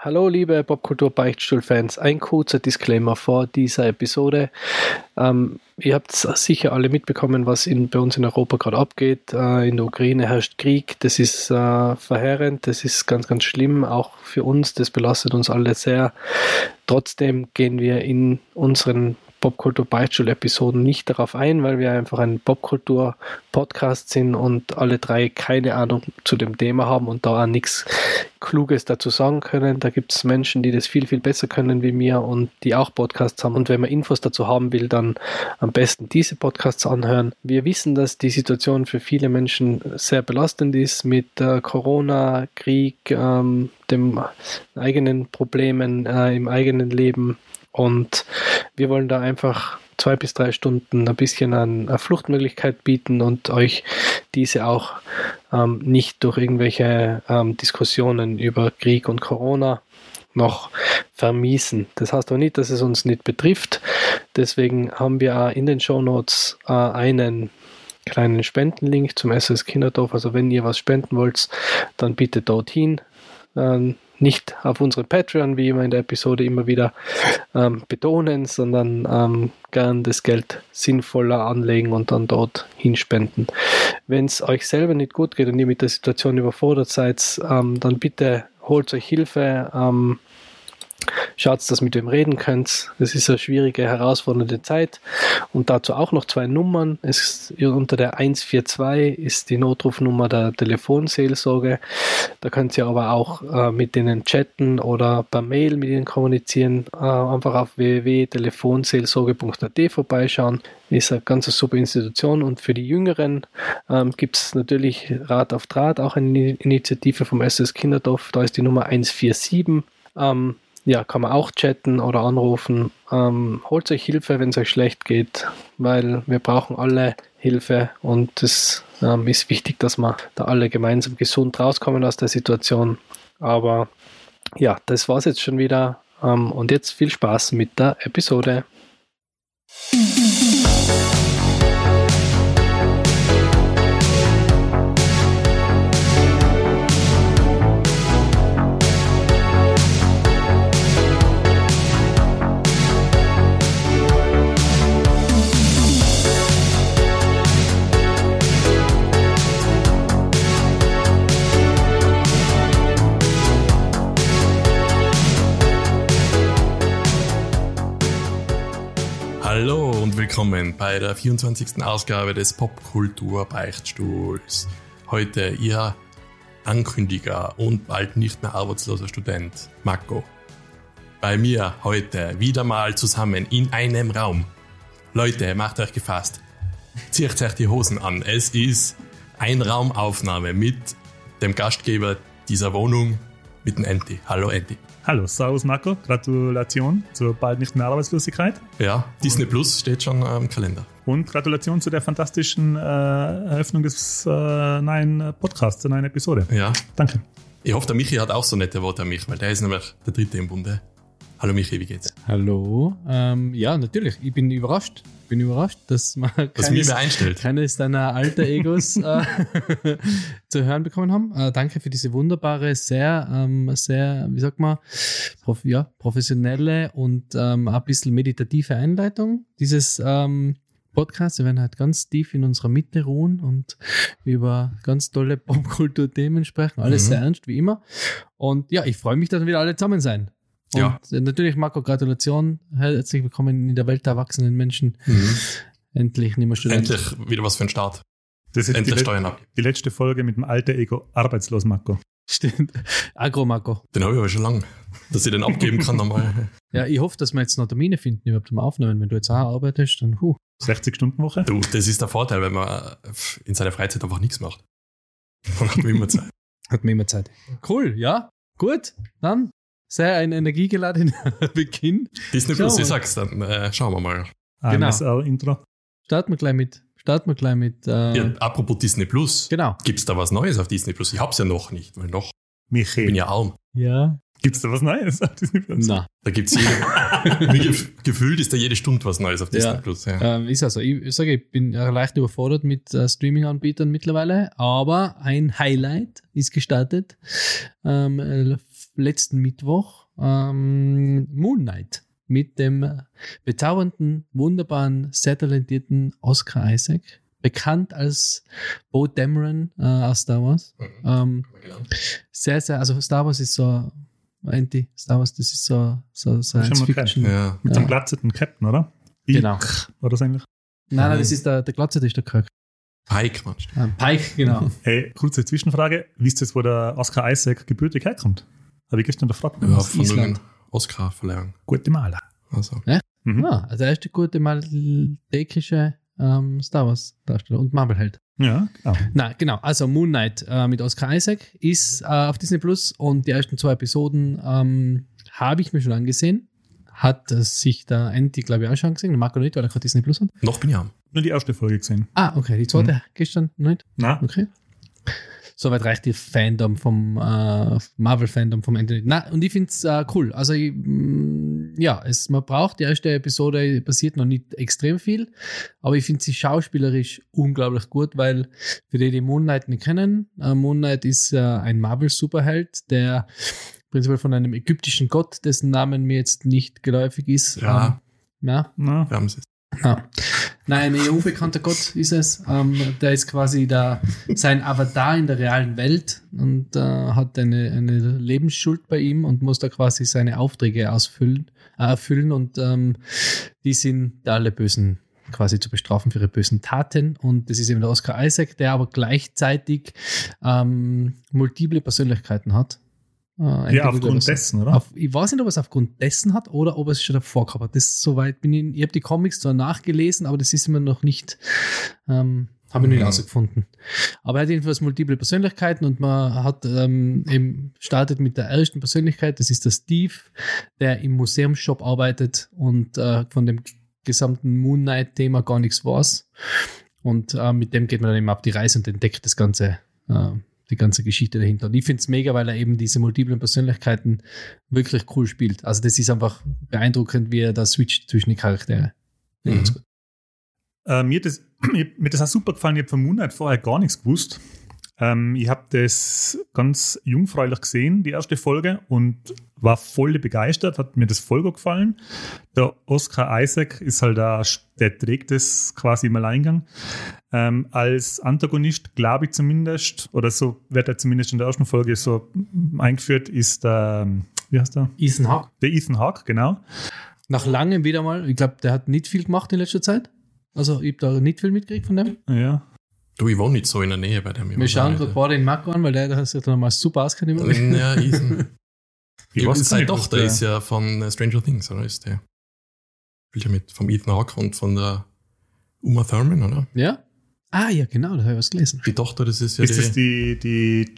Hallo liebe Popkultur-Beichtstuhl-Fans, ein kurzer Disclaimer vor dieser Episode. Ähm, ihr habt sicher alle mitbekommen, was in, bei uns in Europa gerade abgeht. Äh, in der Ukraine herrscht Krieg, das ist äh, verheerend, das ist ganz, ganz schlimm, auch für uns, das belastet uns alle sehr. Trotzdem gehen wir in unseren Popkultur-Beichtstuhl-Episoden nicht darauf ein, weil wir einfach ein Popkultur-Podcast sind und alle drei keine Ahnung zu dem Thema haben und da auch nichts Kluges dazu sagen können. Da gibt es Menschen, die das viel, viel besser können wie mir und die auch Podcasts haben. Und wenn man Infos dazu haben will, dann am besten diese Podcasts anhören. Wir wissen, dass die Situation für viele Menschen sehr belastend ist mit äh, Corona, Krieg, ähm, dem eigenen Problemen äh, im eigenen Leben und wir wollen da einfach zwei bis drei Stunden ein bisschen an eine Fluchtmöglichkeit bieten und euch diese auch ähm, nicht durch irgendwelche ähm, Diskussionen über Krieg und Corona noch vermiesen. Das heißt aber nicht, dass es uns nicht betrifft. Deswegen haben wir in den Show Notes äh, einen kleinen Spendenlink zum SS Kinderdorf. Also wenn ihr was spenden wollt, dann bitte dorthin. Ähm, nicht auf unsere Patreon, wie immer in der Episode immer wieder ähm, betonen, sondern ähm, gern das Geld sinnvoller anlegen und dann dort hinspenden. Wenn es euch selber nicht gut geht und ihr mit der Situation überfordert seid, ähm, dann bitte holt euch Hilfe. Ähm, Schaut, dass ihr mit wem reden könnt. Es ist eine schwierige, herausfordernde Zeit. Und dazu auch noch zwei Nummern. Es ist, unter der 142 ist die Notrufnummer der Telefonseelsorge. Da könnt ihr aber auch äh, mit denen chatten oder per Mail mit ihnen kommunizieren. Äh, einfach auf www.telefonseelsorge.at vorbeischauen. Ist eine ganz super Institution. Und für die Jüngeren ähm, gibt es natürlich Rat auf Draht, auch eine Initiative vom SS Kinderdorf. Da ist die Nummer 147. Ähm, ja, kann man auch chatten oder anrufen. Ähm, holt euch Hilfe, wenn es euch schlecht geht, weil wir brauchen alle Hilfe und es ähm, ist wichtig, dass wir da alle gemeinsam gesund rauskommen aus der Situation. Aber ja, das war es jetzt schon wieder ähm, und jetzt viel Spaß mit der Episode. Willkommen bei der 24. Ausgabe des Popkultur-Beichtstuhls. Heute Ihr Ankündiger und bald nicht mehr arbeitsloser Student, Marco. Bei mir heute wieder mal zusammen in einem Raum. Leute, macht euch gefasst. Zieht euch die Hosen an. Es ist Einraumaufnahme mit dem Gastgeber dieser Wohnung, mit dem Enti. Hallo Enti. Hallo, Servus Marco, Gratulation zur bald nicht mehr Arbeitslosigkeit. Ja, Disney Plus steht schon im Kalender. Und Gratulation zu der fantastischen äh, Eröffnung des äh, neuen Podcasts, der neuen Episode. Ja. Danke. Ich hoffe, der Michi hat auch so nette Worte an mich, weil der ist nämlich der Dritte im Bunde. Hallo Michi, wie geht's? Hallo. Ähm, ja, natürlich. Ich bin überrascht. Bin überrascht, dass man keines, einstellt. keines deiner alter Egos äh, zu hören bekommen haben. Äh, danke für diese wunderbare, sehr, ähm, sehr, wie sagt man, prof ja, professionelle und ähm, ein bisschen meditative Einleitung dieses ähm, Podcast. Wir werden halt ganz tief in unserer Mitte ruhen und über ganz tolle Popkultur-Themen sprechen. Alles mhm. sehr ernst, wie immer. Und ja, ich freue mich, dass wir wieder alle zusammen sein. Und ja. natürlich, Marco, Gratulation. Herzlich willkommen in der Welt der erwachsenen Menschen. Mhm. Endlich nicht mehr Student. Endlich wieder was für ein Start. Das ist Endlich die, Steuern ab. Die letzte Folge mit dem alter Ego Arbeitslos Marco. Stimmt. Agro Marco. Den habe ich aber schon lange, dass ich den abgeben kann nochmal. ja, ich hoffe, dass wir jetzt noch Termine finden überhaupt zum Aufnehmen. Wenn du jetzt auch arbeitest, dann huh. 60 Stunden Woche? Du, das ist der Vorteil, wenn man in seiner Freizeit einfach nichts macht. Dann hat man immer Zeit. Hat man immer Zeit. Cool, ja. Gut, dann sehr ein energiegeladener Beginn. Disney Plus, ich sag's dann. Äh, schauen wir mal. Genau. AMSL-Intro. Starten wir gleich mit. Starten wir gleich mit. Äh, ja, apropos Disney Plus. Genau. Gibt's da was Neues auf Disney Plus? Ich hab's ja noch nicht, weil noch. Michael. Ich bin ja arm. Ja. Gibt's da was Neues auf Disney Plus? Nein. Da gibt's jede, gefühlt ist da jede Stunde was Neues auf Disney ja. Plus. Ja. Ähm, ist also, ich, ich sage, ich bin leicht überfordert mit äh, Streaming-Anbietern mittlerweile, aber ein Highlight ist gestartet. Ähm, letzten Mittwoch ähm, Moon Knight mit dem bezaubernden, wunderbaren, sehr talentierten Oscar Isaac, bekannt als Bo Dameron äh, aus Star Wars. Ähm, sehr, sehr, also Star Wars ist so, Anti, Star Wars, das ist so, so Science Fiction. Ja. Mit Ja. dem glatzeten Captain, oder? Genau. War das eigentlich? Nein, nein, das ist der, der Glatze, das ist der Kirk. Pike, meinst du? Ah, Pike, genau. Hey, kurze Zwischenfrage. Wisst ihr, wo der Oscar Isaac gebürtig herkommt? Habe ich gestern gefragt. Ja, Aus von Island. Oscar-Verleihung. Gute Maler. Also, Mhm. Ja, also der erste gute maldekische ähm, Star Wars Darsteller und Marvel-Held. Ja, genau. Na, genau. Also Moon Knight äh, mit Oscar Isaac ist äh, auf Disney Plus und die ersten zwei Episoden ähm, habe ich mir schon angesehen. Hat äh, sich der Andy, glaube ich, auch schon gesehen. Der Marco nicht, weil er gerade Disney Plus hat. noch bin ich am. Nur die erste Folge gesehen. Ah, okay. Die zweite Mhm. gestern noch nicht. Na, Okay. Soweit reicht die Fandom vom äh, Marvel-Fandom vom Anthony. Na, und ich finde es äh, cool. Also, ich, mm, ja, es, man braucht, die erste Episode passiert noch nicht extrem viel, aber ich finde sie schauspielerisch unglaublich gut, weil für die, die Moon Knight nicht kennen, äh, Moon Knight ist äh, ein der der prinzipiell von einem ägyptischen Gott, dessen Namen mir jetzt nicht geläufig ist. Ja. Ähm, ja, na, Wir haben es. Ah. Nein, ein unbekannter Gott ist es. Ähm, der ist quasi der, sein Avatar in der realen Welt und äh, hat eine, eine Lebensschuld bei ihm und muss da quasi seine Aufträge ausfüllen, äh, erfüllen und ähm, die sind alle Bösen quasi zu bestrafen für ihre bösen Taten und das ist eben der Oscar Isaac, der aber gleichzeitig ähm, multiple Persönlichkeiten hat. Äh, ja, aufgrund dessen, oder? auf, ich weiß nicht, ob er es aufgrund dessen hat oder ob er es schon davor gehabt hat. Das soweit bin ich. Ich habe die Comics zwar nachgelesen, aber das ist mir noch nicht, ähm, habe ich noch nicht Mhm. herausgefunden. Aber er hat jedenfalls multiple Persönlichkeiten und man hat ähm, eben startet mit der ersten Persönlichkeit, das ist der Steve, der im Museumsshop arbeitet und äh, von dem gesamten Moon Knight-Thema gar nichts weiß. Und äh, mit dem geht man dann eben auf die Reise und entdeckt das ganze, äh, die ganze Geschichte dahinter. Und ich finde es mega, weil er eben diese multiplen Persönlichkeiten wirklich cool spielt. Also das ist einfach beeindruckend, wie er da switcht zwischen die Charaktere. Mhm. Äh, mir, hat das, mir hat das auch super gefallen. Ich habe von Moonlight vorher gar nichts gewusst. Ähm, ich habe das ganz jungfräulich gesehen, die erste Folge, und war voll begeistert, hat mir das voll gut gefallen. Der Oscar Isaac ist halt da, der trägt das quasi im Alleingang. Ähm, als Antagonist, glaube ich zumindest, oder so wird er zumindest in der ersten Folge so eingeführt, ist der, wie heißt der? Ethan Hawke. Der Ethan Hawke, genau. Nach langem wieder mal, ich glaube, der hat nicht viel gemacht in letzter Zeit. Also ich habe da nicht viel mitgekriegt von dem. Ja. Du, ich wohne nicht so in der Nähe bei dem. Wir schauen gerade beide den Marco an, weil der hat sich dann mal super auskennt. Moment. Ja, Ethan. Ich weiß seine Tochter ist ja von äh, Stranger Things, oder? Ist der? Spielt ja mit vom Ethan Hawke und von der Uma Thurman, oder? Ja? Ah, ja, genau, da habe ich was gelesen. Die Tochter, das ist ja Ist die, das die, die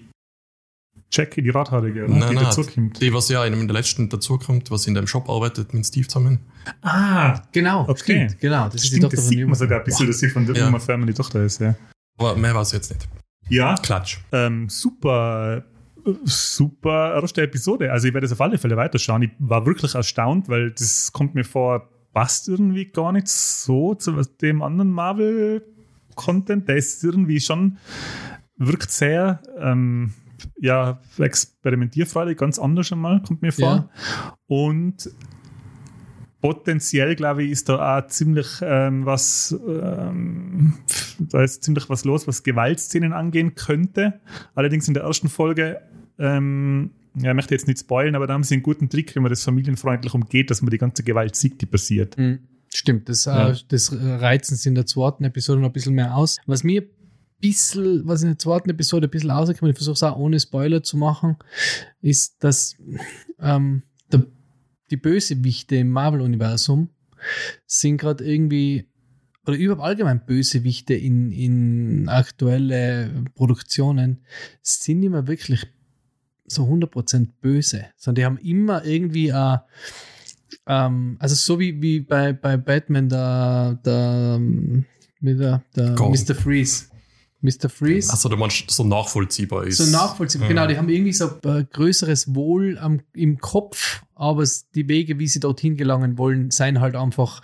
Jackie, die Radhaarige, oder? Nein, die nein, dazukommt. die, was ja in der letzten dazukommt, was in dem Shop arbeitet mit Steve zusammen. Ah, Genau, Okay. stimmt, genau. Das ist die stimmt, Tochter das von sieht man sogar ein bisschen, dass sie von der Ja. Uma Family Tochter ist, ja. Aber mehr war es jetzt nicht. Ja, Klatsch. ähm, super, super erste Episode. Also ich werde es auf alle Fälle weiterschauen. Ich war wirklich erstaunt, weil das kommt mir vor, passt irgendwie gar nicht so zu dem anderen Marvel-Content. Der ist irgendwie schon, wirkt sehr, ähm, ja, experimentierfreudig, ganz anders einmal, kommt mir vor. Und potenziell, glaube ich, ist da auch ziemlich ähm, was, ähm, da ist ziemlich was los, was Gewaltszenen angehen könnte. Allerdings in der ersten Folge, ähm, ja, ich möchte jetzt nicht spoilen, aber da haben sie einen guten Trick, wie man das familienfreundlich umgeht, dass man die ganze Gewalt sieht, die passiert. Mhm. Stimmt, das, Ja. äh, das reizen sie in der zweiten Episode noch ein bisschen mehr aus. Was mir ein bisschen, was in der zweiten Episode ein bisschen rausgekommen, ich versuche es auch ohne Spoiler zu machen, ist, dass ähm, die Bösewichte im Marvel-Universum sind gerade irgendwie, oder überhaupt allgemein Bösewichte in, in aktuelle Produktionen, sind immer wirklich so 100% böse, sondern die haben immer irgendwie äh, ähm, also so wie, wie bei, bei Batman der, ähm, wie der, der. Mr. Freeze. Mr. Freeze. Achso, du meinst, so nachvollziehbar ist. So nachvollziehbar. Ja. Genau, die haben irgendwie so ein größeres Wohl am, im Kopf, aber die Wege, wie sie dorthin gelangen wollen, seien halt einfach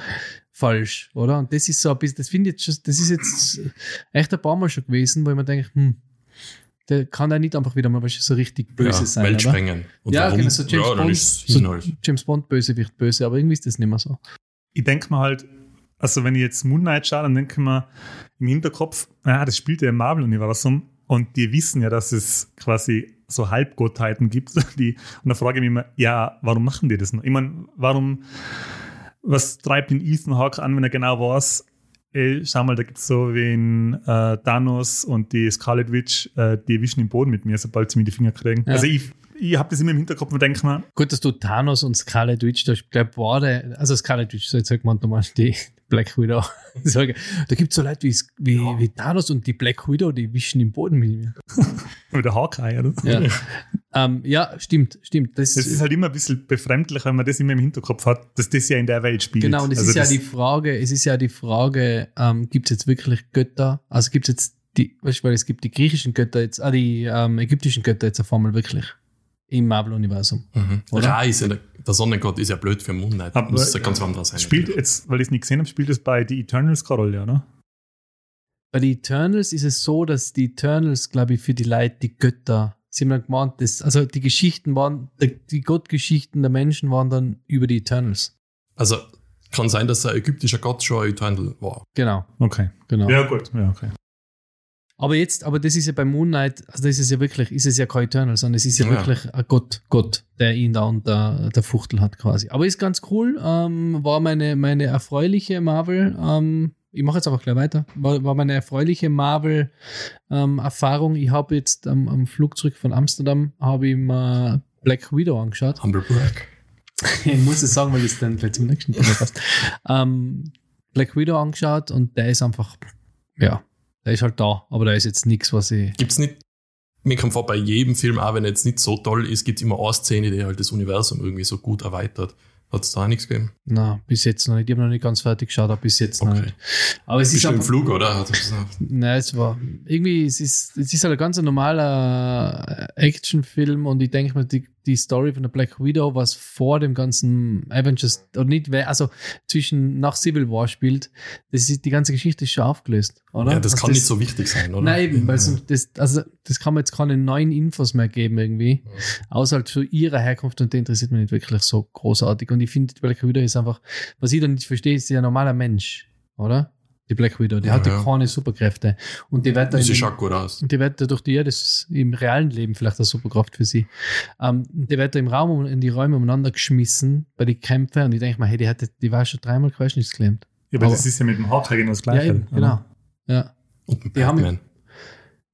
falsch, oder? Und das ist so ein bisschen, das finde ich jetzt, schon- das ist jetzt echt ein paar Mal schon gewesen, wo ich mir denke, hm, der kann da nicht einfach wieder mal so richtig böse ja, sein. Welt oder? sprengen. Und Ja, warum? genau, so James ja, Bond, so halt. James Bond Bösewicht böse, aber irgendwie ist das nicht mehr so. Ich denke mir halt, also wenn ich jetzt Moon Knight schaue, dann denke ich mir im Hinterkopf, ja, das spielt ja im Marvel-Universum und die wissen ja, dass es quasi so Halbgottheiten gibt. Die, und da frage ich mich immer, ja, warum machen die das noch? Ich meine, warum, was treibt den Ethan Hawke an, wenn er genau weiß, ey, schau mal, da gibt es so wie in äh, Thanos und die Scarlet Witch, äh, die wischen den Boden mit mir, sobald sie mir die Finger kriegen. Ja. Also ich, ich habe das immer im Hinterkopf und denke mir, Gut, dass du Thanos und Scarlet Witch, da glaube beide, also Scarlet Witch, so jetzt sagt man nochmal die Black Widow. Sage, da gibt es so Leute wie, wie, wie Thanos und die Black Widow, die wischen im Boden mit mir. mit der Hawkeye, oder? Ja, ähm, ja stimmt, stimmt. Das, Das ist halt immer ein bisschen befremdlich, wenn man das immer im Hinterkopf hat, dass das ja in der Welt spielt. Genau, und es Also ist ja die Frage, es ist ja die Frage, ähm, gibt es jetzt wirklich Götter? Also gibt es jetzt die, weißt du, weil es gibt die griechischen Götter jetzt, ah, die ähm, ägyptischen Götter jetzt auf einmal wirklich im Marvel-Universum. Mhm. Oder? Ra ist ja, der der Sonnengott ist ja blöd für Moon Knight. Aber- Muss ja ganz anders sein. Spielt jetzt, weil ich es nicht gesehen habe, spielt es bei The Eternals keine Rolle, oder? Bei den Eternals ist es so, dass die Eternals, glaube ich, für die Leute die Götter, sie haben dann gemeint, das, also die Geschichten waren, die, die Gottgeschichten der Menschen waren dann über die Eternals. Also kann sein, dass ein ägyptischer Gott schon ein Eternal war. Genau, Okay. genau. Ja, gut. Ja, okay. Aber jetzt, aber das ist ja bei Moon Knight, also das ist ja wirklich, ist es ja kein Eternal, sondern es ist ja, Ja. wirklich ein Gott, Gott, der ihn da unter der Fuchtel hat quasi. Aber ist ganz cool, ähm, war meine, meine erfreuliche Marvel, ähm, ich mache jetzt einfach gleich weiter, war, war meine erfreuliche Marvel-Erfahrung. ich habe jetzt am, am Flug zurück von Amsterdam, habe ich mir Black Widow angeschaut. Humble Brag. ich muss es sagen, weil es dann gleich zum nächsten Thema passt. Ähm, Black Widow angeschaut und der ist einfach, ja, der ist halt da, aber da ist jetzt nichts, was ich Gibt's nicht, mir kommt vor, bei jedem Film, auch wenn er jetzt nicht so toll ist, gibt es immer eine Szene, die halt das Universum irgendwie so gut erweitert. Hat es da auch nichts gegeben? Na, bis jetzt noch nicht. Ich habe noch nicht ganz fertig geschaut, aber bis jetzt noch Okay. nicht. Aber es ist Bist du im Flug, oder? Nein, es war irgendwie, es ist, es ist halt ein ganz normaler Actionfilm und ich denke mir, die, die Story von der Black Widow, was vor dem ganzen Avengers, oder nicht, also zwischen nach Civil War spielt, das ist, die ganze Geschichte ist schon aufgelöst, oder? Ja, das Also kann nicht so wichtig sein, oder? Nein, eben, weil ja. sonst das, also das kann man jetzt keine neuen Infos mehr geben irgendwie. Außer halt zu ihrer Herkunft und die interessiert mich nicht wirklich so großartig. Und ich finde, die Black Widow ist einfach, was ich da nicht verstehe, ist sie ein normaler Mensch, oder? Die Black Widow, die Ja, hat ja ja. keine Superkräfte. Und die wird da Das dem- schon gut aus. und die wird dadurch die, ja, das ist im realen Leben vielleicht eine Superkraft für sie. Ähm, die wird da im Raum, um- in die Räume umeinander geschmissen bei den Kämpfen und ich denke mir, hey, die, hat, die war schon dreimal querschnittsgelähmt. Ja, aber, Aber- das ist ja mit dem Hawkeye genau das Ja, Gleiche. eben, oder? genau. Ja. Und haben- Batman.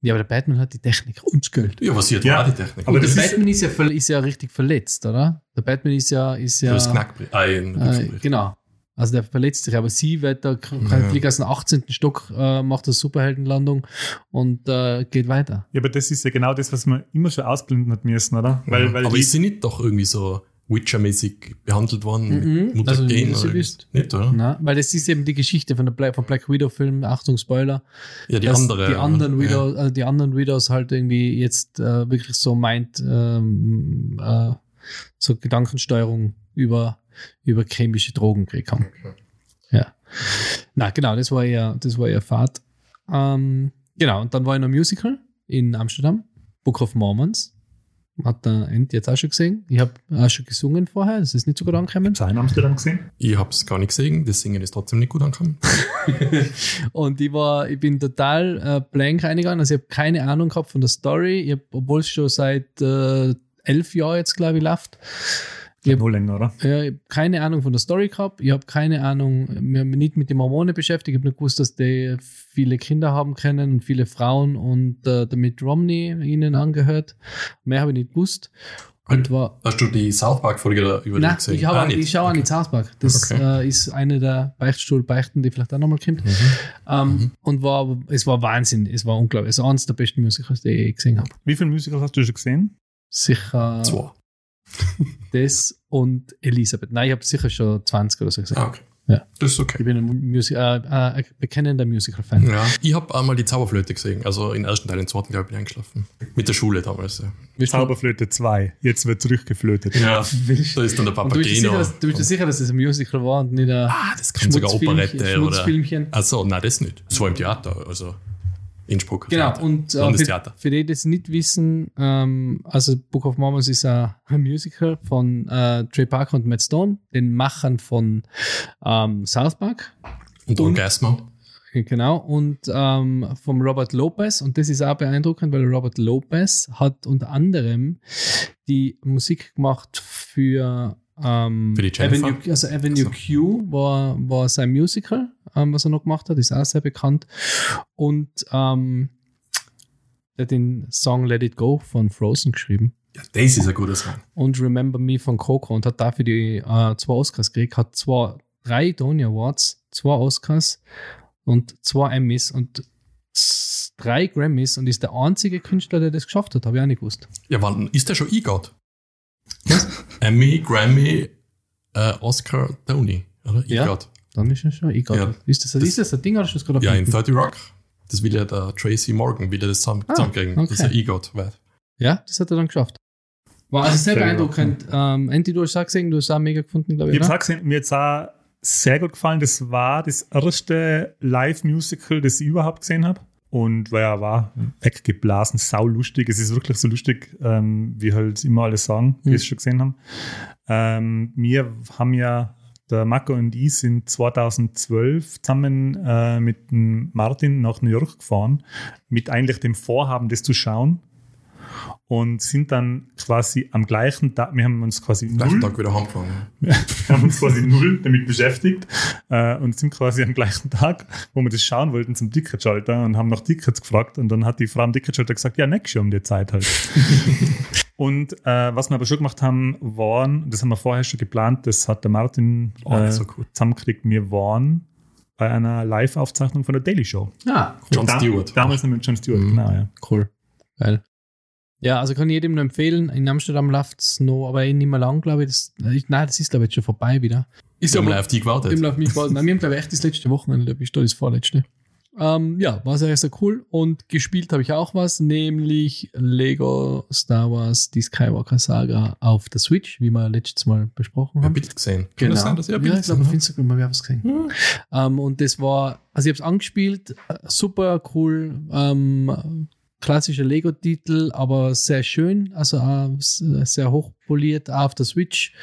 ja, aber der Batman hat die Technik und das Geld. Ja, was hier Ja, war die Technik? aber Aber der das ist- Batman ist ja, ist ja richtig verletzt, oder? Der Batman ist ja, ist ja, Fürs Knackbrett. Ah, äh, genau. Also der verletzt sich, aber sie wird da, kann, Ja. fliegt aus dem 18. Stock, äh, macht eine Superheldenlandung und äh, geht weiter. Ja, aber das ist ja genau das, was man immer schon ausblenden hat müssen, oder? Weil, Ja. weil aber die- ist sie nicht doch irgendwie so Witcher-mäßig behandelt worden? Mhm. Mit Also, Mutagen wie sie oder wisst. Nicht, oder? Na, weil das ist eben die Geschichte von der Black, von Black Widow Film, Achtung Spoiler, Ja, die andere. die anderen ja. Widows, also die anderen Widows halt irgendwie jetzt äh, wirklich so meint, ähm, äh, so Gedankensteuerung über, über chemische Drogen gekriegt haben. Okay. Ja. Na, genau, das war ihr, das war ihr Fahrt. Ähm, genau, und dann war ich noch Musical in Amsterdam, Book of Mormons. Hat der Ent jetzt auch schon gesehen. Ich habe auch schon gesungen vorher, das ist nicht so gut angekommen. Sein Amsterdam gesehen? Ich hab's gar nicht gesehen, das Singen ist trotzdem nicht gut angekommen. Und ich war, ich bin total äh, blank reingegangen. Also ich habe keine Ahnung gehabt von der Story. Obwohl es schon seit äh, elf Jahren jetzt, glaube ich, läuft. Ich Ja, hab, wohl länger, oder? äh, ich hab keine Ahnung von der Story gehabt. Ich habe keine Ahnung, wir haben mich nicht mit den Mormonen beschäftigt. Ich habe nicht gewusst, dass die viele Kinder haben können und viele Frauen und äh, der Mitt Romney ihnen angehört. Mehr habe ich nicht gewusst. Und war, Hast du die South Park-Folge da über die Nein, gesehen? ich, habe, Ah, nicht. ich schaue an die South Park. Das Okay. äh, ist eine der Beichtstuhl-Beichten, die vielleicht auch nochmal kommt. Mhm. Ähm, Und war, es war Wahnsinn. Es war unglaublich. Es war eines der besten Musicals, die ich je gesehen habe. Wie viele Musicals hast du schon gesehen? Sicher Zwei. das und Elisabeth. Nein, ich habe sicher schon 20 oder so gesehen. Ah, okay. Ja. Das ist Ich okay. bin ein, Musi äh, äh, ein bekennender Musical-Fan. Ja. Ich habe einmal die Zauberflöte gesehen, also im ersten Teil, im zweiten, glaube ich, bin ich eingeschlafen. Mit der Schule damals. Ja, Zauberflöte 2. Jetzt wird zurückgeflötet. ja da ist dann der Und du bist, dir sicher, Papageno. dass, du bist dir sicher, dass das ein Musical war und nicht ein Ah, das kann sogar Operette oder. Also, nein, das nicht. Das war im Theater. Also Innsbruck. Genau, und äh, für, für die, die das nicht wissen, ähm, also Book of Mormons ist ein, ein Musical von äh, Trey Parker und Matt Stone, den Machern von ähm, South Park. Und und- Orgasmo. Genau, und ähm, vom Robert Lopez, und das ist auch beeindruckend, weil Robert Lopez hat unter anderem die Musik gemacht für, ähm, Für die Jennifer? Avenue, also Avenue So. Q war, war sein Musical, ähm, was er noch gemacht hat, ist auch sehr bekannt. Und ähm, er hat den Song Let It Go von Frozen geschrieben Ja, das ist ein guter Song. und Remember Me von Coco und hat dafür die äh, zwei Oscars gekriegt, hat zwar drei Tony Awards, zwei Oscars und zwei Emmys und drei Grammys und ist der einzige Künstler, der das geschafft hat, habe ich auch nicht gewusst. Ja, wann ist der schon EGOT? Emmy, Grammy, äh, Oscar, Tony, oder? Ja. EGOT. Dann ist es schon egal. Ja, ist, das, das- ist das ein Ding oder du das gerade Ja, in erfunden? 30 Rock. Das will ja der Tracy Morgan, will er das zusammen, Ah, zusammenkriegen. Ist ja okay. EGOT. Weil Ja, das hat er dann geschafft. War also sehr beeindruckend. Ähm, Andy, du hast auch gesehen, du hast auch mega gefunden, glaube Ich ich. habe auch gesehen, mir jetzt auch sehr gut gefallen. Das war das erste Live-Musical, das ich überhaupt gesehen habe. Und war ja, war weggeblasen, sau lustig. Es ist wirklich so lustig, ähm, wie halt immer alle sagen, die Mhm. es schon gesehen haben. Ähm, wir haben ja, der Marco und ich sind 2012 zusammen äh, mit dem Martin nach New York gefahren, mit eigentlich dem Vorhaben, das zu schauen. Und sind dann quasi am gleichen Tag, wir haben uns quasi gleichen null Tag wieder heimgefahren. wir haben uns quasi null damit beschäftigt äh, und sind quasi am gleichen Tag, wo wir das schauen wollten, zum Ticketschalter und haben nach Tickets gefragt und dann hat die Frau am Ticketschalter gesagt, ja, nächstes Jahr um die Zeit halt. und äh, was wir aber schon gemacht haben, waren, das haben wir vorher schon geplant, das hat der Martin Oh, äh, so zusammengekriegt, wir waren bei einer Live-Aufzeichnung von der Daily Show. Ah, cool. John Stewart. Damals noch mit John Stewart, Mhm. genau, ja. Cool. Geil. Ja, also kann ich jedem nur empfehlen. In Amsterdam läuft es noch, aber eh nicht mehr lang, glaube ich. Das, ich. Nein, das ist, glaube ich, jetzt schon vorbei wieder. Ist ja mal auf die gewartet. Dem läuft mich bald. Nein, wir haben, glaube ich, echt das letzte Wochenende erwischt, oder das vorletzte. Ähm, ja, war sehr, sehr cool. Und gespielt habe ich auch was, nämlich Lego Star Wars, die Skywalker Saga auf der Switch, wie wir letztes Mal besprochen haben. Bild gesehen. Kann das sein, dass Genau. ja, Bild ich glaube, auf Instagram habe ich auch was gesehen. habe? Ähm, und das war, also ich habe es angespielt, äh, super cool, ähm, klassischer Lego-Titel, aber sehr schön, also äh, sehr hochpoliert auch auf der Switch,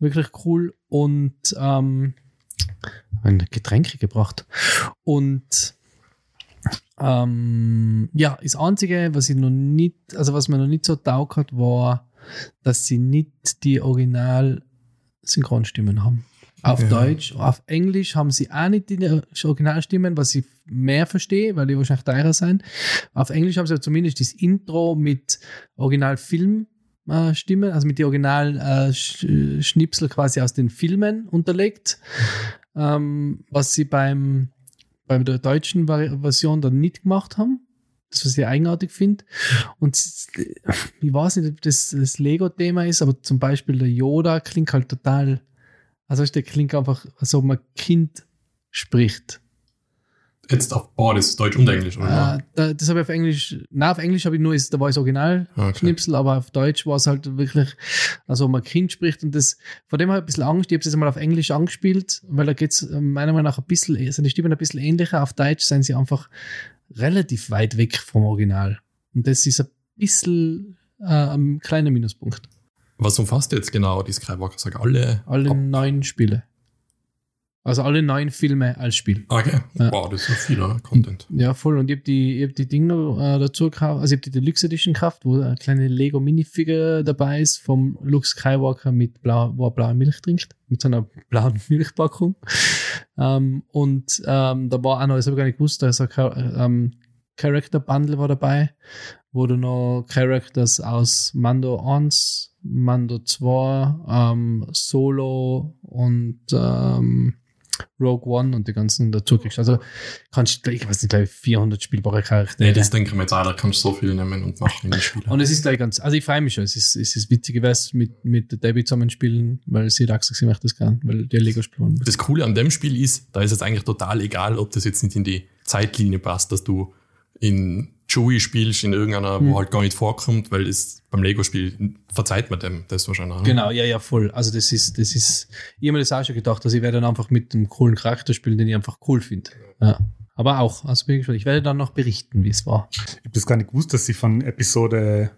wirklich cool und ähm, ein Getränke gebracht und ähm, ja, das Einzige, was ich noch nicht, also was mir noch nicht so taugt hat, war, dass sie nicht die Original-Synchronstimmen haben. Auf Ja. Deutsch, auf Englisch haben sie auch nicht die Originalstimmen, was ich mehr verstehe, weil die wahrscheinlich teurer sein. Auf Englisch haben sie aber zumindest das Intro mit Originalfilmstimmen, also mit den Original-Schnipsel quasi aus den Filmen unterlegt, ähm, was sie beim, bei der deutschen Version dann nicht gemacht haben. Das, was ich eigenartig finde. Und ich weiß nicht, ob das das Lego-Thema ist, aber zum Beispiel der Yoda klingt halt total, also der klingt einfach, als ob man Kind spricht. Jetzt auf beides, Deutsch und Englisch, oder? Äh, da, das habe ich auf Englisch, na auf Englisch habe ich nur, ist, da war das Original Ah, okay. Aber auf Deutsch war es halt wirklich, also man Kind spricht und das, vor dem habe ich ein bisschen Angst, ich habe es jetzt mal auf Englisch angespielt, weil da geht es meiner Meinung nach ein bisschen, sind die Stimmen ein bisschen ähnlicher, auf Deutsch sind sie einfach relativ weit weg vom Original. Und das ist ein bisschen äh, ein kleiner Minuspunkt. Was umfasst jetzt genau die Skywalker? Sag alle. Alle Ab- neun Spiele. Also alle neun Filme als Spiel. Okay. Ja. Wow, das ist so viel oder? Content. Ja, voll. Und ich habe die, ich hab die Dinge noch, äh, dazu gekauft. Also ich habe die Deluxe Edition gekauft, wo eine kleine Lego Minifigure dabei ist vom Luke Skywalker mit blau, wo er blaue Milch trinkt. Mit so einer blauen Milchpackung. Ähm, und ähm, da war auch noch, das habe ich gar nicht gewusst, da ist ein ähm, Character Bundle war dabei, wo du noch Characters aus Mando 1, Mando 2, ähm, Solo und ähm, Rogue One und die ganzen dazu kriegst. Also kannst du, ich weiß nicht, glaube ich, 400 spielbare Charaktere. Nee, das denke ich mir jetzt auch, da kannst du so viel nehmen und machen in die Spiele. und es ist gleich ganz, also ich freue mich schon, es ist, es ist witzig gewesen mit, mit der Debbie zusammen spielen, weil sie hat gesagt, sie möchte das gern, weil der Lego spielen. Das Coole an dem Spiel ist, da ist es eigentlich total egal, ob das jetzt nicht in die Zeitlinie passt, dass du in Chewie spielst, in irgendeiner, Hm. wo halt gar nicht vorkommt, weil es beim Lego-Spiel verzeiht man dem das wahrscheinlich. ne? Genau, ja, ja, voll. Also das ist, das ist, ich habe mir das auch schon gedacht, dass ich werde dann einfach mit einem coolen Charakter spielen, den ich einfach cool finde. Ja. Aber auch, also bin ich gespannt. Ich werde dann noch berichten, wie es war. Ich habe das gar nicht gewusst, dass sie von Episode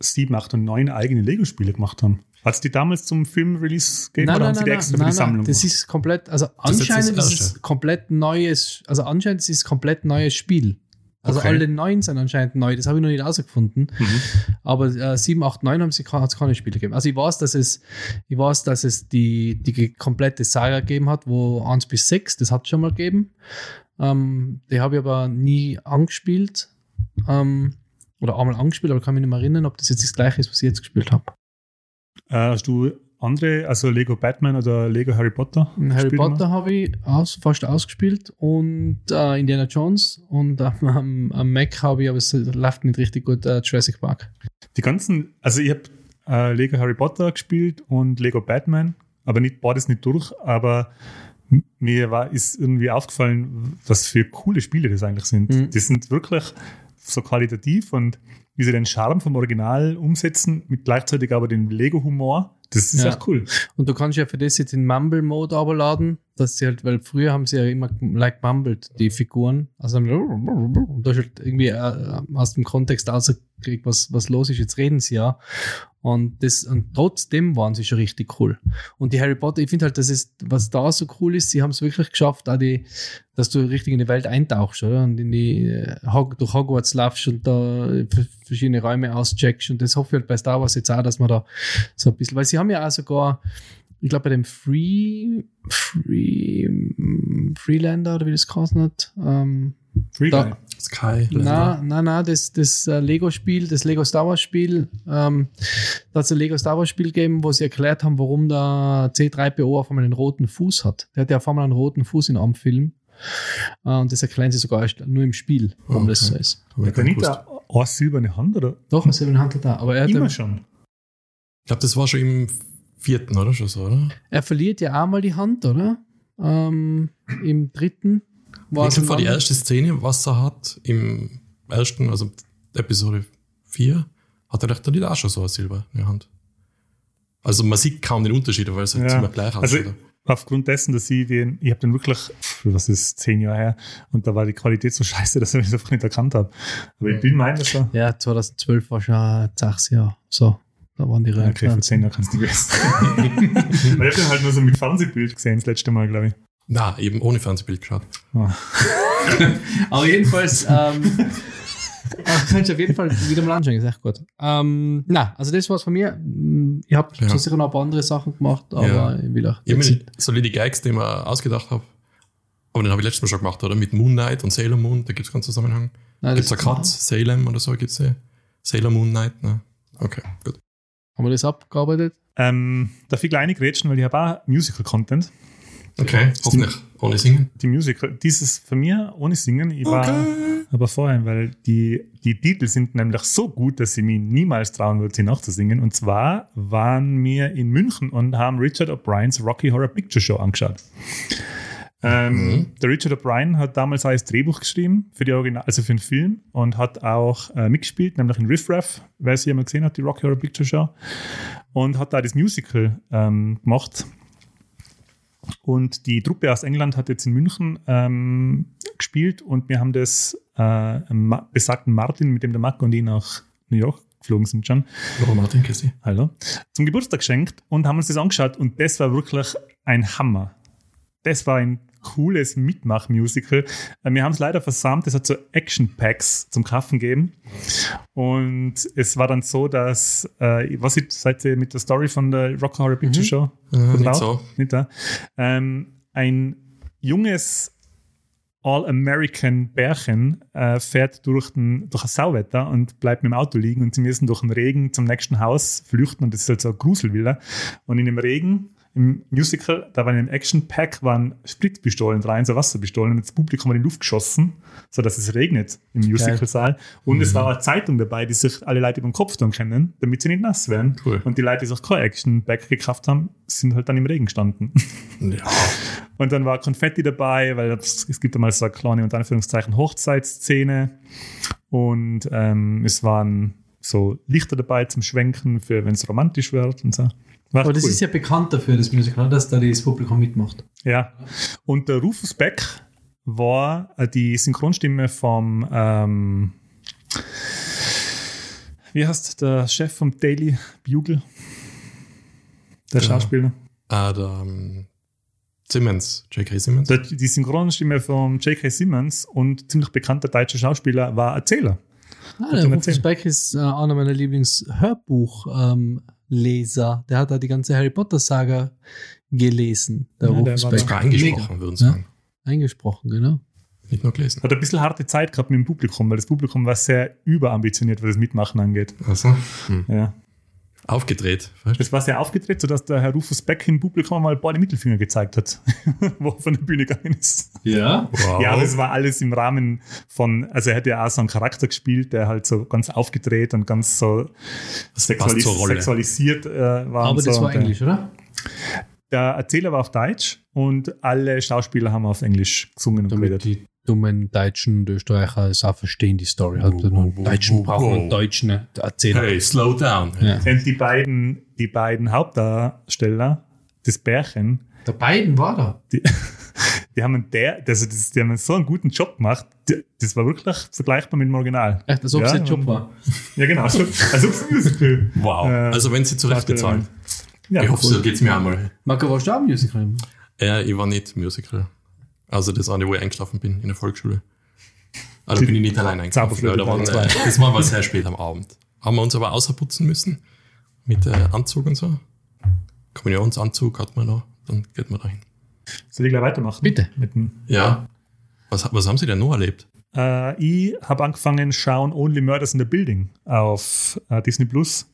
7, 8 und 9 eigene Lego-Spiele gemacht haben. Hat es die damals zum Film-Release gegeben Nein, oder nein, haben sie die extra nein, für die nein, Sammlung das gemacht? ist komplett, also anscheinend das ist es Erste. komplett neues, also anscheinend ist es komplett neues Spiel. Also Okay. alle neun sind anscheinend neu, das habe ich noch nicht herausgefunden. Mhm. Aber äh, 7, 8, 9 haben sie hat es keine Spiele gegeben. Also ich weiß, dass es, ich weiß, dass es die, die komplette Saga gegeben hat, wo 1 bis 6, das hat schon mal gegeben. Ähm, die habe ich aber nie angespielt. Ähm, oder einmal angespielt, aber kann mich nicht mehr erinnern, ob das jetzt das gleiche ist, was ich jetzt gespielt habe. Äh, hast du andere, also Lego Batman oder Lego Harry Potter? Harry Potter habe ich aus, fast ausgespielt und äh, Indiana Jones und am, am, am Mac habe ich, aber es läuft nicht richtig gut, äh, Jurassic Park. Die ganzen, also ich habe äh, Lego Harry Potter gespielt und Lego Batman, aber nicht beides nicht durch, aber mir war, ist irgendwie aufgefallen, was für coole Spiele das eigentlich sind. Mhm. Die sind wirklich so qualitativ und wie sie den Charme vom Original umsetzen, mit gleichzeitig aber den Lego-Humor, das ist Ja. echt cool. Und du kannst ja für das jetzt den Mumble-Mode runterladen, dass sie halt, weil früher haben sie ja immer like mumbled, die Figuren. Also und da halt irgendwie äh, aus dem Kontext rausgekriegt, was, was los ist. Jetzt reden sie ja. Und das, und trotzdem waren sie schon richtig cool. Und die Harry Potter, ich finde halt, das ist, was da so cool ist, sie haben es wirklich geschafft, auch die, dass du richtig in die Welt eintauchst, oder? Und in die, äh, durch Hogwarts laufst und da äh, verschiedene Räume auscheckst. Und das hoffe ich halt bei Star Wars jetzt auch, dass man da so ein bisschen, weil sie haben ja auch sogar, ich glaube, bei dem Free, Free, Freelander oder wie das geheißen hat, ähm, Free Da- Guy. Sky. na, na, na, das, das äh, Lego-Spiel, das Lego Star Wars-Spiel, ähm, da hat es ein Lego Star Wars-Spiel gegeben, wo sie erklärt haben, warum der C3PO auf einmal einen roten Fuß hat. Der hat ja auf einmal einen roten Fuß in einem Film. Äh, und das erklären sie sogar erst nur im Spiel, warum das so Okay. ist. Hat er nicht eine eine silberne Hand oder? Doch, was er Hand hat da. Aber er, hat Immer schon. Ich glaube, das war schon im vierten, oder? Schon so, oder? er verliert ja auch mal die Hand, oder? Ähm, Im dritten. war ich vor die ein- erste Szene, was er hat, im ersten, also Episode 4, hat er echt nicht auch schon so ein Silber in der Hand. Also man sieht kaum den Unterschied, weil es halt Ja. ziemlich gleich Also ausschaut. aufgrund dessen, dass ich den, ich habe den wirklich, was ist, zehn Jahre her, und da war die Qualität so scheiße, dass ich es einfach nicht erkannt habe. Aber ich bin dass er, Ja, 2012 war schon sechs Jahre. So, da waren die ja, zehn Jahren kannst du wissen. Weil ich habe den halt nur so mit Fernsehbild gesehen, das letzte Mal, glaube ich. Na, eben ohne Fernsehbild geschaut. Aber jedenfalls, ähm, ach, kannst du auf jeden Fall wieder mal anschauen, ist echt gut. Ähm, na, also das war's von mir. Mm, Ich habe Ja. sicher noch ein paar andere Sachen gemacht, aber Ja. ich will auch. Ich habe mir so die Gags, die ich mir ausgedacht habe, aber den habe ich letztes Mal schon gemacht, oder? Mit Moon Knight und Sailor Moon, da gibt es keinen Zusammenhang. Gibt es eine Katz, Salem oder so, gibt es Sailor Moon Knight? Ne? Okay, gut. Haben wir das abgearbeitet? Ähm, darf ich kleine grätschen, weil ich habe auch Musical-Content. Okay, hoffentlich ohne Singen. Die Musical, dieses für mir ohne Singen, ich war aber vorher, weil die, die Titel sind nämlich so gut, dass ich mich niemals trauen würde, sie nachzusingen. Und zwar waren wir in München und haben Richard O'Briens Rocky Horror Picture Show angeschaut. Ähm, Mhm. Der Richard O'Brien hat damals auch das Drehbuch geschrieben für die Original, also für den Film und hat auch äh, mitgespielt, nämlich in Riff Raff, wer sie jemand gesehen hat, die Rocky Horror Picture Show. Und hat da das Musical ähm, gemacht. Und die Truppe aus England hat jetzt in München ähm, gespielt und wir haben das äh, besagten Martin, mit dem der Marco und ich nach New York geflogen sind schon, Hallo Martin, Christi. hallo, zum Geburtstag geschenkt und haben uns das angeschaut und das war wirklich ein Hammer. Das war ein cooles Mitmach-Musical. Äh, Wir haben es leider versammelt, es hat so Action-Packs zum Kaufen gegeben. Und es war dann so, dass, äh, was ich, seid ihr mit der Story von der Rock Horror Picture Show? Äh, nicht so. Nicht da. Ähm, ein junges All-American Bärchen äh, fährt durch, den, durch ein Sauwetter und bleibt mit dem Auto liegen und sie müssen durch den Regen zum nächsten Haus flüchten und das ist halt so eine Gruselvilla. Und in dem Regen, im Musical, da waren im Action-Pack waren Spritzpistolen rein, so Wasserpistolen und das Publikum hat in die Luft geschossen, sodass es regnet im Musicalsaal. Und es war eine Zeitung dabei, die sich alle Leute über den Kopf tun können, damit sie nicht nass werden. Cool. Und die Leute, die sich kein Action-Pack gekauft haben, sind halt dann im Regen gestanden. Ja. Und dann war Konfetti dabei, weil es es gibt einmal so eine kleine, unter Anführungszeichen, Hochzeitsszene. Und ähm, es waren so Lichter dabei zum Schwenken, für wenn es romantisch wird und so. Aber das cool. ist ja bekannt dafür, das Musical, dass da das Publikum mitmacht. ja. Und der Rufus Beck war äh, die Synchronstimme vom, ähm, wie heißt der Chef vom Daily Bugle? Der Ja. Schauspieler. Ah, der ähm, Simmons, J.K. Simmons. Der, die Synchronstimme von J.K. Simmons und ziemlich bekannter deutscher Schauspieler war Erzähler. Ah, der Rufus? Beck ist äh, einer meiner Lieblings-Hörbuch-Leser. der hat da die ganze Harry Potter-Saga gelesen. Der Ja, der war. Sogar eingesprochen, würden sie Ja. sagen. Eingesprochen, genau. Nicht nur gelesen. Hat ein bisschen harte Zeit gehabt mit dem Publikum, weil das Publikum war sehr überambitioniert, was das Mitmachen angeht. Also, hm. Ja. Aufgedreht. Weißt? Das war sehr aufgedreht, sodass der Herr Rufus Beck im Publikum mal beide Mittelfinger gezeigt hat, wo er von der Bühne gegangen ist. Ja. Wow. Ja, aber es war alles im Rahmen von, also er hat ja auch so einen Charakter gespielt, der halt so ganz aufgedreht und ganz so sexualis sexualisiert äh, war. Aber und so. das war Und Englisch, oder? Der Erzähler war auf Deutsch und alle Schauspieler haben auf Englisch gesungen und Damit geredet. die dummen Deutschen und Österreicher es auch verstehen, die Story. Halt, Deutschen brauchen einen Deutschen äh, Erzähler. Hey, slow down. Ja. Und die beiden, die beiden Hauptdarsteller, das Bärchen, Der beiden war da. die, die haben einen der, also das, die haben so einen guten Job gemacht. Das war wirklich vergleichbar mit dem Original. Echt, als ob es Ja, ein Job war. Ja, genau. Also, als ob es ein Musical. Wow. Äh, also, wenn sie zurecht bezahlen. Ja, ich hoffe, so geht's mir einmal. Marco, warst du auch Musical? Ja, ich war nicht Musical. Also das eine, wo ich eingeschlafen bin in der Volksschule. Also Die bin ich nicht allein eingeschlafen. Da waren, äh, das war aber sehr spät am Abend. Haben wir uns aber außerputzen müssen. Mit äh, Anzug und so. Kommunionsanzug hat man da. Dann geht man dahin. Soll ich gleich weitermachen? Bitte. Mit dem, Ja. Was, was haben Sie denn noch erlebt? äh, ich habe angefangen schauen Only Murders in the Building auf äh, Disney Plus.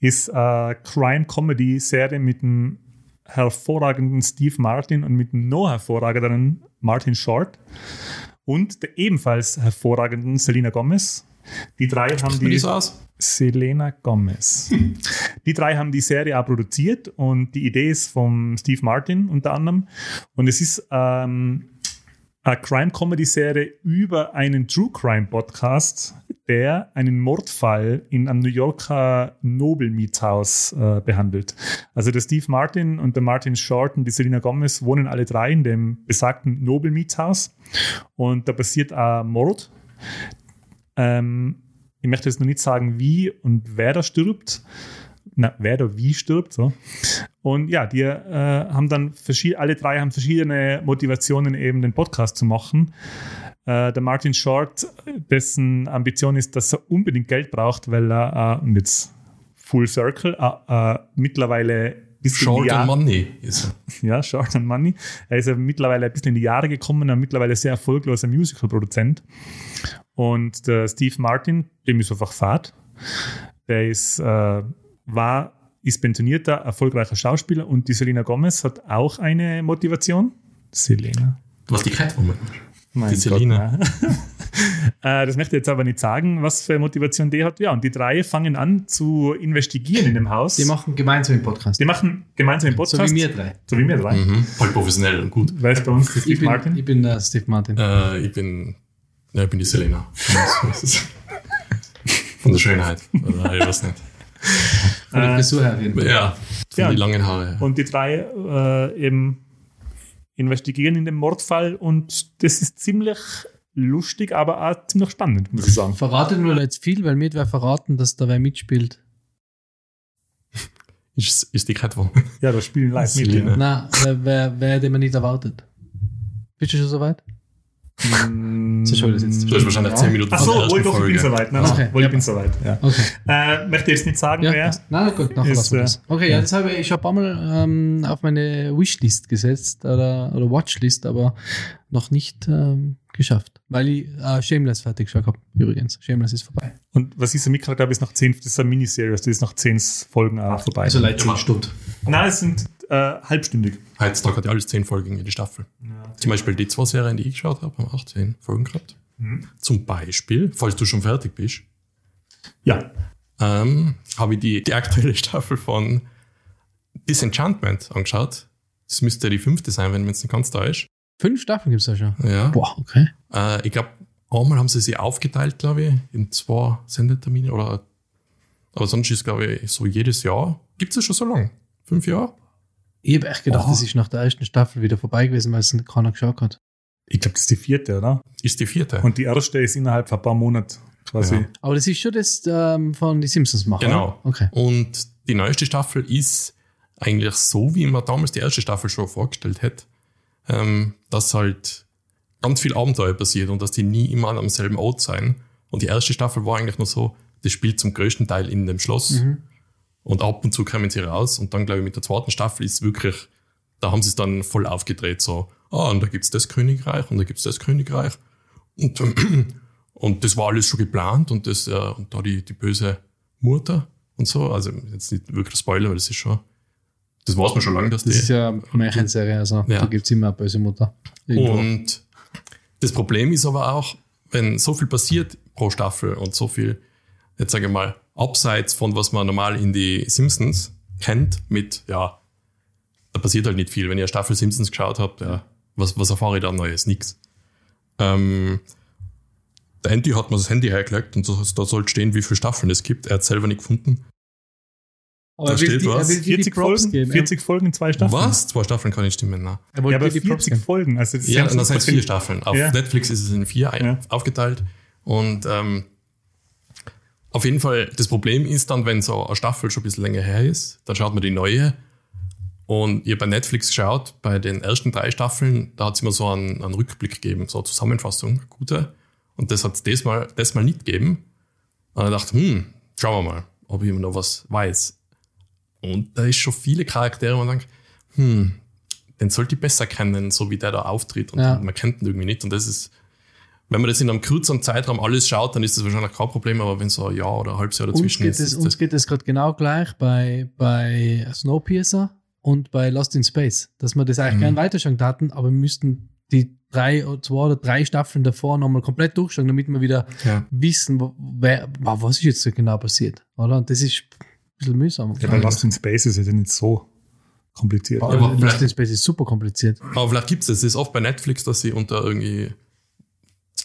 Ist eine Crime-Comedy-Serie mit dem hervorragenden Steve Martin und mit noch hervorragenden Martin Short und der ebenfalls hervorragenden Selena Gomez. Die drei haben die so aus? Selena Gomez. Die drei haben die Serie auch produziert und die Idee ist vom Steve Martin unter anderem. Und es ist ähm, Crime-Comedy-Serie über einen True Crime-Podcast, der einen Mordfall in einem New Yorker Nobel-Mietshaus äh, behandelt. Also der Steve Martin und der Martin Short und die Selena Gomez wohnen alle drei in dem besagten Nobel-Mietshaus. Und da passiert ein Mord. Ähm, ich möchte jetzt noch nicht sagen, wie und wer da stirbt. Na, wer da wie stirbt. So. Und ja, die äh, haben dann verschiedene, alle drei haben verschiedene Motivationen, eben den Podcast zu machen. Äh, der Martin Short, dessen Ambition ist, dass er unbedingt Geld braucht, weil er äh, jetzt Full Circle äh, äh, mittlerweile Short and Money ist er. ja, Short on Money. Er ist ja mittlerweile ein bisschen in die Jahre gekommen, ein mittlerweile sehr erfolgloser Musical-Produzent. Und der Steve Martin, dem ist einfach Fahrt. Der ist, äh, war, ist pensionierter, erfolgreicher Schauspieler und die Selena Gomez hat auch eine Motivation. Selena. Was die Catwoman. Mein Die nein. äh, das möchte ich jetzt aber nicht sagen, was für eine Motivation die hat. Ja, und die drei fangen an zu investigieren in dem Haus. Die machen gemeinsam den Podcast. Die machen gemeinsam einen so Podcast. wie wir drei. So wie wir drei. Mhm. Voll professionell und gut. Wer ist bei uns der Ich Steve bin, Martin? ich bin der Steve Martin. Äh, ich bin, ja, ich bin die Selena. Von der Schönheit. Oder ich weiß nicht. Von der äh, Frisur her reden. Ja, von Ja. den langen Haare. Und die drei äh, eben investigieren in den Mordfall und das ist ziemlich lustig, aber auch ziemlich spannend, muss ich sagen. Verrate nur jetzt viel, weil mir wer verraten, dass da wer mitspielt. Ist, ist die Catwoman. Ja, da spielen live mit. Ja. Na, wer, wer, wer den man nicht erwartet. Bist du schon soweit? So schön, das jetzt- Du hast wahrscheinlich 10 Minuten Ach so, wohl doch, ich bin soweit. Nein, nein, Okay. wohl, Ja. ich bin soweit. Ja. Okay. Äh, möchte jetzt nicht sagen, Ja, wer. passt. Na gut, nachher Ist, lassen wir äh, das. Okay, ja, das habe ich, ich habe ein paar Mal ähm, auf meine Wishlist gesetzt oder, oder Watchlist, aber noch nicht ähm, geschafft. Weil ich äh, Shameless fertig geschaut habe. Übrigens, Shameless ist vorbei. Und was ich so mitgekriegt habe, ist nach 10, das ist eine Miniserie, das ist nach 10 Folgen auch vorbei. Also leider Ja. zehn Stunden. Nein, es sind äh, halbstündig. Heutzutage hat ja alles 10 Folgen in die Staffel. Zum Beispiel die zwei Serien, die ich geschaut habe, haben auch 10 Folgen gehabt. Mhm. Zum Beispiel, falls du schon fertig bist, Ja. ähm, habe ich die, die aktuelle Staffel von Disenchantment angeschaut. Das müsste die fünfte sein, wenn man es nicht ganz da ist. Fünf Staffeln gibt es ja schon. Ja. Boah, okay. Äh, ich glaube, einmal haben sie sie aufgeteilt, glaube ich, in zwei Sendetermine oder. Aber sonst ist, glaube ich, so jedes Jahr. Gibt es ja schon so lange? Fünf Jahre? Ich habe echt gedacht, Aha. das ist nach der ersten Staffel wieder vorbei gewesen, weil es keiner geschaut hat. Ich glaube, das ist die vierte, oder? Ist die vierte. Und die erste ist innerhalb von ein paar Monaten quasi. Ja. Aber das ist schon das ähm, von die Simpsons machen. Genau. Okay. Und die neueste Staffel ist eigentlich so, wie man damals die erste Staffel schon vorgestellt hätte, ähm, dass halt ganz viel Abenteuer passiert und dass die nie immer am selben Ort sein. Und die erste Staffel war eigentlich nur so, das spielt zum größten Teil in dem Schloss. Und ab und zu kommen sie raus. Und dann, glaube ich, mit der zweiten Staffel ist wirklich, da haben sie es dann voll aufgedreht. So, ah, und da gibt's das Königreich und da gibt's das Königreich. Und, und das war alles schon geplant und das, äh, und da die, die böse Mutter und so. Also jetzt nicht wirklich Spoiler, weil das ist schon, das weiß man schon lange, dass Das die. ist ja eine Märchenserie, also Ja. da gibt es immer eine böse Mutter. Irgendwo. Und das Problem ist aber auch, wenn so viel passiert pro Staffel und so viel, jetzt sage ich mal, abseits von was man normal in die Simpsons kennt, mit, ja, da passiert halt nicht viel. Wenn ihr eine Staffel Simpsons geschaut habt, ja, was, was erfahre ich da Neues? Nix. Ähm, der Andy hat mir das Handy hergelegt und so, da sollte stehen, wie viele Staffeln es gibt. Er hat selber nicht gefunden. Aber da er will steht die, was. will dir die 40 Props Folgen, geben. 40 Folgen in zwei Staffeln. Was? Zwei Staffeln kann nicht stimmen. Er wollte Ja, aber dir die Props 40 geben. Folgen. Also das Ja, das heißt super vier Staffeln. Auf Ja. Netflix ist es in vier Ja. aufgeteilt. Und ähm, auf jeden Fall, das Problem ist dann, wenn so eine Staffel schon ein bisschen länger her ist, dann schaut man die neue. Und ihr bei Netflix geschaut, bei den ersten drei Staffeln, da hat es immer so einen, einen Rückblick gegeben, so eine Zusammenfassung, gute. Und das hat es das mal, das mal nicht gegeben. Und ich dachte, hm, schauen wir mal, ob ich noch was weiß. Und da ist schon viele Charaktere, wo man denkt, hm, den sollte ich besser kennen, so wie der da auftritt. Und Ja. man kennt ihn irgendwie nicht. Und das ist, wenn man das in einem kürzeren Zeitraum alles schaut, dann ist das wahrscheinlich kein Problem, aber wenn so ein Jahr oder ein halbes Jahr Uns dazwischen geht ist, es, ist uns das, geht es gerade genau gleich bei, bei Snowpiercer und bei Lost in Space, dass wir das eigentlich Mhm. gern weiterschauen hatten, aber wir müssten die drei oder zwei oder drei Staffeln davor nochmal komplett durchschauen, damit wir wieder ja. wissen, wer, wa- was ist jetzt so genau passiert. Oder? Und das ist ein bisschen mühsam. Ja, bei Lost in Space ist es ja nicht so kompliziert. Aber aber Lost in Space ist super kompliziert. Aber vielleicht gibt es das. Es ist oft bei Netflix, dass sie unter irgendwie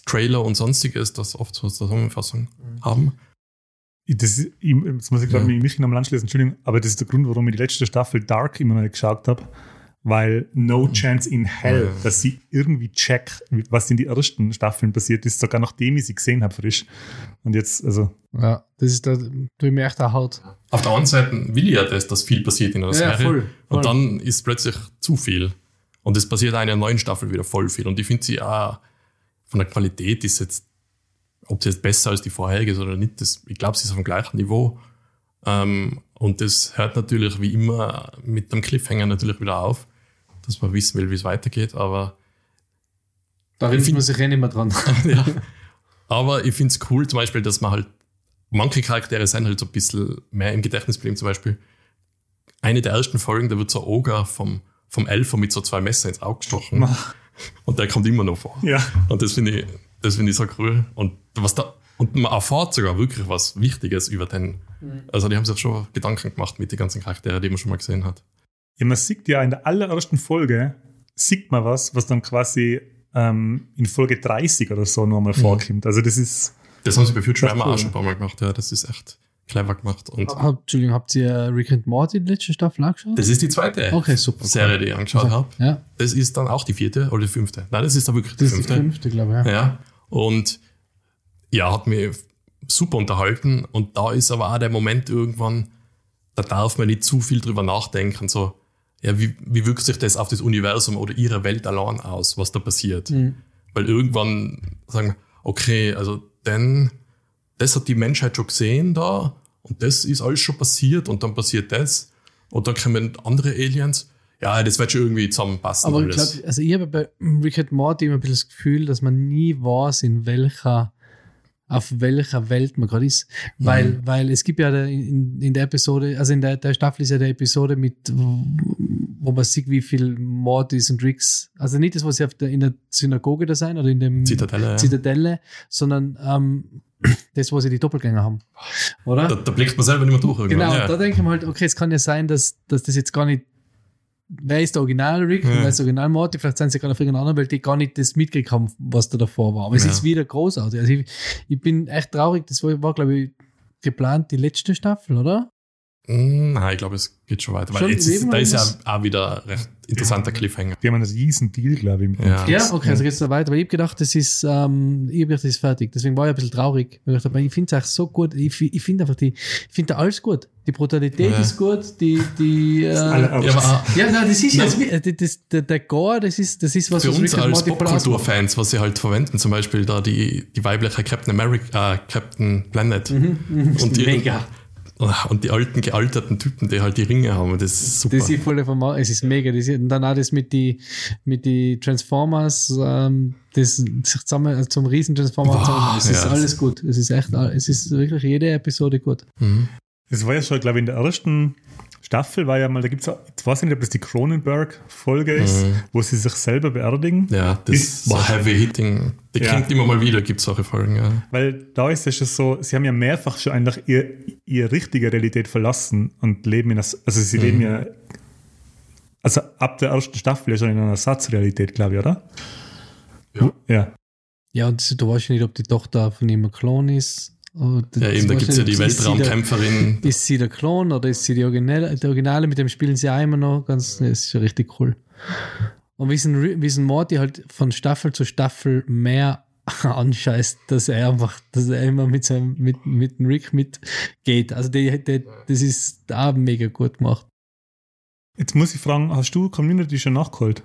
Trailer und sonstiges das oft so eine Zusammenfassung haben. Ich- Das ist, ich, jetzt muss ich glaube Ja. ich mich am anschließen, Entschuldigung, aber das ist der Grund, warum ich die letzte Staffel Dark immer noch nicht geschaut habe. Weil no chance in hell, Ja. dass sie irgendwie check, was in die ersten Staffeln passiert ist, sogar nachdem ich sie gesehen habe, frisch. Und jetzt, also, Ja, das ist da, tue ich mir echt auch Haut. Auf der einen Seite will ich ja das, dass viel passiert in einer Ja, Serie. voll, voll. Und dann ist plötzlich zu viel. Und es passiert auch in der neuen Staffel wieder voll viel. Und ich finde sie auch von der Qualität ist jetzt, ob sie jetzt besser als die vorherige ist oder nicht, das, ich glaube, sie ist auf dem gleichen Niveau. Ähm, und das hört natürlich wie immer mit dem Cliffhanger natürlich wieder auf, dass man wissen will, wie es weitergeht. Aber Da erinnert man sich eh nicht mehr dran. ja. Aber ich finde es cool, zum Beispiel, dass man halt, manche Charaktere sind halt so ein bisschen mehr im Gedächtnis geblieben. Zum Beispiel, eine der ersten Folgen, da wird so ein Oger vom, vom Elfer mit so zwei Messer ins Auge gestochen. Und der kommt immer noch vor. ja. Und das finde ich, das finde ich so cool. Und was da, und man erfährt sogar wirklich was Wichtiges über den. Also, die haben sich schon Gedanken gemacht mit den ganzen Charakteren, die man schon mal gesehen hat. Ja, man sieht ja in der allerersten Folge, sieht man was, was dann quasi ähm, in Folge 30 oder so nochmal vorkommt. Also das ist, Das haben sie bei Future cool. auch schon ein paar Mal gemacht. Ja, das ist echt clever gemacht. Und Hab, Entschuldigung, habt ihr Rick and Morty die letzte Staffel angeschaut? das ist die zweite Okay, super. Serie, die ich angeschaut habe. Ja, Das ist dann auch die vierte oder die fünfte. Nein, das ist da wirklich die das ist die fünfte. fünfte, glaube ich. Ja. Ja. Und ja, hat mich super unterhalten. Und da ist aber auch der Moment irgendwann, da darf man nicht zu viel drüber nachdenken. So, ja, wie, wie wirkt sich das auf das Universum oder ihre Welt allein aus, was da passiert? Mhm. Weil irgendwann sagen, okay, also denn das hat die Menschheit schon gesehen da und das ist alles schon passiert und dann passiert das und dann kommen andere Aliens. Ja, das wird schon irgendwie zusammenpassen. Aber ich glaube, also ich habe bei Rick and Morty immer ein bisschen das Gefühl, dass man nie weiß, in welcher, auf welcher Welt man gerade ist. Weil, weil es gibt ja in, in der Episode, also in der, der Staffel ist ja der Episode mit, wo man sieht, wie viel Mortys und Ricks, also nicht das, was sie auf der, in der Synagoge da sein oder in dem Zitadelle. Zitadelle, sondern ähm, das, wo sie die Doppelgänger haben. Oder? Da, da blickt man selber nicht mehr durch irgendwann. Genau, ja. da denke ich mir halt, okay, es kann ja sein, dass, dass das jetzt gar nicht. Wer ist der Original Rick und Ja. wer ist der Original Morty? Vielleicht sind sie gerade auf irgendeiner anderen Welt, die gar nicht das mitgekriegt haben, was da davor war. Aber es Ja. ist wieder großartig. Also ich, ich bin echt traurig, das war, war glaube ich, geplant die letzte Staffel, oder? Nein, ich glaube, es geht schon weiter. Weil Schon jetzt ist, da ist ja auch wieder ein recht interessanter Cliffhanger. Die haben einen riesen Deal, glaube ich. Mit Ja. Ja, okay, also geht's da weiter. Weil ich hab gedacht, das ist, ähm, ich hab gedacht, das ist fertig. Deswegen war ich ein bisschen traurig. Weil ich dachte, ich finde es eigentlich so gut. Ich, ich finde einfach die, ich finde da alles gut. Die Brutalität Ja. ist gut, die, die, äh, Ja, aber auch ja, nein, das ist Nein. jetzt, wie- das, das, der, der Gore, das ist, das ist was für was uns als. Popkulturfans, was sie halt verwenden, zum Beispiel da die, die weibliche Captain America, äh, Captain Planet. und, die, Mega. Und die alten gealterten Typen, die halt die Ringe haben, das ist super. Das ist voll vom es ist mega. Das ist, und dann auch das mit die, mit die Transformers, ähm, das sich zusammen also zum riesen Transformer Boah, zusammen. Es ist ja. alles gut. Es ist echt, all- es ist wirklich jede Episode gut. Mhm. Das war ja schon, glaube ich, in der ersten Staffel war ja mal, da gibt es, jetzt weiß ich nicht, ob das die Cronenberg-Folge ist, Mhm. wo sie sich selber beerdigen. Ja, das Ist- war heavy hitting. Die Ja. kommt immer mal wieder, gibt es solche Folgen. Ja. Weil da ist es schon so, sie haben ja mehrfach schon eigentlich ihr, ihre richtige Realität verlassen und leben in einer, also sie leben ja, also ab der ersten Staffel ja schon in einer Ersatzrealität, glaube ich, oder? Ja. Ja. Ja, und du weißt nicht, ob die Tochter von ihm ein Klon ist. Oder Ja, eben, da gibt es ja die Weltraumkämpferin. Ist sie der Klon oder ist sie die Originale? Die Originale, mit dem spielen sie auch immer noch ganz, das ist schon richtig cool. Und wie es ein, wie Morty halt von Staffel zu Staffel mehr anscheißt, dass er einfach, dass er immer mit seinem, mit, mit dem Rick mitgeht. Also die, die, das ist auch mega gut gemacht. Jetzt muss ich fragen, hast du Community schon nachgeholt?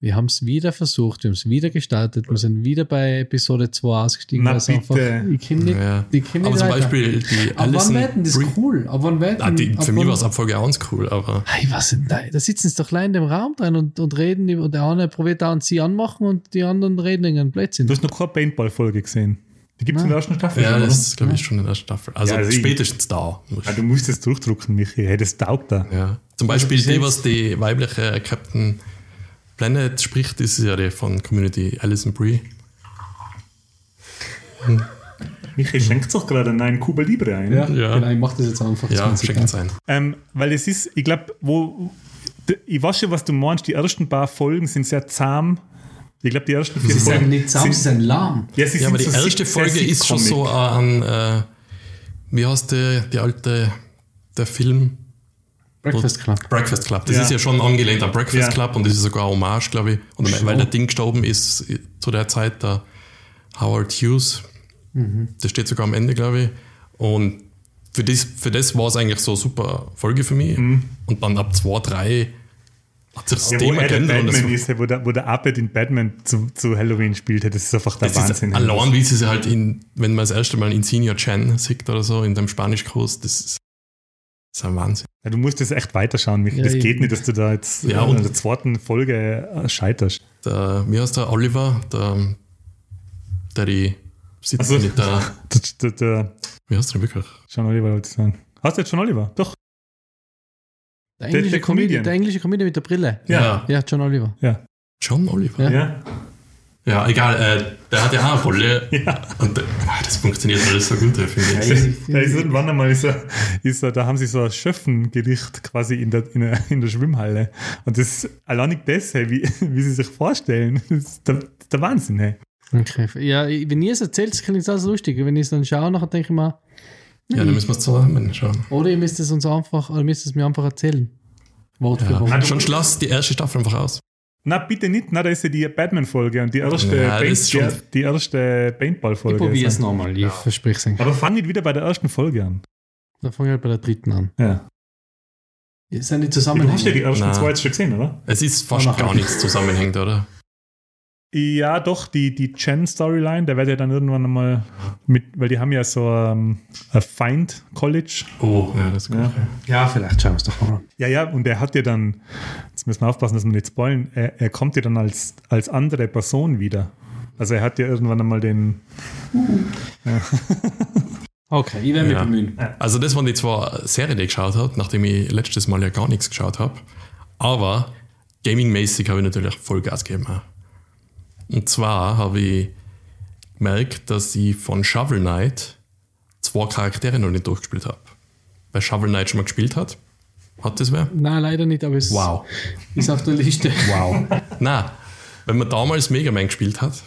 Wir haben es wieder versucht, wir haben es wieder gestartet, wir sind wieder bei Episode 2 ausgestiegen. Na bitte. ich komm nicht, Ja. ich nicht Aber zum. Beispiel die Aber wann werden das cool? Aber wann werden, Ah, die, ab für mich war es ab Folge 1 cool, aber Hey, was denn da? Da sitzen sie doch klein in dem Raum drin und, und reden und der eine probiert da und sie anmachen und die anderen reden irgendeinen Blödsinn. Du hast noch keine Paintball-Folge gesehen. Die gibt es in der ersten Staffel. ja, schon, das oder? ist, glaube ich, schon in der Staffel. Also Ja, also ich- spätestens da. Ah, du musst es durchdrucken, Michi. Hey, das taugt da. Ja. Zum Beispiel bis die, was die weibliche Captain Planet spricht, ist ja die von Community Alison Brie. Michi schenkt doch gerade einen Kuba Libre ein. Ja. genau, ich mach das jetzt einfach. Ja, schenkt es ein. Ähm, weil es ist, ich glaube, wo. Ich weiß schon, was du meinst. Die ersten paar Folgen sind sehr zahm. Ich glaube, die ersten vier Sie sind Folgen. nicht zusammen, sie sind, sind lahm. ja, sie Ja, aber die sind so erste Folge ist schon so an, äh, wie heißt der, die alte, der Film? Breakfast Club. Breakfast Club. Das Ja. ist ja schon angelehnt an Breakfast Ja. Club und das ist sogar Hommage, glaube ich. Und weil der Ding gestorben ist zu der Zeit, der Howard Hughes, Mhm. das steht sogar am Ende, glaube ich. Und für das, für das war es eigentlich so eine super Folge für mich. Und dann ab 2, 3 hat sich das Mhm. Ja, wo Thema er der geändert. und Batman das, ist, wo der, wo der Abed in Batman zu, zu Halloween spielt, das ist einfach der das ist Wahnsinn. allein, wie sie sich halt in, wenn man das erste Mal in Senior Chan sieht oder so, in dem Spanischkurs, das ist, das ist ein Wahnsinn. Ja, du musst das echt weiterschauen, Michi. Ja, das geht nicht, dass du da jetzt Ja, äh, und- in der zweiten Folge äh, scheiterst. Der, wie heißt der Oliver, der, der die sitzt Also, mit der, der, der, der wie heißt der wirklich? John Oliver wollte ich sagen. Hast du jetzt John Oliver? Doch. Der Der- englische, der Comedian. Comedian. der englische Comedian mit der Brille. Ja. Ja, John Oliver. John Oliver. Ja. Ja. Ja, egal, äh, der hat ja auch eine Rolle. Ja. Und ah, das funktioniert alles so gut, finde ich. Da ist irgendwann einmal, ist er, ist er, da haben sie so ein Schöffengericht quasi in der, in der, in der Schwimmhalle. Und das, allein das, hey, wie, wie sie sich vorstellen, das ist der, der Wahnsinn, hey. Okay. Ja, ich- wenn ihr es erzählt, klingt alles lustig. Wenn ich es dann schaue, nachher denke ich mir, Ja, dann müssen wir es zusammen schauen. oder ihr müsst es uns einfach, oder müsst es mir einfach erzählen. Wort für Ja. Wort. Schon schloss die erste Staffel einfach aus. Na, bitte nicht, na, da ist ja die Batman-Folge und die erste, Ja, Paint, die, die erste Ich Paintball-Folge. probiere es Also. nochmal, ich verspreche es. Aber fang nicht wieder bei der ersten Folge an. Dann fange ich halt bei der dritten an. Ja. Die sind nicht Du hast ja die zusammenhängend. ersten Nein. zwei jetzt schon gesehen, oder? Es ist fast gar nichts zusammenhängt, oder? Ja, doch, die, die Chen-Storyline, der wird ja dann irgendwann einmal mit, weil die haben ja so ähm, ein Feind College. Oh, ja, das ist gut. Ja. Ja, vielleicht schauen wir es doch mal an. Ja, ja, und er hat ja dann, jetzt müssen wir aufpassen, dass wir nicht spoilen, er, er kommt ja dann als, als andere Person wieder. Also er hat ja irgendwann einmal den, Okay, ich werde mich Ja. bemühen. Also das waren die zwei Serien, die ich geschaut habe, nachdem ich letztes Mal ja gar nichts geschaut habe. Aber gamingmäßig habe ich natürlich Vollgas gegeben. auch. Und zwar habe ich gemerkt, dass ich von Shovel Knight zwei Charaktere noch nicht durchgespielt habe. Weil Shovel Knight schon mal gespielt hat. Hat das wer? Nein, leider nicht, aber es Wow. ist auf der Liste. Wow. Na, wenn man damals Mega Man gespielt hat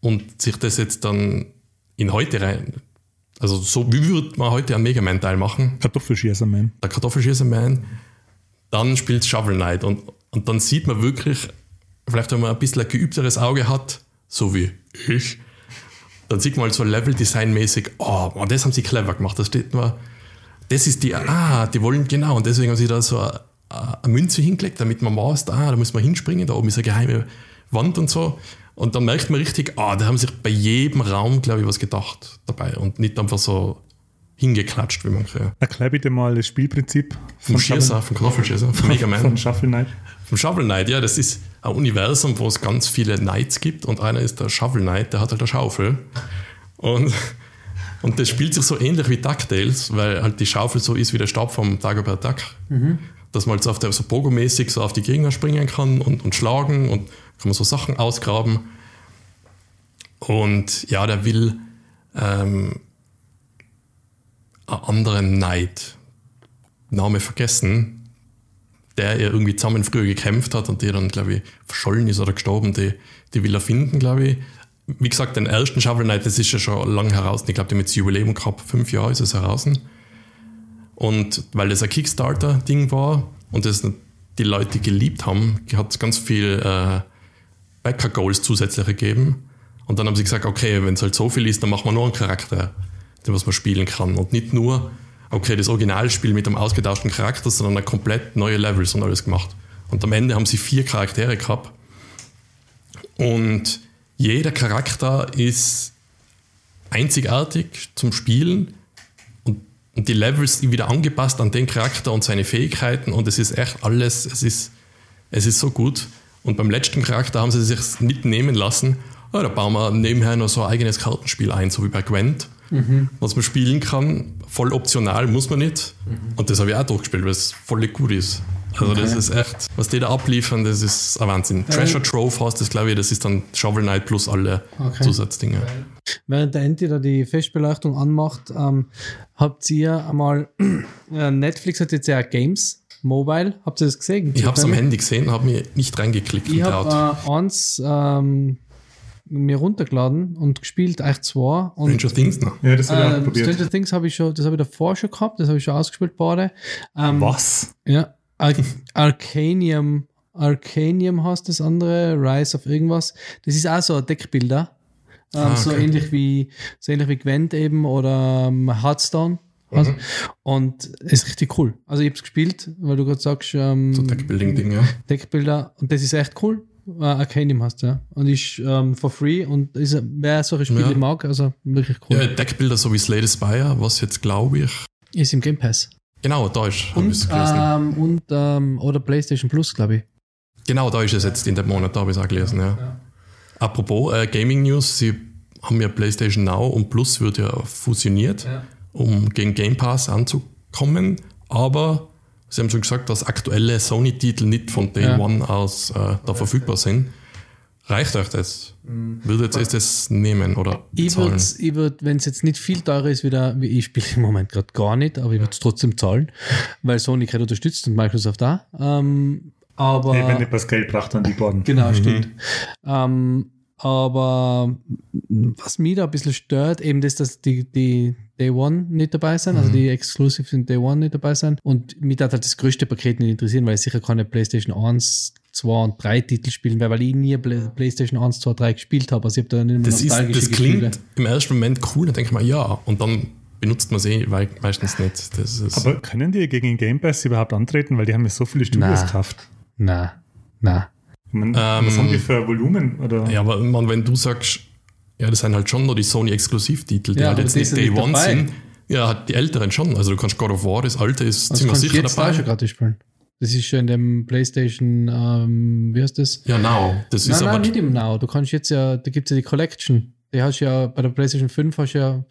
und sich das jetzt dann in heute rein Also so wie würde man heute einen Mega Man-Teil machen, Kartoffelschießer, man. der Kartoffelschießer-Man, dann spielt Shovel Knight und, und dann sieht man wirklich, vielleicht wenn man ein bisschen ein geübteres Auge hat, so wie ich, dann sieht man halt so Level-Design-mäßig, oh, man, das haben sie clever gemacht, das steht nur, das ist die, ah, die wollen, genau, und deswegen haben sie da so eine, eine Münze hingelegt, damit man weiß, ah, da muss man hinspringen, da oben ist eine geheime Wand und so. Und dann merkt man richtig, ah, da haben sich bei jedem Raum, glaube ich, was gedacht dabei und nicht einfach so hingeklatscht, wie manche. Erklär bitte mal das Spielprinzip Vom Schießer, vom Kartoffelschießer, vom Mega Man. Shuffle Knight. Vom Shovel Knight, ja, das ist ein Universum, wo es ganz viele Knights gibt und einer ist der Shovel Knight, der hat halt eine Schaufel. Und, und das spielt sich so ähnlich wie DuckTales, weil halt die Schaufel so ist wie der Stab vom Dagobert Duck. Dass man halt so auf der so Pogo-mäßig so auf die Gegner springen kann und, und schlagen und kann man so Sachen ausgraben. Und ja, der will ähm, einen anderen Knight, Name vergessen, der er irgendwie zusammen früher gekämpft hat und der dann, glaube ich, verschollen ist oder gestorben, die, die will er finden, glaube ich. Wie gesagt, den ersten Shovel Knight, das ist ja schon lange heraus. Ich glaube, der mit Jubiläum gehabt, fünf Jahre ist es heraus. Und weil das ein Kickstarter-Ding war und das die Leute geliebt haben, hat es ganz viel äh, Backer-Goals zusätzlich gegeben. Und dann haben sie gesagt, okay, wenn es halt so viel ist, dann machen wir nur einen Charakter, den was man spielen kann. Und nicht nur, okay, das Originalspiel mit einem ausgetauschten Charakter, sondern eine komplett neue Levels und alles gemacht. Und am Ende haben sie vier Charaktere gehabt. Und jeder Charakter ist einzigartig zum Spielen und, und die Levels sind wieder angepasst an den Charakter und seine Fähigkeiten und es ist echt alles, es ist, es ist so gut. Und beim letzten Charakter haben sie sich nicht nehmen lassen, ah, da bauen wir nebenher noch so ein eigenes Kartenspiel ein, so wie bei Gwent, was man spielen kann, voll optional, muss man nicht. Und das habe ich auch durchgespielt, weil es voll gut ist. Also das ist echt, was die da abliefern, das ist ein Wahnsinn. Treasure Trove heißt das, glaube ich, das ist dann Shovel Knight plus alle Okay. Zusatzdinge. Während der Enti da die Festbeleuchtung anmacht, ähm, habt ihr einmal, äh, Netflix hat jetzt ja Games, Mobile, habt ihr das gesehen? Ich habe es am Handy gesehen, habe mich nicht reingeklickt Ich habe äh, eins ähm, mir runtergeladen und gespielt, euch zwei. Und Stranger Things noch. Ja, das habe ich auch ähm, probiert. Stranger Things habe ich schon, das habe ich davor schon gehabt, das habe ich schon ausgespielt, beide. Ähm, Was? Ja, Ar Arcanium, Arcanium heißt das andere, Rise of irgendwas. Das ist auch so ein Deckbilder. Ähm, Ah, So okay. ähnlich wie so ähnlich wie Gwent eben oder ähm, Hearthstone. Also, Und ist richtig cool. Also ich habe es gespielt, weil du gerade sagst, ähm, So Deckbuilding-Ding, ja. Deckbilder und das ist echt cool. Äh, Arcanium hast ja. Und ist ähm, for free und ist, wer solche Spiele Ja. mag, also wirklich cool. Ja, Deckbilder so wie Slay the Spire, was jetzt glaube ich. Ist im Game Pass. Genau, da ist, Und, gelesen. ähm, und ähm, oder PlayStation Plus, glaube ich. Genau, da ist es jetzt in dem Monat, da habe ich es auch gelesen, ja. Apropos äh, Gaming News, sie haben ja PlayStation Now und Plus wird ja fusioniert, um gegen Game Pass anzukommen, aber sie haben schon gesagt, dass aktuelle Sony-Titel nicht von Day Ja. One aus äh, da verfügbar sind. Reicht euch das? Würdet ihr das nehmen oder Ich würde, bezahlen? ich würd, wenn es jetzt nicht viel teurer ist, wieder, wie ich spiele im Moment gerade gar nicht, aber ich würde es trotzdem zahlen, weil Sony gerade unterstützt und Microsoft da. Ähm, aber Nee, wenn etwas Geld braucht, dann die beiden. genau, stimmt. Ähm, aber was mich da ein bisschen stört, eben das, dass die, die Day One nicht dabei sind, also die Exclusives in Day One nicht dabei sind. Und mich hat halt das größte Paket nicht interessieren, weil ich sicher keine PlayStation 1, 2 und 3 Titel spielen werde, weil ich nie Play PlayStation 1, 2, 3 gespielt habe. Also ich habe da nicht mehr Das, ist, das Gefühle. klingt im ersten Moment cool, dann denkt man ja, und dann benutzt man sie meistens nicht. Das ist, Aber können die gegen den Game Pass überhaupt antreten? Weil die haben ja so viele Studios Na. gekauft. Na, na. Ich Ähm, was haben die für Volumen? Oder? Ja, aber man, wenn du sagst, ja, das sind halt schon nur die Sony-Exklusivtitel, die Ja, halt jetzt die nicht Day One dabei. sind. Ja, die älteren schon. Also du kannst God of War, das alte ist Das ziemlich sicher jetzt da dabei. schon gratis spielen. Das ist schon in dem PlayStation, ähm, wie heißt das? Ja, now. Das ist nein, aber nein, nicht im Now. Du kannst jetzt ja, da gibt es ja die Collection. Die hast ja bei der PlayStation 5 hast du ja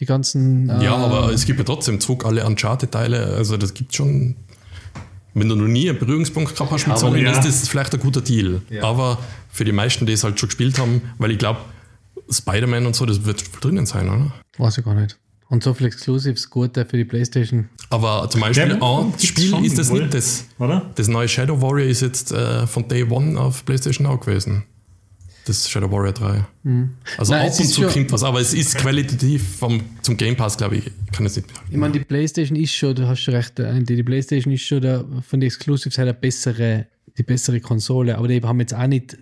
die ganzen. äh, ja, aber es gibt ja trotzdem zurück alle Uncharted-Teile. Also das gibt schon. Wenn du noch nie einen Berührungspunkt gehabt hast mit Sony, ja. ist das vielleicht ein guter Deal. Aber für die meisten, die es halt schon gespielt haben, weil ich glaube, Spider-Man und so, das wird drinnen sein, oder? Weiß ich gar nicht. Und so viel Exclusives, gute für die PlayStation. Aber zum Beispiel Ja, ein Spiel ist das wohl. nicht das. Oder? Das neue Shadow Warrior ist jetzt äh, von Day One auf PlayStation Now gewesen. das Shadow Warrior 3. Also Nein, ab es und ist zu schon- kommt was, aber es ist qualitativ vom, zum Game Pass, glaube ich, kann es nicht mithalten. Ich meine, die PlayStation ist schon, du hast schon recht, äh, die, die PlayStation ist schon der, von den Exclusives her der bessere, die bessere Konsole, aber die haben jetzt auch nicht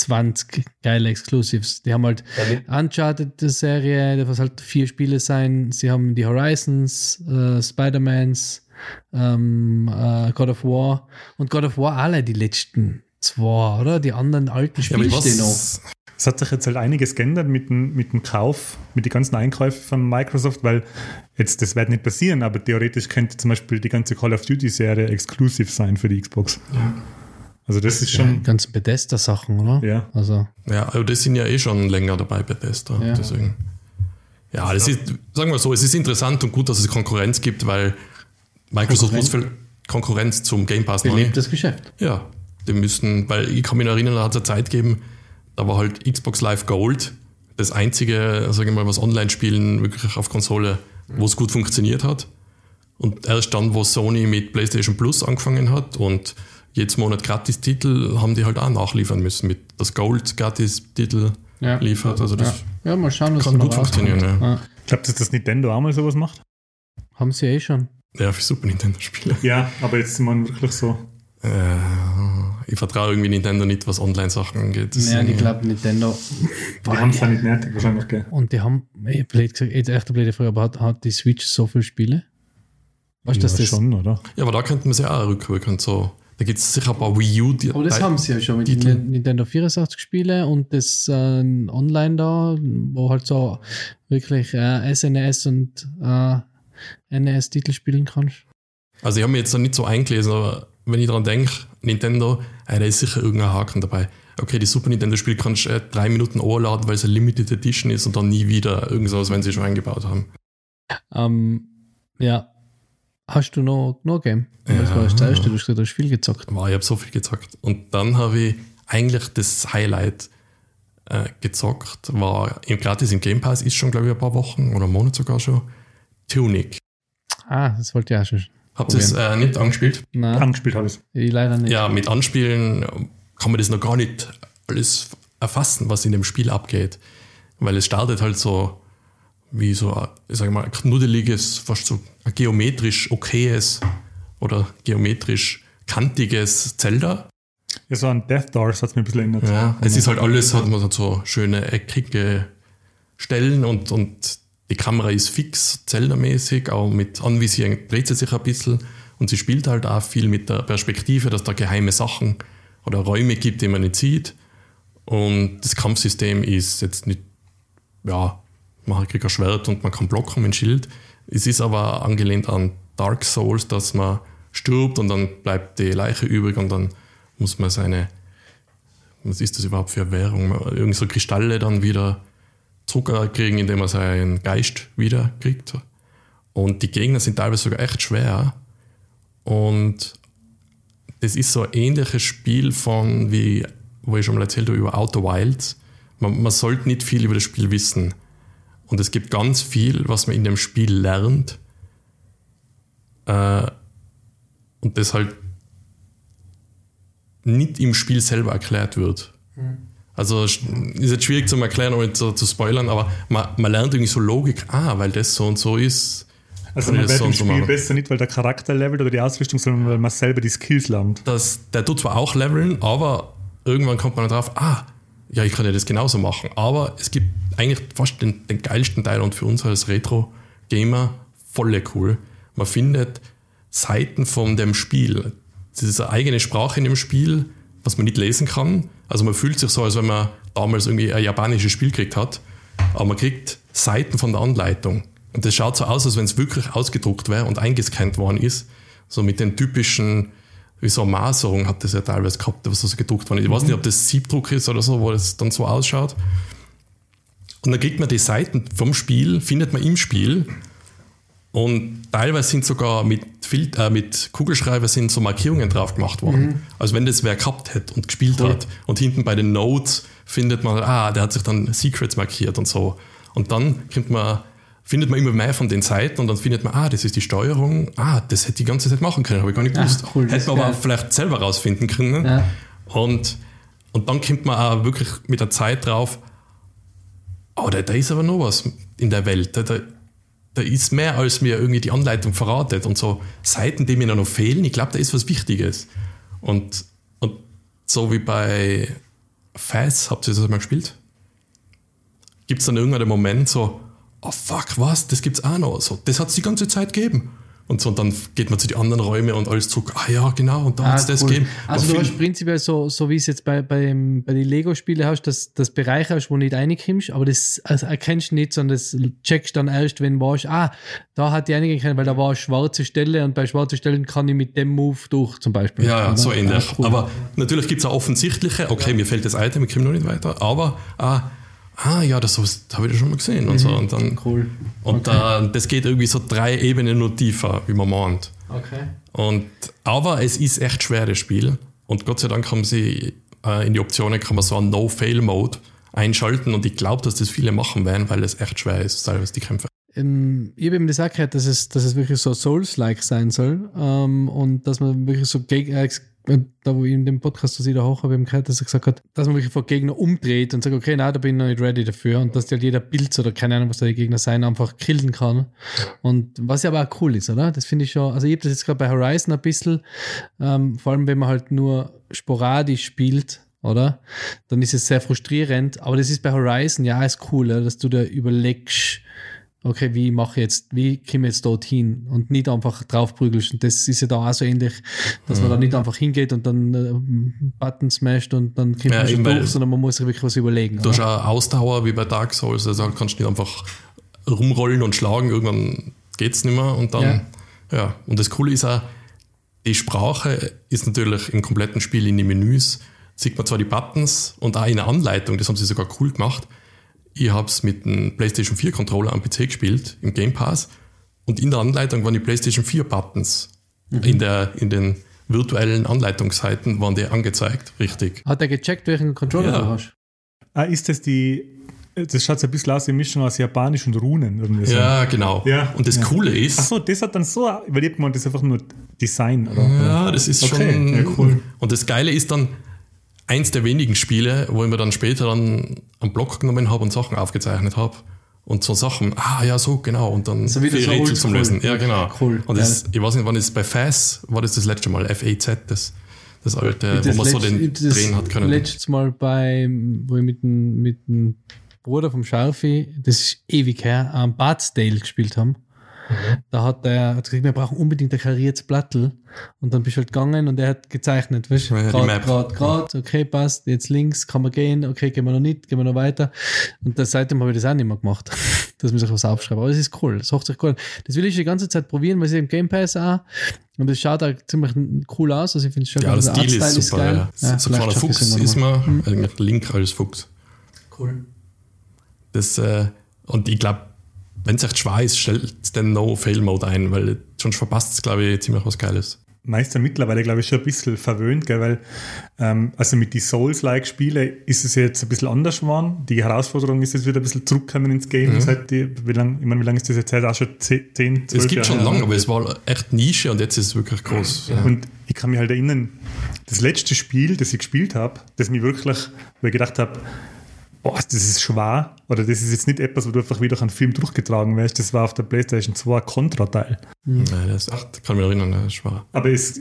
20 geile Exclusives. Die haben halt Uncharted der Serie, was halt vier Spiele sein. Sie haben die Horizons, äh, Spider-Mans, ähm, äh, God of War und God of War alle die letzten zwei, oder? Die anderen alten Ja, aber Spiele stehen noch. Es hat sich jetzt halt einiges geändert mit dem, mit dem Kauf, mit den ganzen Einkäufen von Microsoft, weil jetzt, das wird nicht passieren, aber theoretisch könnte zum Beispiel die ganze Call of Duty-Serie exklusiv sein für die Xbox. Also das ist Die schon, ganzen Bethesda-Sachen, oder? ja. Also, ja, aber die sind ja eh schon länger dabei bei Bethesda. Ja. Deswegen. Ja, das ist, sagen wir so, es ist interessant und gut, dass es Konkurrenz gibt, weil Microsoft muss viel Konkurrenz zum Game Pass neu. belebt das Geschäft. Ja, die müssen, weil ich kann mich noch erinnern, da hat es eine Zeit gegeben, da war halt Xbox Live Gold das einzige, sage ich mal, was Online-Spielen wirklich auf Konsole, wo es gut funktioniert hat. Und erst dann, wo Sony mit PlayStation Plus angefangen hat und jetzt Monat Gratis-Titel, haben die halt auch nachliefern müssen mit das Gold Gratis-Titel Ja. liefert. Also das Ja, mal schauen, was kann gut funktionieren. Ja. Ja. Glaubt ihr, dass Nintendo auch mal sowas macht? Haben sie eh schon. ja, für Super Nintendo-Spiele. Ja, aber jetzt sind wir wirklich so. Äh, ich vertraue irgendwie Nintendo nicht, was Online-Sachen angeht. Das Nein, sind- ich glaube Nintendo. Die haben es ja nicht nötig, wahrscheinlich, gell? Und die haben, ey, blöd gesagt, jetzt echt eine blöde Frage, aber hat, hat die Switch so viele Spiele? Weißt du, ja, das. schon, oder? Ja, aber da könnten wir sie auch rückwirken. So. Da gibt es sicher ein paar Wii U. Die, Aber das haben sie ja schon mit Titel. Nintendo 64 Spiele und das äh, Online da, wo halt so wirklich äh, SNES und äh, NES-Titel spielen kannst. Also ich habe mir jetzt noch nicht so eingelesen, aber wenn ich daran denke, Nintendo, äh, da ist sicher irgendein Haken dabei. Okay, die Super Nintendo-Spiel kannst du äh, drei Minuten anladen, weil es eine Limited Edition ist und dann nie wieder irgendwas, wenn sie schon eingebaut haben. Ähm, ja. Hast du noch, noch Game? Das Ja. war das erste, du hast gesagt, du hast viel gezockt. Wow, ich habe so viel gezockt. Und dann habe ich eigentlich das Highlight äh, gezockt, war im, gratis im Game Pass, ist schon glaube ich ein paar Wochen oder einen Monat sogar schon. Tunic. Ah, das wollte ich auch schon. Habt ihr es äh, nicht angespielt? Nein, Angespielt habe ich ich leider nicht. Ja, mit Anspielen kann man das noch gar nicht alles erfassen, was in dem Spiel abgeht. Weil es startet halt so wie so, ein, ich sag mal, ein knuddeliges, fast so ein geometrisch okayes oder geometrisch kantiges Zelda. Ja, so an Death Doors hat es mir ein bisschen erinnert. Ja, es ist halt alles, hat man so schöne eckige Stellen und, und die Kamera ist fix, Zelda-mäßig, auch mit Anvisieren dreht sie sich ein bisschen und sie spielt halt auch viel mit der Perspektive, dass da geheime Sachen oder Räume gibt, die man nicht sieht. Und das Kampfsystem ist jetzt nicht, ja, man kriegt ein Schwert und man kann blocken mit dem Schild. Es ist aber angelehnt an Dark Souls, dass man stirbt und dann bleibt die Leiche übrig und dann muss man seine was ist das überhaupt für eine Währung? Irgend so Kristalle dann wieder zurückkriegen, indem man seinen Geist wieder kriegt. Und die Gegner sind teilweise sogar echt schwer. Und das ist so ein ähnliches Spiel von, wie, wo ich schon mal erzählt habe, über Outer Wilds. Man, man sollte nicht viel über das Spiel wissen. Und es gibt ganz viel, was man in dem Spiel lernt. Äh, und das halt nicht im Spiel selber erklärt wird. Also ist jetzt schwierig zu erklären, ohne zu, zu spoilern, aber man, man lernt irgendwie so Logik, ah, weil das so und so ist. Also man wird so im Spiel machen. besser nicht, weil der Charakter levelt oder die Ausrüstung, sondern weil man selber die Skills lernt. Das, der tut zwar auch leveln, aber irgendwann kommt man drauf, ah, ja, ich kann ja das genauso machen. Aber es gibt eigentlich fast den, den geilsten Teil und für uns als Retro-Gamer voll cool. Man findet Seiten von dem Spiel. Das ist eine eigene Sprache in dem Spiel, was man nicht lesen kann. Also man fühlt sich so, als wenn man damals irgendwie ein japanisches Spiel gekriegt hat. Aber man kriegt Seiten von der Anleitung. Und das schaut so aus, als wenn es wirklich ausgedruckt wäre und eingescannt worden ist. So mit den typischen, wie so eine Maserung hat das ja teilweise gehabt, was so gedruckt worden ist. Ich weiß nicht, ob das Siebdruck ist oder so, wo das dann so ausschaut. Und dann kriegt man die Seiten vom Spiel, findet man im Spiel. Und teilweise sind sogar mit, Fil äh, mit Kugelschreiber sind so Markierungen drauf gemacht worden. Also wenn das wer gehabt hätte und gespielt hat. Und hinten bei den Notes findet man, ah, der hat sich dann Secrets markiert und so. Und dann kommt man, findet man immer mehr von den Seiten und dann findet man, ah, das ist die Steuerung. Ah, das hätte ich die ganze Zeit machen können, habe ich gar nicht gewusst. cool, das hätte man aber geil. vielleicht selber rausfinden können. Ja. Und und dann kommt man auch wirklich mit der Zeit drauf, oh, da, da ist aber noch was in der Welt. Da, da, da ist mehr, als mir irgendwie die Anleitung verratet. Und so Seiten, die mir noch fehlen, ich glaube, da ist was Wichtiges. Und, und so wie bei Faz, habt ihr das mal gespielt? Gibt es dann irgendwann den Moment so, oh fuck, was, das gibt's auch noch. So, das hat es die ganze Zeit gegeben. Und, so, und dann geht man zu den anderen Räumen und alles zurück. Ah ja, genau, und da Ah, hat es das gegeben. Also Aber du hast prinzipiell so, so wie es jetzt bei, bei, bei den Lego-Spielen hast, dass das Bereich hast, wo du nicht reinkommst, aber das also erkennst du nicht, sondern das checkst dann erst, wenn du warst, ah, da hat die reingehen weil da war eine schwarze Stelle und bei schwarzen Stellen kann ich mit dem Move durch, zum Beispiel. Ja, ja, so ähnlich. Cool. Aber natürlich gibt es auch offensichtliche, okay, mir fällt das Item, ich komme noch nicht weiter, aber ah, ah ja, das, habe ich ja schon mal gesehen und so. Und, dann, cool. und dann, das geht irgendwie so drei Ebenen nur tiefer, wie man meint. Okay. Und, aber es ist echt schwer, das Spiel. Und Gott sei Dank haben sie äh, in die Optionen kann man so einen No-Fail-Mode einschalten und ich glaube, dass das viele machen werden, weil es echt schwer ist, teilweise die Kämpfe. Ähm, ich habe eben das auch gehört, dass es, dass es wirklich so Souls-like sein soll ähm, und dass man wirklich so gegen, äh, da wo ich in dem Podcast, was da hoch habe, eben gehört, dass er gesagt hat, dass man wirklich vor Gegner umdreht und sagt, okay, na, da bin ich noch nicht ready dafür und dass halt jeder Pilz oder keine Ahnung, was da die Gegner sein, einfach killen kann. Und was ja aber auch cool ist, oder? Das finde ich schon, also ich habe das jetzt gerade bei Horizon ein bisschen, ähm, vor allem wenn man halt nur sporadisch spielt, oder? Dann ist es sehr frustrierend, aber das ist bei Horizon ja ist cool, oder? dass du da überlegst, okay, wie mache ich jetzt, wie komme ich jetzt dorthin und nicht einfach draufprügelst. Und das ist ja da auch so ähnlich, dass man da nicht einfach hingeht und dann äh, Button smasht und dann kommt Ja, man schon durch, sondern man muss sich wirklich was überlegen. Du hast auch Ausdauer wie bei Dark Souls, also da kannst du nicht einfach rumrollen und schlagen, irgendwann geht's nicht mehr und dann, ja. Und das Coole ist auch, die Sprache ist natürlich im kompletten Spiel in den Menüs, sieht man zwar die Buttons und auch in der Anleitung, das haben sie sogar cool gemacht. Ich habe es mit einem PlayStation 4 Controller am PC gespielt, im Game Pass, und in der Anleitung waren die PlayStation 4 Buttons. In, der, in den virtuellen Anleitungsseiten waren die angezeigt, richtig. Hat er gecheckt, welchen Controller Ja. du hast? Ah, ist das die. Das schaut so ein bisschen aus wie eine Mischung aus Japanisch und Runen. Irgendwie so. Ja, genau. Ja, und das ja. Coole ist, Achso, das hat dann so. Weil ich hab gemeint, das ist einfach nur Design, oder? Ja, das ist Okay, schon ja, cool. Und das Geile ist dann eins der wenigen Spiele, wo ich mir dann später dann einen Block genommen habe und Sachen aufgezeichnet habe. Und so Sachen, ah ja, so, genau. Und dann So wieder die so Rätsel zum Lösen. Ja, genau. Cool, Und das, ich weiß nicht, wann ist bei FAS, war das das letzte Mal, FAZ, das, das alte, wo man so den das drehen hat können. Letztes Mal bei, wo ich mit dem, mit dem Bruder vom Scharfi, das ist ewig her, am Bardsdale gespielt haben. Da hat er hat gesagt, wir brauchen unbedingt ein kariertes Plattel. Und dann bist du halt gegangen und er hat gezeichnet, weißt du? Ja, Map. grad, grad, okay, passt, jetzt links, kann man gehen, okay, gehen wir noch nicht, gehen wir noch weiter. Und das, seitdem habe ich das auch nicht mehr gemacht, dass man sich was aufschreibt. Aber es ist cool, das macht sich cool. Das will ich die ganze Zeit probieren, weil es ist im Game Pass auch. Und das schaut auch ziemlich cool aus. Also ich finde es schon ja, der Stil ist super. Ja. so vielleicht kleiner schaffe ich Fuchs ist mal. man, eigentlich Link als Fuchs. Cool. Das, äh, und ich glaube, wenn es echt schwer ist, stellt den No-Fail-Mode ein, weil sonst verpasst es, glaube ich, ziemlich was Geiles. Meister mittlerweile, glaube ich, schon ein bisschen verwöhnt, gell? weil ähm, also mit den Souls-like-Spielen ist es jetzt ein bisschen anders geworden. Die Herausforderung ist jetzt wieder ein bisschen zurückgekommen ins Game. Mhm. Seit die, wie lang, ich meine, wie lange ist das jetzt her? Auch schon 10, 10 12 Es gibt schon Jahre her, lange, aber es war echt Nische und jetzt ist es wirklich groß. Ja. Und ich kann mich halt erinnern, das letzte Spiel, das ich gespielt habe, das mich wirklich, wo ich gedacht habe, boah, das ist schwer, oder das ist jetzt nicht etwas, wo du einfach wieder durch einen Film durchgetragen wirst, das war auf der PlayStation 2 ein Contra-Teil. Ja, das ist echt, kann mich erinnern, das ist wahr. Aber es,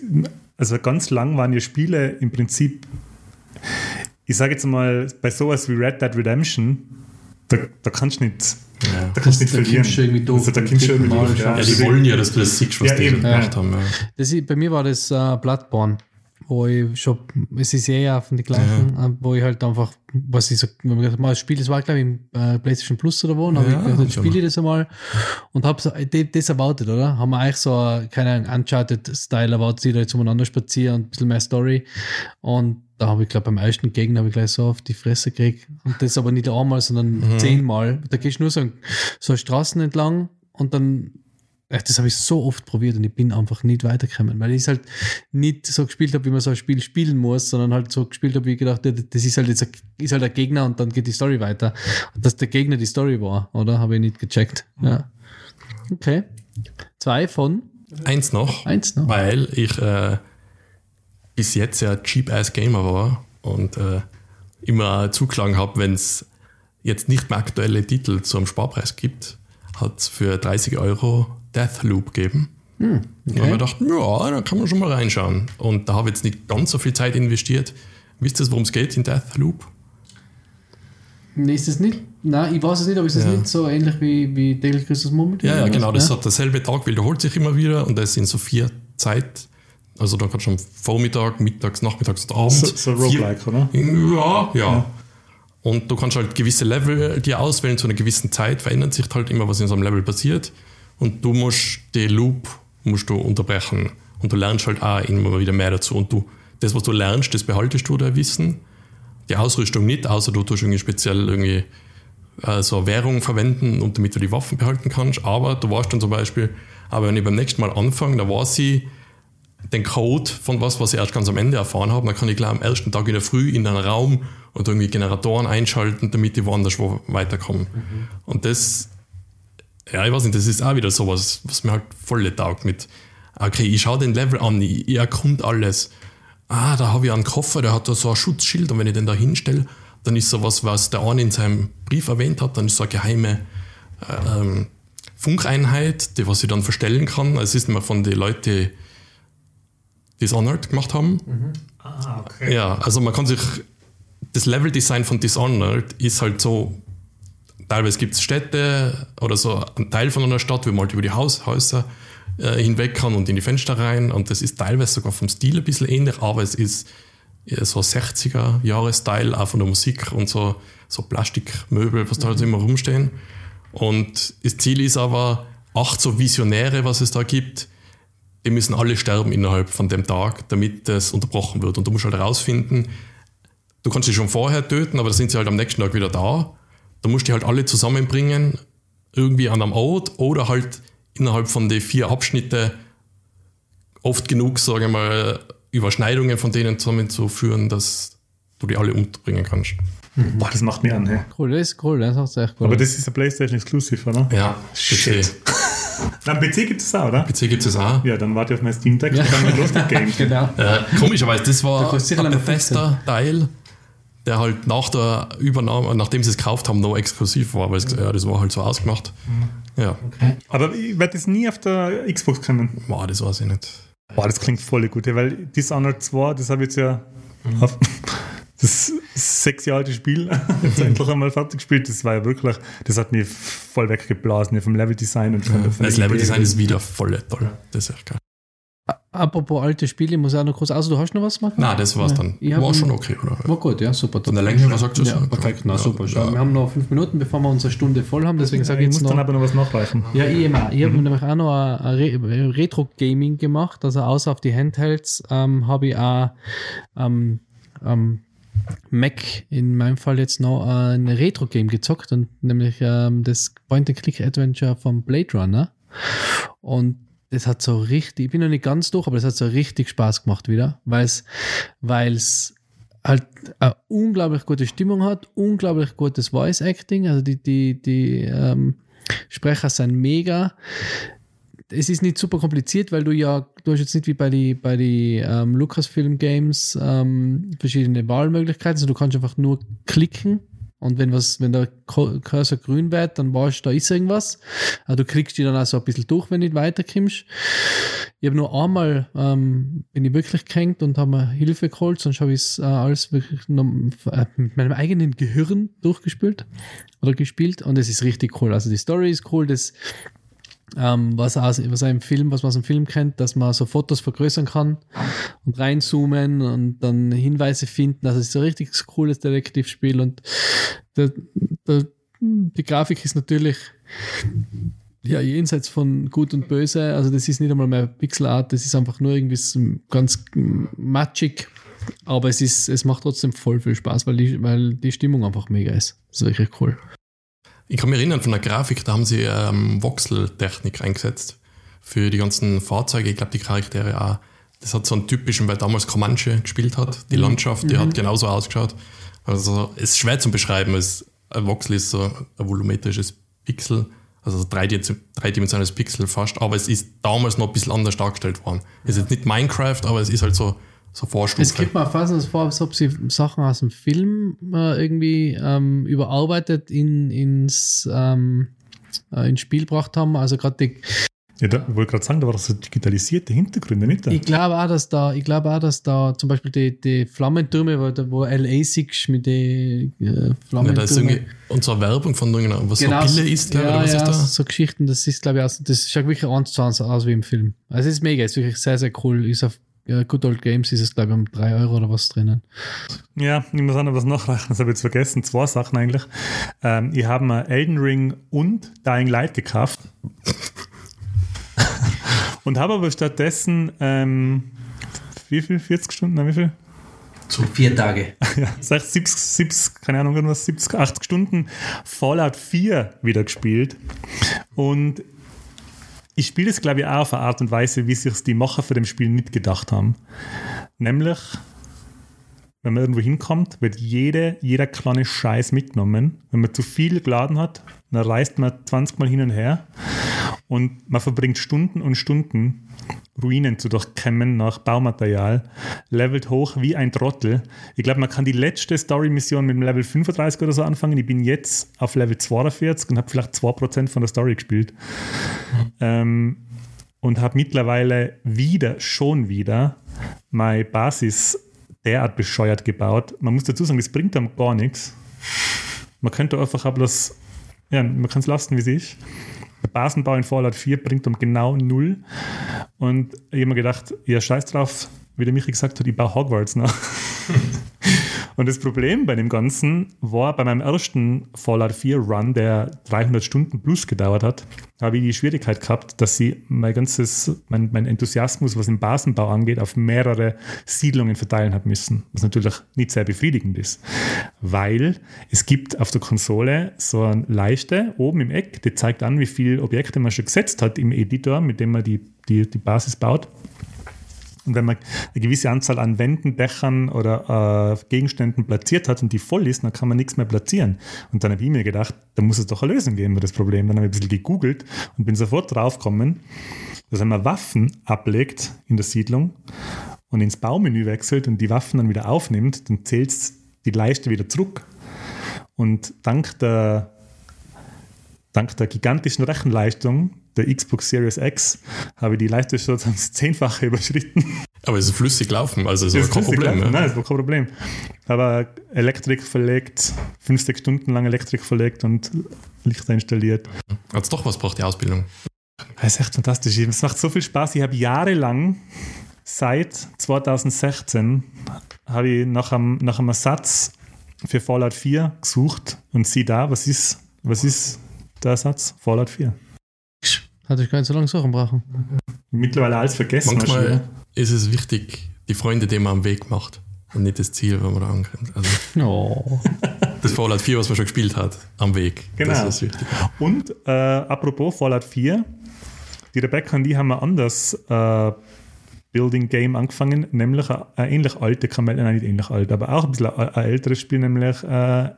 also ganz lang waren ja Spiele im Prinzip, ich sage jetzt mal, bei sowas wie Red Dead Redemption, da, da kannst du nicht, Ja. da kannst du nicht verlieren. du irgendwie durch. Also da kommst du irgendwie Mal durch. Ja, schaffen. die wollen ja, dass du das siehst, was Ja, die eben. gemacht haben. Ja. Das ist, bei mir war das äh, Bloodborne, wo ich schon, es ist eher von den gleichen, äh, wo ich halt einfach, was ich so, wenn man gesagt, mal das Spiel, das war glaube ich im äh, PlayStation Plus oder wo, und Ja, ich gedacht, spiele ich das einmal und habe so, äh, das erwartet, oder? Haben wir eigentlich so, äh, keine Ahnung, Uncharted-Style erwartet, die da jetzt umeinander spazieren und ein bisschen mehr Story und da habe ich, glaube beim ersten Gegner habe ich gleich so auf die Fresse gekriegt. Und das aber nicht einmal, sondern Mhm. zehnmal. Da gehst du nur so, so Straßen entlang und dann das habe ich so oft probiert und ich bin einfach nicht weitergekommen, weil ich es halt nicht so gespielt habe, wie man so ein Spiel spielen muss, sondern halt so gespielt habe, wie ich gedacht, ja, das ist halt jetzt ein, ist halt ein Gegner und dann geht die Story weiter. Und dass der Gegner die Story war, oder? Habe ich nicht gecheckt. Ja. Okay. Zwei von Eins noch, eins noch. weil ich äh, bis jetzt ja Cheap-Ass Gamer war und äh, immer zugeschlagen habe, wenn es jetzt nicht mehr aktuelle Titel zum Sparpreis gibt, hat es für 30 Euro Deathloop gegeben. Hm, okay. Da habe ich gedacht, ja, da kann man schon mal reinschauen. Und da habe ich jetzt nicht ganz so viel Zeit investiert. Wisst ihr, worum es geht in Deathloop? Nee, ist das nicht? Nein, ich weiß es nicht, aber ist das ja. nicht so ähnlich wie, wie Daily Christmas Moment? Ja, ja, genau. Das ja? hat derselbe Tag, wiederholt sich immer wieder und das sind so vier Zeit. Also da kannst du am Vormittag, mittags, nachmittags und abends. So, so Roguelike, oder? Ja, ja, ja. Und du kannst halt gewisse Level dir auswählen, zu einer gewissen Zeit verändert sich halt immer, was in so einem Level passiert. Und du musst den Loop musst du unterbrechen. Und du lernst halt auch immer wieder mehr dazu. Und du, das, was du lernst, das behaltest du da Wissen. Die Ausrüstung nicht, außer du tust irgendwie speziell irgendwie äh, so Währung verwenden, und damit du die Waffen behalten kannst. Aber du weißt dann zum Beispiel, aber wenn ich beim nächsten Mal anfange, da weiß ich den Code von was, was ich erst ganz am Ende erfahren habe, dann kann ich gleich am ersten Tag in der Früh in einen Raum und irgendwie Generatoren einschalten, damit ich woanders wo weiterkomme. Mhm. Und das, ja, ich weiß nicht, das ist auch wieder sowas, was mir halt voll taugt mit, okay, ich schaue den Level an, ich, ich erkunde alles. Ah, da habe ich einen Koffer, der hat da so ein Schutzschild und wenn ich den da hinstelle, dann ist sowas, was der eine in seinem Brief erwähnt hat, dann ist so eine geheime äh, ähm, Funkeinheit, die was ich dann verstellen kann. Es ist immer von den Leuten, Dishonored gemacht haben. Mhm. Ah, okay. Ja, also man kann sich das Leveldesign von Dishonored ist halt so, teilweise gibt es Städte oder so ein Teil von einer Stadt, wo man halt über die Haus, Häuser äh, hinweg kann und in die Fenster rein und das ist teilweise sogar vom Stil ein bisschen ähnlich, aber es ist so 60er Jahre-Style, auch von der Musik und so, so Plastikmöbel, was da halt immer rumstehen. Und das Ziel ist aber, acht so Visionäre, was es da gibt, die müssen alle sterben innerhalb von dem Tag, damit das unterbrochen wird. Und du musst halt herausfinden, du kannst sie schon vorher töten, aber da sind sie halt am nächsten Tag wieder da. Da musst du die halt alle zusammenbringen, irgendwie an einem Ort oder halt innerhalb von den vier Abschnitte oft genug, sage ich mal, Überschneidungen von denen zusammenzuführen, dass du die alle umbringen kannst. Mhm. Boah, das macht mir an, hey. Cool, das ist cool, das ist echt cool. Aber das ist ein PlayStation Exclusive, oder? Ja, Shit. Am PC gibt es auch, oder? PC gibt es auch. Ja, dann warte ich auf mein Steam Deck ja. und dann los mit Games. genau. Äh, komischerweise, das war ein befester Teil, der halt nach der Übernahme, nachdem sie es gekauft haben, noch exklusiv war, weil ja, das war halt so ausgemacht. Mhm. Ja. Okay. Aber ich werde das nie auf der Xbox können. Boah, das weiß ich nicht. Boah, das klingt voll gut, weil Dishonored 2, das habe ich jetzt ja mhm. auf, das sechs Jahre alte Spiel jetzt endlich einmal fertig gespielt. Das war ja wirklich, das hat mich voll weggeblasen vom Leveldesign und von, ja, Das Leveldesign ist wieder voll toll. Das ist echt geil. Apropos alte Spiele, ich muss auch noch kurz aus. Du hast noch was gemacht? Nein, das war's dann. Ja, war schon okay, oder? War gut, ja, super. Von der Länge, was sagst du? Ja, perfekt, na super. Ja. Wir haben noch fünf Minuten, bevor wir unsere Stunde voll haben, deswegen sage ich jetzt muss noch. dann aber noch was nachreichen. Ja, ich immer. Ich habe mhm. nämlich auch noch ein, Retro-Gaming gemacht, also außer auf die Handhelds ähm, habe ich auch ähm, ähm, Mac in meinem Fall jetzt noch ein Retro-Game gezockt und nämlich ähm, das Point-and-Click-Adventure vom Blade Runner. Und das hat so richtig, ich bin noch nicht ganz durch, aber das hat so richtig Spaß gemacht wieder, weil es es halt eine unglaublich gute Stimmung hat, unglaublich gutes Voice Acting, also die, die, die ähm, Sprecher sind mega. Es ist nicht super kompliziert, weil du ja, du hast jetzt nicht wie bei den bei die, ähm, Lucasfilm Games ähm, verschiedene Wahlmöglichkeiten, sondern du kannst einfach nur klicken und wenn was, wenn der Cursor grün wird, dann weißt du, da ist irgendwas. Also du kriegst die dann auch so ein bisschen durch, wenn du nicht weiterkommst. Ich habe nur einmal, ähm, bin ich wirklich gekränkt und habe mir Hilfe geholt, sonst habe ich es äh, alles wirklich äh, mit meinem eigenen Gehirn durchgespielt oder gespielt und es ist richtig cool. Also die Story ist cool, das ähm, was, aus, was im Film, was man aus dem Film kennt, dass man so Fotos vergrößern kann und reinzoomen und dann Hinweise finden. Also es ist ein richtig cooles Detektivspiel und der, der, die Grafik ist natürlich ja jenseits von Gut und Böse. Also das ist nicht einmal mehr Pixelart, das ist einfach nur irgendwie ganz matschig. Aber es ist, es macht trotzdem voll viel Spaß, weil die, weil die Stimmung einfach mega ist. Das ist wirklich cool. Ich kann mich erinnern, von der Grafik, da haben sie ähm, Voxel-Technik eingesetzt für die ganzen Fahrzeuge. Ich glaube, die Charaktere auch. Das hat so einen typischen, weil damals Comanche gespielt hat. Die mhm. Landschaft, die mhm. hat genauso ausgeschaut. Also es ist schwer zu beschreiben. Es, ein Voxel ist so ein volumetrisches Pixel, also dreidimensionales Pixel fast, aber es ist damals noch ein bisschen anders dargestellt worden. Es ist jetzt nicht Minecraft, aber es ist halt so so Es Vorstufe. gibt mir fast so vor, als ob sie Sachen aus dem Film äh, irgendwie ähm, überarbeitet in, ins, ähm, äh, ins Spiel gebracht haben. Also gerade die, Ja, da, ich wollte gerade sagen, da war doch so digitalisierte Hintergründe, nicht? Da? ich glaube auch, dass da, ich glaube auch, dass da zum Beispiel die, die Flammentürme, wo, wo LA siehst mit den äh, Ja, da ist Flammentürmen. irgendwie unsere Werbung von irgendeiner, was Genau, so Pille ist, ja, oder was ja, ist da? so Geschichten, das ist, glaube ich, auch, das schaut wirklich eins zu eins aus wie im Film. Also es ist mega, es ist wirklich sehr, sehr cool. Ist auf äh, Good Old Games ist es, glaube ich, um 3 Euro oder was drinnen. Ja, ich muss auch noch was nachreichen, das habe ich jetzt vergessen. Zwei Sachen eigentlich. Ähm, ich habe mir Elden Ring und Dying Light gekauft. und habe aber stattdessen, ähm, wie viel? 40 Stunden? Nein, wie viel? So vier Tage. Ja, 60, 70, 70, keine Ahnung, irgendwas, 70, 80 Stunden Fallout 4 wieder gespielt. Und ich spiele es, glaube ich, auch auf eine Art und Weise, wie sich die Macher für dem Spiel nicht gedacht haben. Nämlich, wenn man irgendwo hinkommt, wird jede, jeder kleine Scheiß mitgenommen. Wenn man zu viel geladen hat, dann reist man 20 Mal hin und her und man verbringt Stunden und Stunden, Ruinen zu durchkämmen nach Baumaterial, levelt hoch wie ein Trottel. Ich glaube, man kann die letzte Story-Mission mit dem Level 35 oder so anfangen. Ich bin jetzt auf Level 42 und habe vielleicht 2% von der Story gespielt. Ähm, und habe mittlerweile wieder, schon wieder, meine Basis derart bescheuert gebaut. Man muss dazu sagen, das bringt einem gar nichts. Man könnte einfach auch bloß, ja, man kann es lassen, wie es ist. Der Basenbau in Fallout 4 bringt um genau null. Und ich habe mir gedacht, ja, scheiß drauf, wie der Michi gesagt hat, ich baue Hogwarts nach. Und das Problem bei dem Ganzen war, bei meinem ersten Fallout 4 Run, der 300 Stunden plus gedauert hat, habe ich die Schwierigkeit gehabt, dass sie mein ganzes, mein, mein Enthusiasmus, was den Basenbau angeht, auf mehrere Siedlungen verteilen hat müssen. Was natürlich nicht sehr befriedigend ist. Weil es gibt auf der Konsole so eine Leiste oben im Eck, die zeigt an, wie viele Objekte man schon gesetzt hat im Editor, mit dem man die, die, die Basis baut. Und wenn man eine gewisse Anzahl an Wänden, Dächern oder äh, Gegenständen platziert hat und die voll ist, dann kann man nichts mehr platzieren. Und dann habe ich mir gedacht, da muss es doch eine Lösung geben für das Problem. Dann habe ich ein bisschen gegoogelt und bin sofort draufgekommen, dass wenn man Waffen ablegt in der Siedlung und ins Baumenü wechselt und die Waffen dann wieder aufnimmt, dann zählt die Leiste wieder zurück. Und dank der, dank der gigantischen Rechenleistung der Xbox Series X habe ich die Leiste schon das Zehnfache überschritten. Aber es ist flüssig laufen, also es Das ist kein Problem. laufen. Ja. Nein, das war kein Problem. Aber Elektrik verlegt, fünf, sechs Stunden lang Elektrik verlegt und Lichter installiert. Hat es doch was braucht, die Ausbildung. Das ist echt fantastisch. Es macht so viel Spaß. Ich habe jahrelang, seit 2016, habe ich nach einem, nach einem Ersatz für Fallout 4 gesucht und sieh da, was ist, was ist der Ersatz? Fallout 4. Hatte ich gar nicht so lange Sachen brauchen. Mittlerweile alles vergessen. Manchmal ist es wichtig, die Freunde, die man am Weg macht und nicht das Ziel, wenn man da ankommt. Also Oh. das Fallout 4, was man schon gespielt hat, am Weg. Genau. Das ist wichtig. Und äh, apropos Fallout 4, die Rebecca und die haben ein anderes äh, Building Game angefangen, nämlich ein, ein ähnlich alte Kamel, nein, nicht ähnlich alt, aber auch ein bisschen ein, ein älteres Spiel, nämlich äh,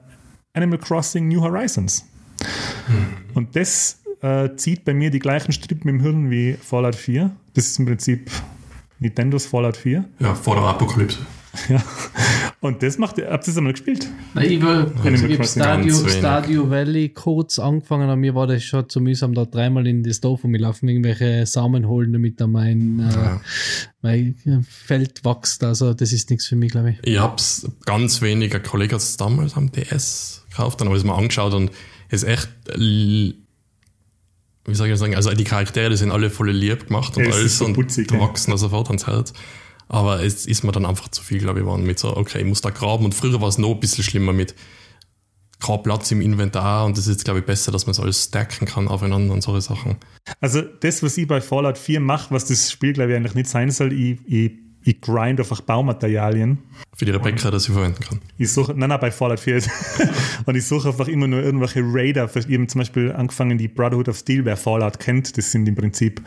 Animal Crossing New Horizons. Und das äh, zieht bei mir die gleichen Strippen im Hirn wie Fallout 4. Das ist im Prinzip Nintendos Fallout 4. Ja, vor der Apokalypse. Ja. Und das macht, habt ihr das einmal gespielt? Nein, ich habe hab Crossing Stadio. Stadio Valley kurz angefangen, aber mir war das schon zu mühsam, da dreimal in das Dorf umlaufen, irgendwelche Samen holen, damit da mein, Ja. äh, mein Feld wächst. Also, das ist nichts für mich, glaube ich. Ich hab's ganz wenig, ein Kollege hat es damals am DS gekauft, dann habe ich es mal angeschaut und es ist echt, wie soll ich das sagen, also die Charaktere, die sind alle voll lieb gemacht und Ja, alles so und putzig, da ja. wachsen da sofort ans Herz. Aber es ist mir dann einfach zu viel, glaube ich, geworden mit so, okay, ich muss da graben und früher war es noch ein bisschen schlimmer mit kein Platz im Inventar und das ist jetzt, glaube ich, besser, dass man es alles stacken kann aufeinander und solche Sachen. Also das, was ich bei Fallout 4 mache, was das Spiel, glaube ich, eigentlich nicht sein soll, ich, ich, ich grind einfach Baumaterialien. Für die Rebecca, dass sie verwenden kann. Ich suche, nein, nein, bei Fallout 4 ist- und ich suche einfach immer nur irgendwelche Raider. Ich habe zum Beispiel angefangen, die Brotherhood of Steel, wer Fallout kennt, das sind im Prinzip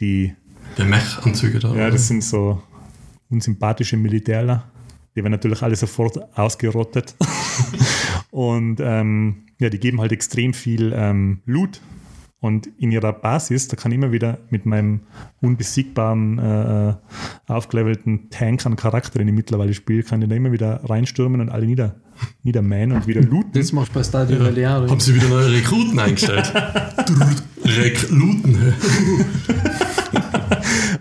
die, Die Mech-Anzüge da. ja, das sind so unsympathische Militärler. Die werden natürlich alle sofort ausgerottet. und ähm, ja, die geben halt extrem viel ähm, Loot Und in ihrer Basis, da kann ich immer wieder mit meinem unbesiegbaren, äh, äh, aufgelevelten Tank an Charakter, den ich mittlerweile spiele, kann ich da immer wieder reinstürmen und alle nieder, niedermähen und wieder looten. Das machst du bei Stadio Valley auch. Haben sie wieder neue Rekruten eingestellt? Rekruten.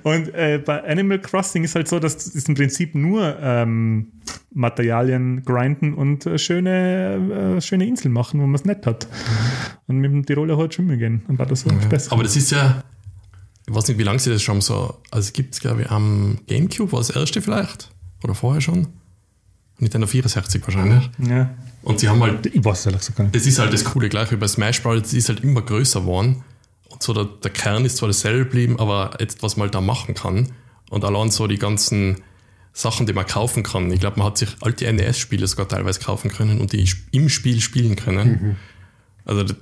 Und äh, bei Animal Crossing ist halt so, dass es im Prinzip nur ähm, Materialien grinden und äh, schöne, äh, schöne Inseln machen, wo man es nett hat. Und mit dem Tiroler halt schwimmen gehen. Und war das so besser. Aber das ist ja, ich weiß nicht, wie lange sie das schon so, also gibt es glaube ich am Gamecube, war das erste vielleicht? Oder vorher schon? Nintendo 64 wahrscheinlich. ja. Und sie haben halt Ich weiß es ehrlich gesagt gar nicht. das ist halt das Coole, gleich wie bei Smash Bros. Das ist halt immer größer geworden. So der, der Kern ist zwar dasselbe geblieben, aber jetzt, was man halt da machen kann. Und allein so die ganzen Sachen, die man kaufen kann. Ich glaube, man hat sich alte NES-Spiele sogar teilweise kaufen können und die im Spiel spielen können. Also da,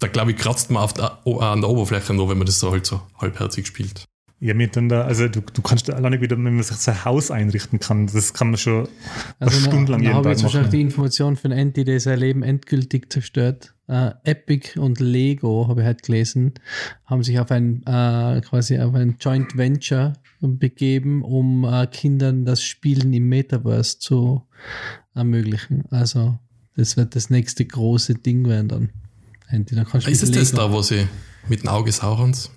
da glaube ich, kratzt man auf der, an der Oberfläche nur, wenn man das so halt so halbherzig spielt. Ja, mit dann da, also du, du kannst alleine wieder, wenn man sich sein Haus einrichten kann, das kann man schon eine Stunde lang da jeden habe ich Tag jetzt wahrscheinlich die machen. Information von Anti, der sein Leben endgültig zerstört. Äh, Epic und Lego, habe ich halt gelesen, haben sich auf ein äh, quasi auf ein Joint Venture begeben, um äh, Kindern das Spielen im Metaverse zu ermöglichen. Also das wird das nächste große Ding werden dann. Anti, dann kannst du Ist es das da, wo sie mit dem Auge Saurons?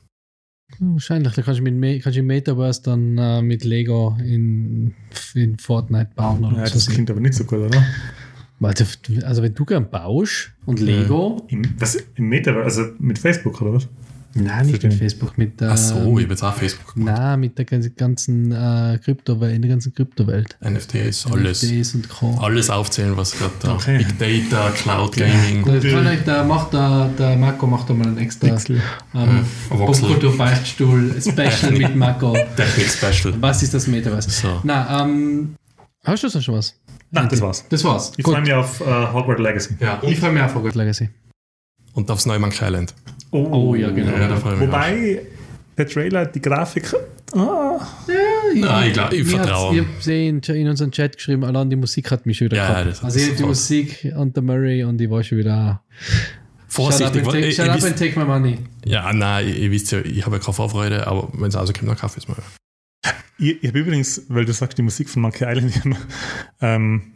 Wahrscheinlich, da kannst du mit kannst du im Metaverse dann äh, mit Lego in, in Fortnite bauen oder Ja, so. das klingt aber nicht so gut, oder? Warte, Also wenn du gern baust und Lego, Im, was, im Metaverse, also mit Facebook, oder was? Nein, nicht mit Facebook, mit der, Ach so, ich habe jetzt auch Facebook gemacht. nein, mit der ganzen- ganzen äh, Kryptowelt, in der ganzen Kryptowelt. NFTs, alles. NFTs und Co. Alles aufzählen, was gerade da. Okay. Big Data, Cloud Gaming. Da kann euch, der macht der, der Marco macht da mal einen extra Pixel. ähm, Voxel. Popkultur-Beichtstuhl Special mit Marco. Technik Special. Was ist das Metaverse? So. Na, ähm, hast du sonst schon was? Nein, das war's. Das war's. Ich freue mich auf äh, Hogwarts Legacy. Ja, Ich freue mich auf Hogwarts Legacy. Und aufs neue Monkey Island. Oh, ja, genau. Ja, ich Wobei der Trailer, die Grafik, ah, Nein, ich glaube, ich Mir hat's- vertraue. Ich habe in, in unseren Chat geschrieben, allein die Musik hat mich schon wieder Ja, gehabt. ja, das- Also ich die. Musik und der Murray und ich war schon wieder Vorsichtig. Shut up and take, ich, shut ich up and take my money. ja, nein, ihr, wisst ja, ich habe ja keine Vorfreude, aber wenn es rauskommt, dann kaufe ich es mal. Ich, ich habe übrigens, weil du sagst, die Musik von Monkey Island, ich ähm,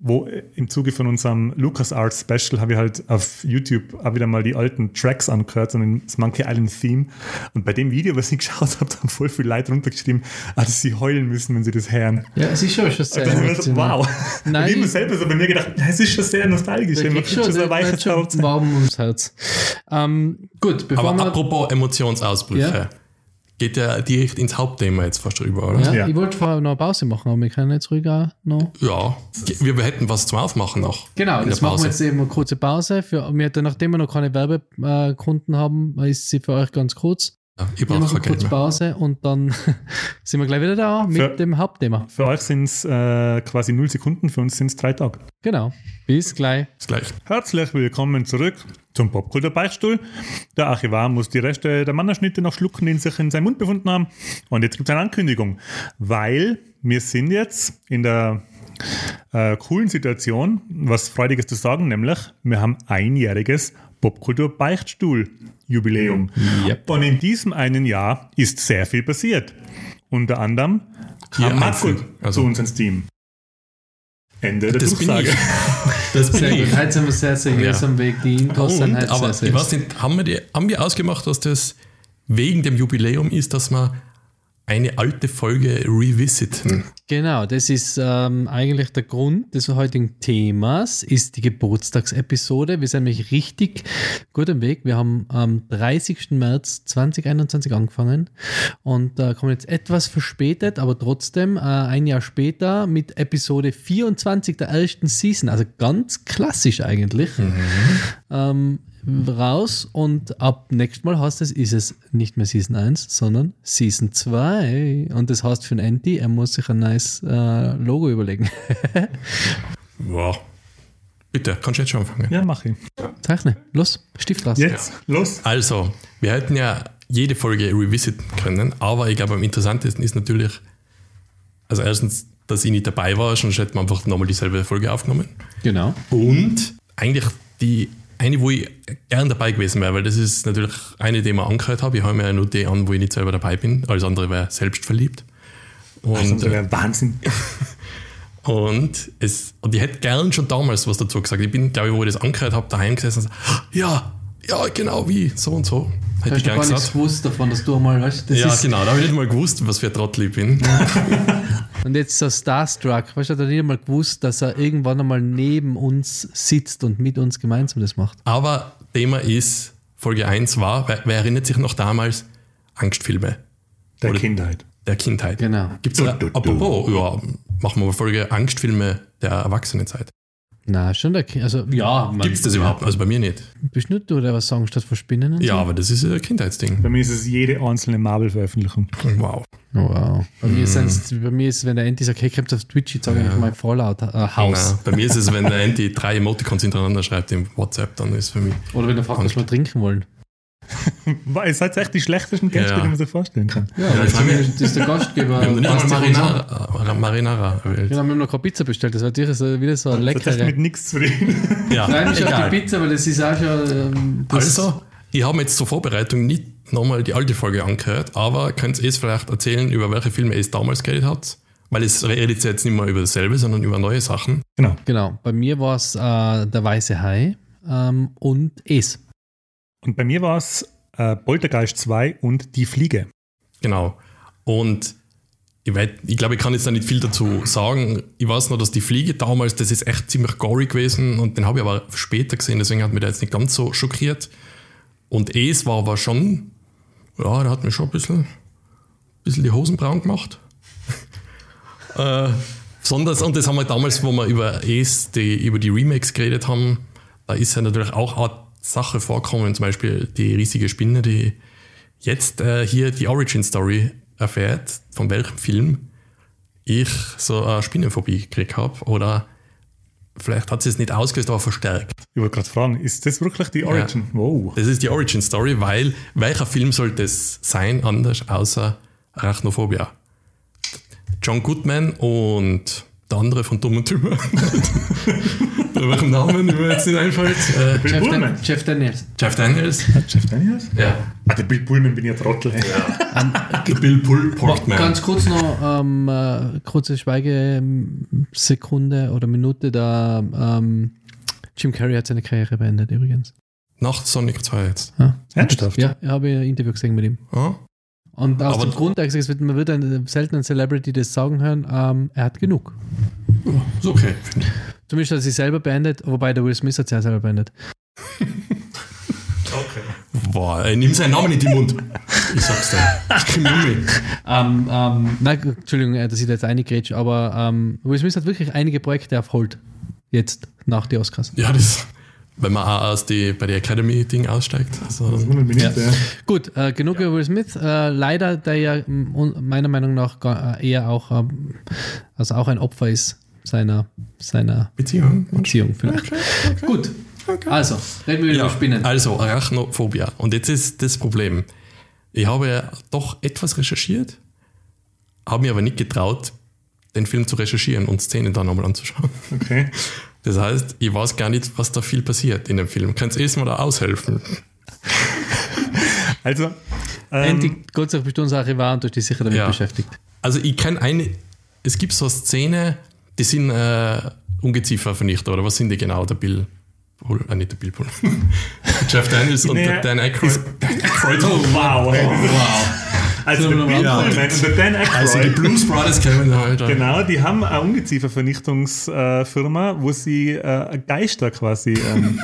wo im Zuge von unserem LucasArts Special habe ich halt auf YouTube auch wieder mal die alten Tracks angehört und das Monkey Island Theme. Und bei dem Video, was ich geschaut habe, haben voll viele Leute runtergeschrieben, ah, dass sie heulen müssen, wenn sie das hören. Ja, es ist schon, schon sehr so, emotional. wow. Nein, und ich selber so bei mir gedacht, es ist schon sehr nostalgisch. Da man kriegt kriegt schon so ein weiches schon Herz. warm ums Herz. Ähm, gut, bevor Aber wir... apropos Emotionsausbrüche, Ja. Geht ja direkt ins Hauptthema jetzt fast drüber, oder? ja, Ja. Ich wollte vorher noch eine Pause machen, aber wir können jetzt ruhig auch noch... Ja, wir, wir hätten was zum Aufmachen noch. Genau, jetzt machen wir jetzt eben eine kurze Pause. Für, wir, nachdem wir noch keine Werbekunden haben, ist sie für euch ganz kurz. Ja, ich Wir brauche machen kein Geld kurz mehr. Pause und dann sind wir gleich wieder da mit Für- dem Hauptthema. Für euch sind es äh, quasi null Sekunden, für uns sind es drei Tage. Genau. Bis gleich. Bis gleich. Herzlich willkommen zurück zum Popkultur Beichtstuhl. Der Archivar muss die Reste der Mannerschnitte noch schlucken, die sich in seinem Mund befunden haben. Und jetzt gibt es eine Ankündigung, weil wir sind jetzt in der äh, coolen Situation, was Freudiges zu sagen, nämlich wir haben einjähriges Popkultur Beichtstuhl Jubiläum. Yep. Und in diesem einen Jahr ist sehr viel passiert. Unter anderem Hier kam Marco einzeln. Also- zu uns ins Team. Ende der Das Durchsage. Das gut. Heute sind wir sehr seriös Ja. am Weg. Die Intros sind heute aber ich weiß nicht, haben wir, die, haben wir ausgemacht, dass das wegen dem Jubiläum ist, dass wir eine alte Folge revisiten? Genau, das ist ähm, eigentlich der Grund des heutigen Themas, ist die Geburtstagsepisode. Wir sind nämlich richtig gut am Weg. Wir haben am 30. März 2021 angefangen und äh, kommen jetzt etwas verspätet, aber trotzdem äh, ein Jahr später mit Episode 24 der ersten Season. Also ganz klassisch eigentlich. Ähm, raus und ab nächstes Mal heißt es, ist es nicht mehr Season 1, sondern Season 2. Und das heißt für den Anti, er muss sich ein neues äh, Logo überlegen. Wow. Bitte, kannst du jetzt schon anfangen? Ja, mach ich. Zeichne, los, Stift raus. Jetzt, los. Also, wir hätten ja jede Folge revisiten können, aber ich glaube, am interessantesten ist natürlich, also erstens, dass ich nicht dabei war, sonst hätten wir einfach nochmal dieselbe Folge aufgenommen. Genau. Und eigentlich die eine, wo ich gern dabei gewesen wäre, weil das ist natürlich eine, die ich mir angehört habe. Ich höre mir ja nur die an, wo ich nicht selber dabei bin. Alles andere wäre selbstverliebt. Und, Also, das äh, wäre Wahnsinn. und, es, und ich hätte gern schon damals was dazu gesagt. Ich bin, glaube ich, wo ich das angehört habe, daheim gesessen und so, ja, ja, genau wie, so und so. Hätte ich gern gar nichts gewusst davon, dass du einmal, weißt ja, ist, genau, da habe ich nicht mal gewusst, was für ein Trottel ich bin. und jetzt so Starstruck, weißt du, hat er nicht einmal gewusst, dass er irgendwann einmal neben uns sitzt und mit uns gemeinsam das macht. Aber Thema ist, Folge 1 war, wer, wer erinnert sich noch damals, Angstfilme Der Oder- Kindheit. der Kindheit. Genau. Gibt's da, Du, du, du. apropos, ja, machen wir mal Folge Angstfilme der Erwachsenenzeit. Na, schon der Kind, also ja, man, Gibt es das überhaupt? Also bei mir nicht. Bist nicht du, der was sagen statt vor Spinnen? Ja, so? aber das ist ein Kindheitsding. Bei mir ist es jede einzelne Marvel-Veröffentlichung. Wow. Oh, wow. Bei, Mhm. mir sind's- bei mir ist es, wenn der Andy sagt, hey, kommt auf Twitch, ich sage einfach mal Fallout äh, Haus. Na, bei mir ist es, wenn der Andy drei Emoticons hintereinander schreibt im WhatsApp, dann ist für mich. Oder wenn er fragt, was wir trinken wollen. Ihr seid echt die schlechtesten Gäste, Ja. die man sich vorstellen kann. Ja, Ja, das, ich meine- ist der Gastgeber. Wir haben noch nicht mal sich Marinara, äh, Marinara erwählt. Ja, wir haben noch keine Pizza bestellt. Das war natürlich so, wieder so eine Das hat mit nichts zu reden. Ja, Ich freue mich auf egal. die Pizza, weil das ist auch schon. Ähm, Also, ich habe mir jetzt zur Vorbereitung nicht nochmal die alte Folge angehört, aber könnt ihr es vielleicht erzählen, über welche Filme ihr es damals geredet habt? Weil es redet jetzt nicht mehr über dasselbe, sondern über neue Sachen. Genau. Genau, bei mir war es äh, der weiße Hai ähm, und Es. Und bei mir war es äh, Poltergeist 2 und Die Fliege. Genau. Und ich, weiß, ich glaube, ich kann jetzt da nicht viel dazu sagen. Ich weiß nur, dass die Fliege damals, das ist echt ziemlich gory gewesen und den habe ich aber später gesehen, deswegen hat mich der jetzt nicht ganz so schockiert. Und es war aber schon, ja, der hat mir schon ein bisschen, bisschen die Hosen braun gemacht. äh, besonders, und das haben wir damals, wo wir über es, die, über die Remakes geredet haben, da ist ja natürlich auch Sache vorkommen, zum Beispiel die riesige Spinne, die jetzt äh, hier die Origin Story erfährt, von welchem Film ich so eine Spinnenphobie gekriegt habe. Oder vielleicht hat sie es nicht ausgelöst, aber verstärkt. Ich wollte gerade fragen, ist das wirklich die Origin? Wow. Das ist die Origin Story, weil welcher Film sollte es sein, anders außer Arachnophobia? John Goodman und der andere von Dumm und Dümmer. Welchen Namen mir jetzt nicht einfällt. Äh, Bill Jeff, Dan Pullman. Jeff Daniels. Jeff Daniels. Jeff Daniels? Ja. Ah, der Bill Pullman bin ich ein Trottel. Der Bill Pull Portman. Ganz kurz noch, ähm, äh, kurze Schweigesekunde oder Minute, da ähm, Jim Carrey hat seine Karriere beendet übrigens. Nach Sonic 2 jetzt. Ja. Ernsthaft? Ja, ich habe ein Interview gesehen mit ihm. Ja? Und aus Aber- dem Grund, wird- man wird einen, selten einen Celebrity das sagen hören, ähm, er hat genug. Ist okay. Zumindest hat er sich selber beendet, wobei der Will Smith hat sich ja selber beendet. Boah, ey, nimm seinen Namen nicht in den Mund. Ich sag's dir. Ich krieg. Ähm, ähm, nein, Entschuldigung, äh, dass ich da jetzt eingrätsche, aber ähm, Will Smith hat wirklich einige Projekte auf Hold. Jetzt, nach den Oscars. Ja, das, wenn man auch aus die, bei der Academy-Ding aussteigt. Also, Das wundert mich nicht, Ja. ja. Gut, äh, genug über Will Smith. Äh, leider, der ja meiner Meinung nach äh, eher auch, ähm, also auch ein Opfer ist seiner, seiner Beziehung. Beziehung vielleicht. Gut, also, reden wir über Spinnen. Also, Arachnophobia. Und jetzt ist das Problem. Ich habe ja doch etwas recherchiert, habe mir aber nicht getraut, den Film zu recherchieren und Szenen dann nochmal anzuschauen. Okay. Das heißt, ich weiß gar nicht, was da viel passiert in dem Film. Kannst du erstmal da aushelfen? Also, ähm, Andy, Gott sei Dank bist du unser Archivar und du hast dich sicher damit Ja. beschäftigt. Also ich kenne eine, es gibt so eine Szene, die sind äh, Ungeziefervernichter, oder was sind die genau? Der Bill, Pull, äh, nicht der Bill Pull. Jeff Daniels und Nee, der Dan Aykroyd. ist- oh, wow. Also, Bill mal Pullman und der Dan Also die. Blues Brothers kennen halt. äh, Genau, die haben eine Ungeziefervernichtungsfirma, wo sie äh, Geister quasi ähm,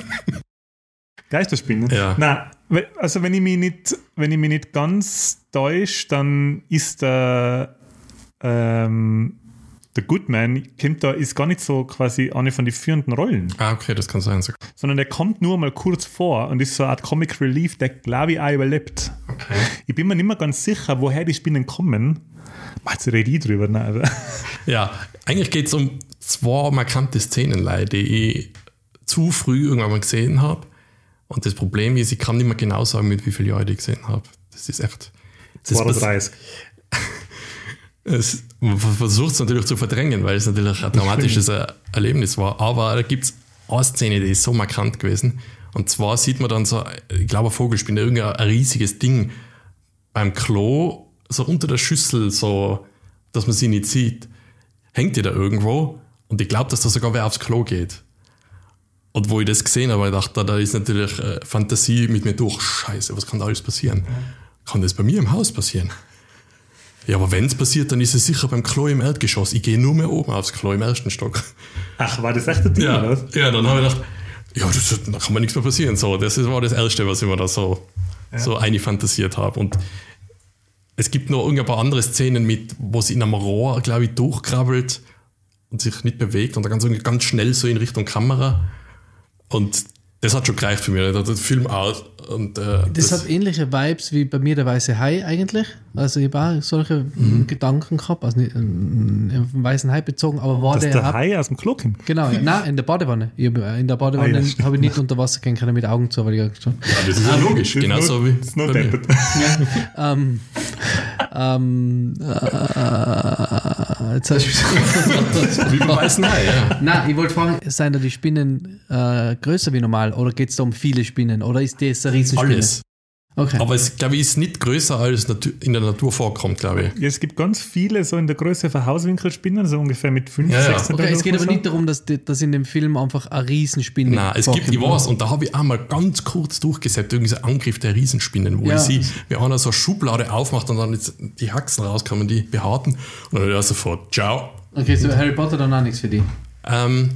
Geister spinnen. Ja. Na, also wenn ich mich nicht, wenn ich mich nicht ganz täusche, dann ist der ähm, der Goodman kommt da, ist gar nicht so quasi eine von den führenden Rollen, Ah, okay, das kann sein. So. sondern der kommt nur mal kurz vor und ist so eine Art Comic Relief, der glaube ich auch überlebt. Okay. Ich bin mir nicht mehr ganz sicher, woher die Spinnen kommen. Boah, Jetzt rede ich drüber. Nein, Ja, eigentlich geht es um zwei markante Szenen, die ich zu früh irgendwann mal gesehen habe. Und das Problem ist, ich kann nicht mehr genau sagen, mit wie vielen Jahren ich gesehen habe. Das ist echt. Das pass- 32. Es, man versucht es natürlich zu verdrängen, weil es natürlich ein dramatisches Er- Erlebnis war. Aber da gibt es eine Szene, die ist so markant gewesen. Und zwar sieht man dann so, ich glaube, ein Vogelspinne, irgendein ein riesiges Ding beim Klo, so unter der Schüssel, so, dass man sie nicht sieht, hängt die da irgendwo. Und ich glaube, dass da sogar wer aufs Klo geht. Und wo ich das gesehen habe, ich dachte, da ist natürlich äh, Fantasie mit mir durch. Scheiße, was kann da alles passieren? Kann das bei mir im Haus passieren? Ja, aber wenn es passiert, dann ist es sicher beim Klo im Erdgeschoss. Ich gehe nur mehr oben aufs Klo im ersten Stock. Ach, war das echt ein Ding, Ja, was? ja dann habe ich gedacht, ja, das, da kann mir nichts mehr passieren. So, das war das Erste, was ich mir da so, so einfantasiert habe. Und es gibt noch irgendein paar andere Szenen mit, wo sie in einem Rohr, glaube ich, durchkrabbelt und sich nicht bewegt und dann ganz, ganz schnell so in Richtung Kamera. Und das hat schon gereicht für mich. Der Film aus. Und, äh, Das, hat ähnliche Vibes wie bei mir der Weiße Hai eigentlich. Also ich habe auch solche Mhm. Gedanken gehabt, also nicht ähm, auf den Weißen Hai bezogen, aber war Dass der, der ab- Hai aus dem Klo kommt. Genau, ja. nein, in der Badewanne. Ich hab, in der Ah, Badewanne ja, stimmt. habe ich nicht unter Wasser gehen können mit Augen zu, weil ich habe. ja, das ist ja logisch, Das ist genauso nur- wie Das ist nur ähm, ähm, äh, jetzt hast du Wie beim Weißen Hai, ja. Nein, ich wollte fragen, seien da die Spinnen äh, größer wie normal oder geht es da um viele Spinnen oder ist das eine Riesenspinne? Alles. Okay. Aber es, glaube ich, ist nicht größer, als in der Natur vorkommt, glaube ich. Ja, es gibt ganz viele so in der Größe von Hauswinkelspinnen, so ungefähr mit 5, Ja, ja. 6 okay, es geht aber nicht darum, dass, die, dass in dem Film einfach eine Riesenspinne Nein, es gibt, ich vorkommt. weiß, und da habe ich einmal ganz kurz durchgesetzt, irgendwie so Angriff der Riesenspinnen, wo Ja. ich sehe, wie einer so eine Schublade aufmacht und dann jetzt die Haxen rauskommen, die behaarten, und dann ja sofort, ciao. Okay, so Harry Potter dann auch nichts für die. Ähm,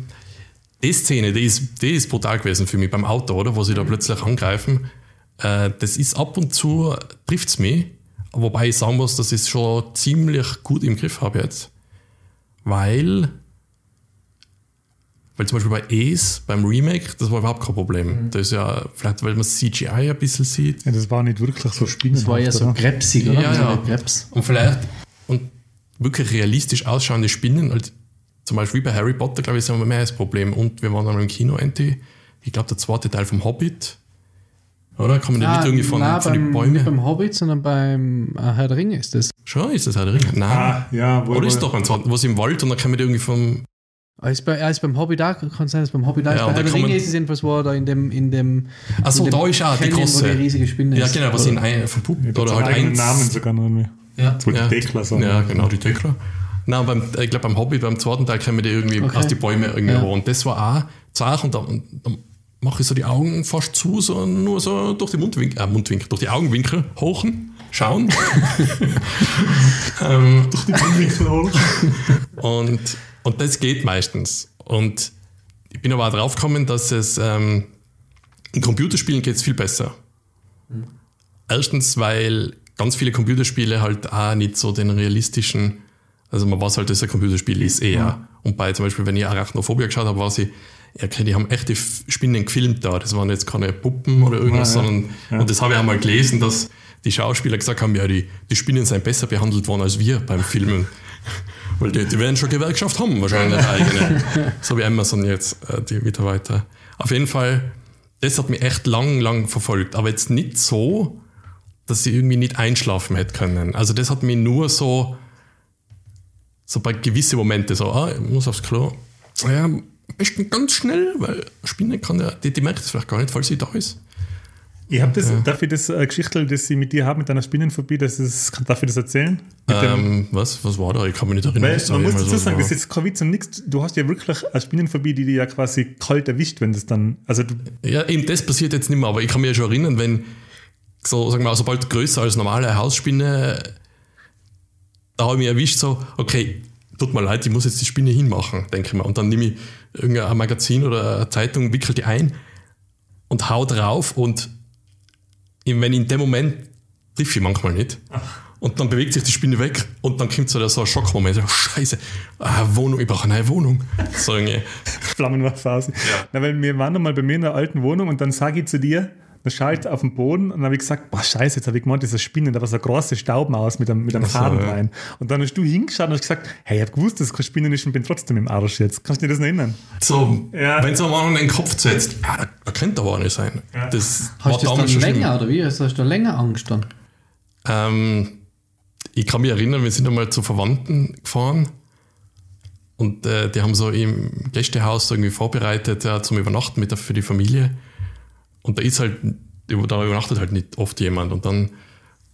die Szene, die ist, die ist brutal gewesen für mich beim Auto, oder? Wo sie da plötzlich angreifen. Äh, das ist ab und zu, trifft es mich. Wobei ich sagen muss, dass ich es schon ziemlich gut im Griff habe jetzt. Weil, weil zum Beispiel bei Ace, beim Remake, das war überhaupt kein Problem. Das ist ja, vielleicht weil man CGI ein bisschen sieht. Ja, das war nicht wirklich so Spinnen. Das war ja so krebsig, oder? Ja, So ja. Krebs. Und vielleicht, und wirklich realistisch ausschauende Spinnen, halt, zum Beispiel wie bei Harry Potter, glaube ich, ist immer mehr das Problem. Und wir waren dann im Kino, NT, ich glaube, der zweite Teil vom Hobbit, oder? Kann man den nicht irgendwie von, nein, von beim, den Bäumen? nicht beim Hobbit, sondern beim äh, Herr der Ringe ist das. Schon, ist das Herr der Ringe? Nein. Ah, ja, wo oder ist wo- doch ein was im Wald und dann kann man die irgendwie vom. Er ist, bei, er ist beim Hobbit auch, kann sein, dass beim Hobbit auch Ja, ist. Bei und Herr da der kann Ringe man- ist es jedenfalls, wo er da in dem, in dem, Ach so, in dem da ist auch die große. Wo die riesige Spinne Ja, ist. genau, was in ein, verpuppt Ja, oder halt eins. Namen sogar noch nicht. Ja. Das Ja. die Dekla sagen. Ja, genau, die Dekla. Nein, beim, ich glaube, beim Hobbit, beim zweiten Teil können wir die irgendwie Okay. aus die Bäume irgendwie Ja. Und das war auch Zach und und dann mache ich so die Augen fast zu, so nur so durch die Mundwinkel, äh, Mundwinkel, durch die Augenwinkel hochen, schauen. ähm, Die Mundwinkel hoch. und, und das geht meistens. Und ich bin aber auch drauf gekommen, dass es ähm, in Computerspielen geht es viel besser. Erstens, weil ganz viele Computerspiele halt auch nicht so den realistischen, also man weiß halt, dass ein Computerspiel ist eher. Und bei zum Beispiel, wenn ich Arachnophobia geschaut habe, war sie, okay, die haben echte Spinnen gefilmt da. Das waren jetzt keine Puppen oder irgendwas, Ja, ja. sondern, Ja. und das habe ich einmal gelesen, dass die Schauspieler gesagt haben, ja, die, die Spinnen seien besser behandelt worden als wir beim Filmen. Weil die, die werden schon Gewerkschaft haben, wahrscheinlich eigene. so wie Amazon jetzt, äh, die Mitarbeiter. Auf jeden Fall, das hat mich echt lang, lang verfolgt. Aber jetzt nicht so, dass ich irgendwie nicht einschlafen hätte können. Also das hat mich nur so, so bei gewissen Momente so, ah, ich muss aufs Klo. Ja, ganz schnell, weil Spinne kann ja, die, die merkt es vielleicht gar nicht, falls sie da ist. Ich habe das, darf ich das äh, Geschichtel, das ich mit dir habe, mit deiner Spinnenphobie, das ist, darf ich das erzählen? Ähm, was, was war da? Ich kann mich nicht erinnern. weil man muss dazu was sagen, war. das ist jetzt kein Witz und nichts. Du hast ja wirklich eine Spinnenphobie, die dir ja quasi kalt erwischt, wenn das dann. Also du, Ja, eben das passiert jetzt nicht mehr, aber ich kann mich ja schon erinnern, wenn so, sagen wir mal, sobald größer als normale Hausspinne, da habe ich mich erwischt, so, okay, tut mir leid, ich muss jetzt die Spinne hinmachen, denke ich mal. Und dann nehme ich irgendein Magazin oder eine Zeitung, wickel die ein und hau drauf und wenn in dem Moment triff ich manchmal nicht. Und dann bewegt sich die Spinne weg und dann kommt so der so ein Schockmoment. So, Scheiße, ah, Wohnung, ich brauche eine neue Wohnung. So irgendwie. Flammenwerferphase. Na, weil wir waren einmal bei mir in der alten Wohnung und dann sage ich zu dir, dann schaue ich auf den Boden und dann habe ich gesagt, boah, scheiße, jetzt habe ich gemeint, das ist eine Spinne, da war so eine große Staubmaus mit einem, mit einem so, Faden ja. rein. Und dann hast du hingeschaut und hast gesagt, hey, ich habe gewusst, dass es keine Spinne ist und bin trotzdem im Arsch jetzt. Kannst du dir das noch erinnern? So, Ja. wenn es am in den Kopf setzt, ja, da, da könnte aber auch nicht sein. Das Hast du das dann länger oder wie? Also hast du da länger Angst dann? Ähm, ich kann mich erinnern, wir sind einmal zu Verwandten gefahren und äh, die haben so im Gästehaus irgendwie vorbereitet ja, zum Übernachten mit der, für die Familie. Und da ist halt, da übernachtet halt nicht oft jemand. Und dann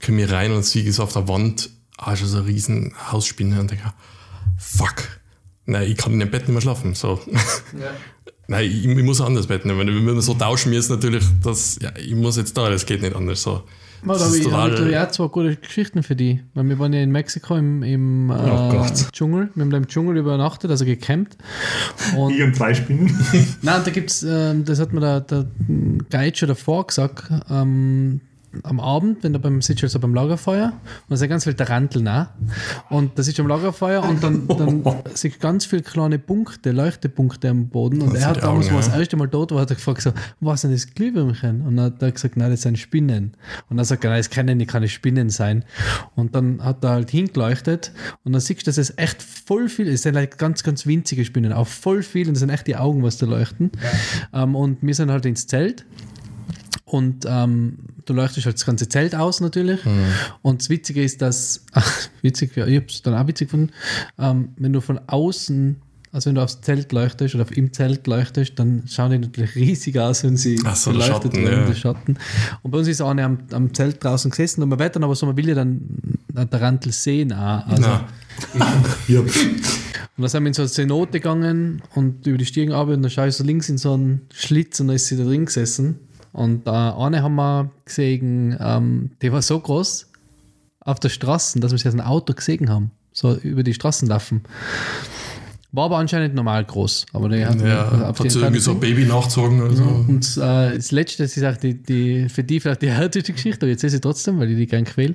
komme ich rein und sehe so auf der Wand, ah, schon so eine riesen Hausspinne und denke, fuck, nein, ich kann in dem Bett nicht mehr schlafen. So. Ja. Nein, ich, ich, muss ein anderes Bett nehmen. Wenn wir so tauschen müssen, natürlich, das, ja, ich muss jetzt da, das geht nicht anders. So. Ja, da habe ich, hab ich auch zwei gute Geschichten für die. Weil wir waren ja in Mexiko im, im oh äh, Dschungel. Wir haben da im Dschungel übernachtet, also gecampt. Und, ich und drei Spinnen. Nein, da gibt es, äh, das hat mir der, der Guide schon davor gesagt, ähm, am Abend, wenn du beim sitzt also beim Lagerfeuer und da sind ganz viele Taranteln auch. Und da sitzt am Lagerfeuer und dann, dann sind ganz viele kleine Punkte, Leuchtepunkte am Boden. Und das er hat damals, wo er das erste Mal dort war, hat er gefragt, so, was sind das Glühwürmchen? Und dann hat er gesagt, nein, das sind Spinnen. Und dann sagt er, nein, das können nicht keine Spinnen sein. Und dann hat er halt hingeleuchtet und dann siehst du, dass es echt voll viel ist. Es sind halt ganz, ganz winzige Spinnen, auch voll viel und das sind echt die Augen, was da leuchten. Ja. Um, ähm, und wir sind halt ins Zelt und ähm, du leuchtest halt das ganze Zelt aus natürlich. Mhm. Und das Witzige ist, dass, ach, witzig, ja, ich habe es dann auch witzig gefunden, ähm, wenn du von außen, also wenn du aufs Zelt leuchtest oder auf im Zelt leuchtest, dann schauen die natürlich riesig aus, wenn sie ach so, beleuchtet Schatten, werden, ja. Schatten. Und bei uns ist einer am, am Zelt draußen gesessen und man wird dann aber so, man will ja dann der Rantel sehen auch. Also, ja. und dann sind wir in so eine Zenote gegangen und über die Stiegen ab und dann schaue ich so links in so einen Schlitz und dann ist sie da drin gesessen. Und äh, eine haben wir gesehen, ähm, die war so groß auf der Straße, dass wir sie aus dem Auto gesehen haben. So über die Straßen laufen. War aber anscheinend normal groß. Aber die hat, ja, hat sie irgendwie so ein Baby nachgezogen oder so. Und äh, das Letzte, das ist auch die, die, für die vielleicht die härteste Geschichte, aber jetzt sehe ich sie trotzdem, weil ich die gerne quäle.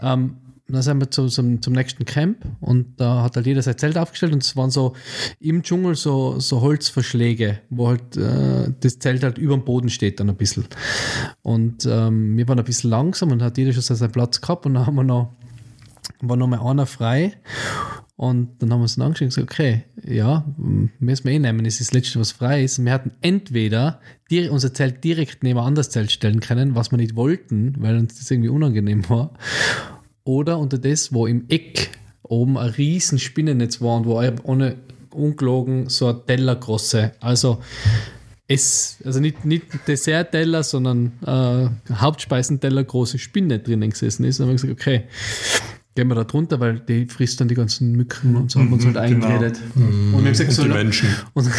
Ähm, dann sind wir zu, zum, zum nächsten Camp und da hat halt jeder sein Zelt aufgestellt und es waren so im Dschungel so, so Holzverschläge, wo halt äh, das Zelt halt über dem Boden steht dann ein bisschen. Und ähm, wir waren ein bisschen langsam und hat jeder schon seinen Platz gehabt und dann haben wir noch, war noch mal einer frei und dann haben wir uns dann angeschaut und gesagt, okay, ja, müssen wir eh nehmen, das ist das Letzte, was frei ist. Und wir hatten entweder unser Zelt direkt neben ein anderes Zelt stellen können, was wir nicht wollten, weil uns das irgendwie unangenehm war oder unter das, wo im Eck oben ein riesen Spinnennetz war und wo ohne ungelogen so ein Teller große, also es, also nicht, nicht Dessert-Teller, sondern äh, Hauptspeisenteller große Spinne drinnen gesessen ist. Und dann haben wir gesagt, okay, gehen wir da drunter, weil die frisst dann die ganzen Mücken und so haben wir uns halt mhm, genau. eingeredet. Mhm. Und, wir haben gesagt, und so, die Menschen. Und,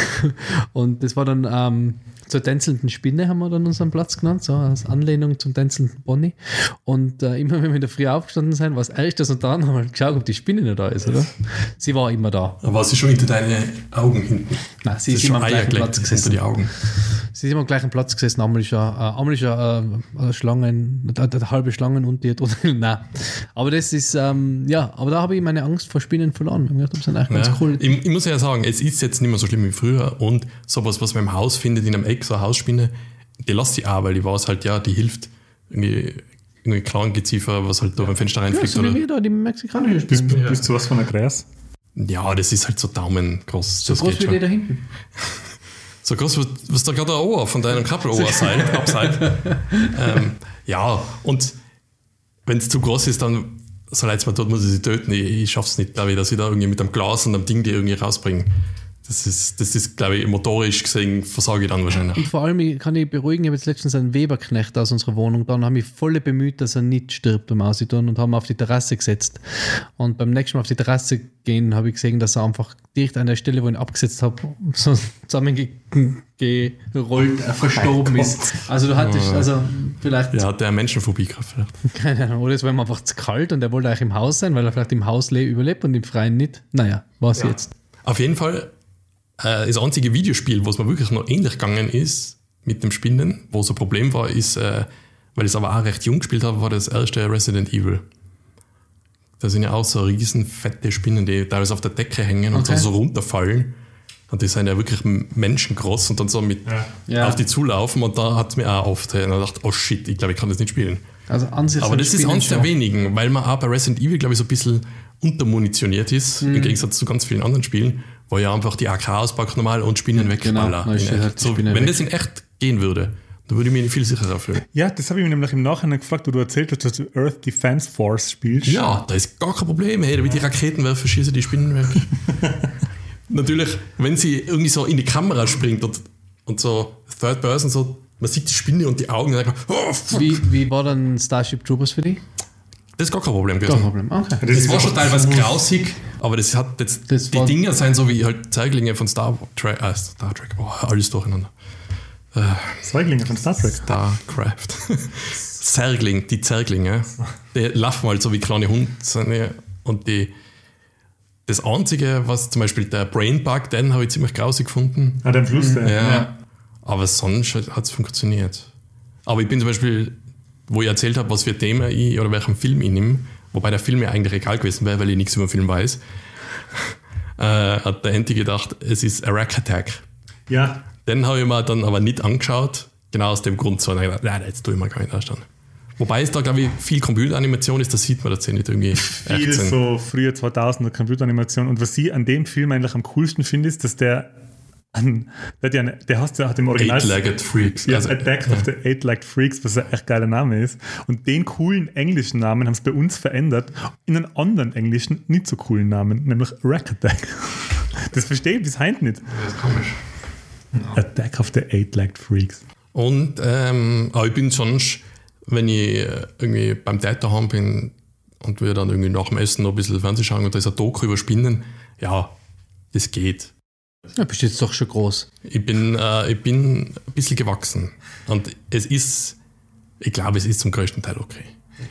und das war dann ähm, zur tänzelnden Spinne haben wir dann unseren Platz genannt, so als Anlehnung zum tänzelnden Bonnie. Und äh, immer wenn wir in der Früh aufgestanden sind, war es erst das und dann haben wir geschaut, ob die Spinne noch da ist, oder? Sie war immer da. Aber war sie schon hinter deine Augen hinten? Nein, sie, sie ist, immer am gleichen Platz gesessen. die Augen. Sie ist immer am gleichen Platz gesessen. Einmal ist äh, ist ja äh, Schlangen, eine, eine halbe Schlangen und die Nein. Aber das ist, ähm, ja, aber da habe ich meine Angst vor Spinnen verloren. Ich gedacht, das sind eigentlich ja. ganz cool. Ich, ich, muss ja sagen, es ist jetzt nicht mehr so schlimm wie früher und sowas, was man im Haus findet, in einem Eck, so eine Hausspinne, die lässt sich auch, weil die weiß halt, ja, die hilft irgendwie irgendwie Klangeziefer, was halt da beim Fenster reinfliegt. Ja, so oder? wie da, die mexikanische Spinne. Bist, bist du was von der Kreis? Ja, das ist halt so Daumen groß. So das groß wie die da hinten. So groß, was da gerade ein Ohr von deinem Kappelohr sein, abseit. ähm, ja, und wenn es zu groß ist, dann so leid es mir tut, muss ich sie töten. Ich, ich schaff's nicht, glaube ich, dass ich da irgendwie mit einem Glas und einem Ding die irgendwie rausbringe. Das ist, das ist, glaube ich, motorisch gesehen versage ich dann wahrscheinlich. Und vor allem kann ich beruhigen, ich habe jetzt letztens einen Weberknecht aus unserer Wohnung da und habe mich voll bemüht, dass er nicht stirbt beim Ausitun und haben auf die Terrasse gesetzt. Und beim nächsten Mal auf die Terrasse gehen, habe ich gesehen, dass er einfach direkt an der Stelle, wo ich ihn abgesetzt habe, so zusammengerollt, äh, verstorben oh ist. Also du hattest, also vielleicht... Ja, hat der Menschenphobie gehabt vielleicht. Keine Ahnung, oder es war ihm einfach zu kalt und er wollte eigentlich im Haus sein, weil er vielleicht im Haus überlebt und im Freien nicht. Naja, was ja. jetzt? Auf jeden Fall äh, das einzige Videospiel, wo es mir wirklich noch ähnlich gegangen ist mit dem Spinnen, wo so ein Problem war, ist, äh, weil ich es aber auch recht jung gespielt habe, war das erste Resident Evil. Da sind ja auch so riesen fette Spinnen, die teilweise auf der Decke hängen und okay. so, so runterfallen. Und die sind ja wirklich menschengroß und dann so mit ja. auf die zulaufen und da hat es mir auch oft und dann dachte, oh shit, ich glaube, ich kann das nicht spielen. Also an sich Aber das ist eines der wenigen, weil man auch bei Resident Evil, glaube ich, so ein bisschen untermunitioniert ist, mhm. im Gegensatz zu ganz vielen anderen Spielen, wo ja einfach die AK auspackt normal und Spinnen wegballern. Genau, halt so, wenn weg. das in echt gehen würde, dann würde ich mich viel sicherer fühlen. Ja, das habe ich mir nämlich im Nachhinein gefragt, wo du erzählt hast, dass du Earth Defense Force spielst. Ja, da ist gar kein Problem. Hey, wie die Raketenwerfer schießen die Spinnen weg. Natürlich, wenn sie irgendwie so in die Kamera springt und, und so Third Person so man sieht die Spinne und die Augen und dann, oh, fuck. Wie, wie war dann Starship Troopers für dich? Das ist gar kein Problem Kein gewesen. Problem. Okay. Das Das ist war schon teilweise grausig, aber das hat jetzt, Das die Dinger sind so wie halt Zeiglinge von Star Trek, äh, Star Trek, oh, alles durcheinander. Säuglinge von Star Trek. Starcraft. Zergling, die Zerglinge, die laufen halt so wie kleine Hunde die- und die das Einzige, was zum Beispiel der Brainbug, den habe ich ziemlich grausig gefunden. Ah, der am Schluss, der. Ja. Aber sonst hat es funktioniert. Aber ich bin zum Beispiel, wo ich erzählt habe, was für Thema ich oder welchen Film ich nehme, wobei der Film mir eigentlich egal gewesen wäre, weil ich nichts über den Film weiß, äh, hat der Enti gedacht, es ist a Rack Attack. ja. Den habe ich mir dann aber nicht angeschaut, genau aus dem Grund. So, und ich gedacht, nein, jetzt tue ich mir gar nicht anschauen. Wobei es da, glaube ich, viel Computeranimation ist, da sieht man das ja nicht irgendwie Viel echt sind. so frühe 2000er Computeranimation. Und was ich an dem Film eigentlich am coolsten finde, ist, dass der an, der, hat ja eine- der, hast, der hat im Original. Eight-Legged Freaks. Ja, Also, Attack of the Eight-Legged Freaks, was ein echt geiler Name ist. Und den coolen englischen Namen haben sie bei uns verändert in einen anderen englischen, nicht so coolen Namen, nämlich Rack Attack. Das verstehe ich bis heute nicht. das ist komisch. Attack of the Eight-Legged Freaks. Und ähm, aber ich bin sonst, wenn ich äh, irgendwie beim Dad daheim bin und wir dann irgendwie nach dem Essen noch ein bisschen Fernsehen schauen und da ist ein Doku über Spinnen, ja, das geht. Ja, bist jetzt doch schon groß. Ich bin, äh, ich bin ein bisschen gewachsen. Und es ist, ich glaube, es ist zum größten Teil okay.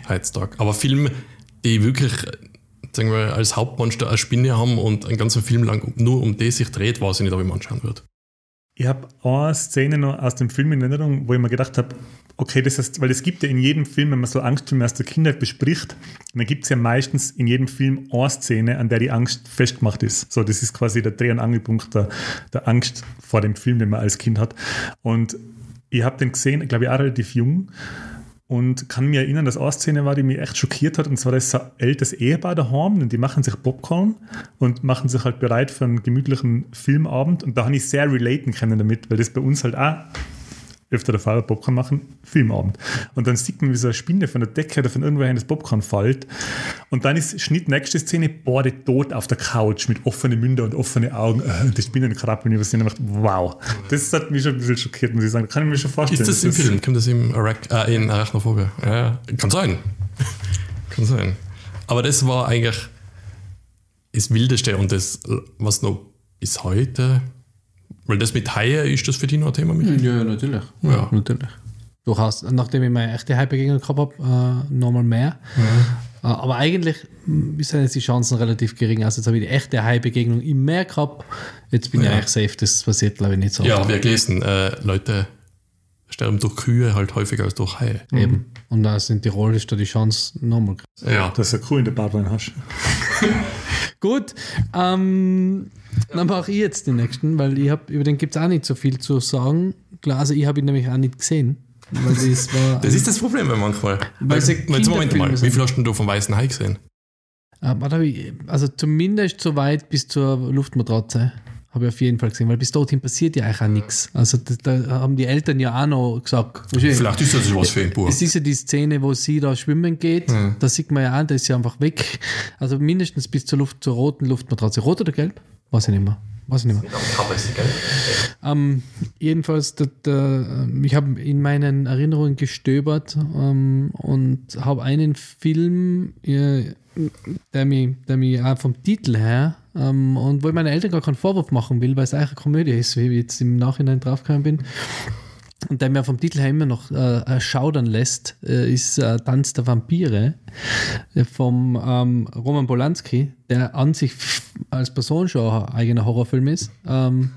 Heutzutage. Aber Filme, die wirklich, sagen wir, als Hauptmonster eine Spinne haben und einen ganzen Film lang nur um die sich dreht, weiß ich nicht, ob ich mir anschauen würde. Ich habe eine Szene noch aus dem Film in Erinnerung, wo ich mir gedacht habe, okay, das ist, weil es gibt ja in jedem Film, wenn man so Angstfilme aus der Kindheit bespricht, dann gibt es ja meistens in jedem Film eine Szene, an der die Angst festgemacht ist. So, das ist quasi der Dreh- und Angelpunkt der, der Angst vor dem Film, den man als Kind hat. Und ich habe den gesehen, glaube ich, auch relativ jung und kann mir erinnern, dass eine Szene war, die mich echt schockiert hat. Und zwar, da ist so ein älteres Ehepaar daheim und die machen sich Popcorn und machen sich halt bereit für einen gemütlichen Filmabend. Und da habe ich sehr relaten können damit, weil das bei uns halt auch öfter der Fall Popcorn machen, Filmabend. Und dann sieht man, wie so eine Spinne von der Decke oder von irgendwoher das Popcorn fällt. Und dann ist Schnitt, nächste Szene, Borde tot auf der Couch mit offenen Mündern und offenen Augen. Äh, Und die Spinnen krabbeln über sie und dachte, wow. Das hat mich schon ein bisschen schockiert, muss ich sagen. Kann ich mir schon vorstellen. Ist das im Film? Kommt das im Arach äh, in Arachnophobia? Ja. Kann sein. Kann sein. Aber das war eigentlich das Wildeste und das, was noch bis heute, weil das mit Haie, ist das für dich noch ein Thema? Michael? Ja, natürlich. Ja. natürlich. Durchaus. Nachdem ich meine echte Hype-Begegnung gehabt habe, äh, nochmal mehr. Äh, aber eigentlich sind jetzt die Chancen relativ gering. Also jetzt habe ich die echte Hype-Begegnung im Meer gehabt. Jetzt bin ich Ja. eigentlich safe. Das passiert, glaube ich, nicht so. Ja, habe ich gelesen. Äh, Leute sterben durch Kühe halt häufiger als durch Haie. Eben. Und da sind Tirol ist da die Chance nochmal. größer. Ja. Das ist ja cool in der Badwanne hast. Gut, ähm, dann mache ich jetzt den nächsten, weil ich habe über den gibt es auch nicht so viel zu sagen. Klar, also ich habe ihn nämlich auch nicht gesehen. Weil das war. Das ist das Problem manchmal. Weil Weil, jetzt Moment mal, wie sind. viel hast denn du vom Weißen Hai gesehen? Hab ich, also zumindest so weit bis zur Luftmatratze habe ich auf jeden Fall gesehen, weil bis dorthin passiert ja eigentlich auch nichts. Also da, da haben die Eltern ja auch noch gesagt, Vielleicht ist das was für ein Buch. es ist ja die Szene, wo sie da schwimmen geht, da sieht man ja auch, da ist sie einfach weg. Also mindestens bis zur Luft, zur roten Luftmatratze. Rot oder gelb? Weiß ich nicht mehr. Weiß ich nicht mehr. Ähm, jedenfalls, der, der, ich habe in meinen Erinnerungen gestöbert ähm, und habe einen Film, äh, der mich, der mich auch vom Titel her ähm, und wo ich meinen Eltern gar keinen Vorwurf machen will, weil es eigentlich eine Komödie ist, wie ich jetzt im Nachhinein draufgekommen bin. Und der mir vom Titel her immer noch äh, schaudern lässt, äh, ist äh, Tanz der Vampire äh, vom ähm, Roman Polanski, der an sich als Person schon ein eigener Horrorfilm ist. Ähm,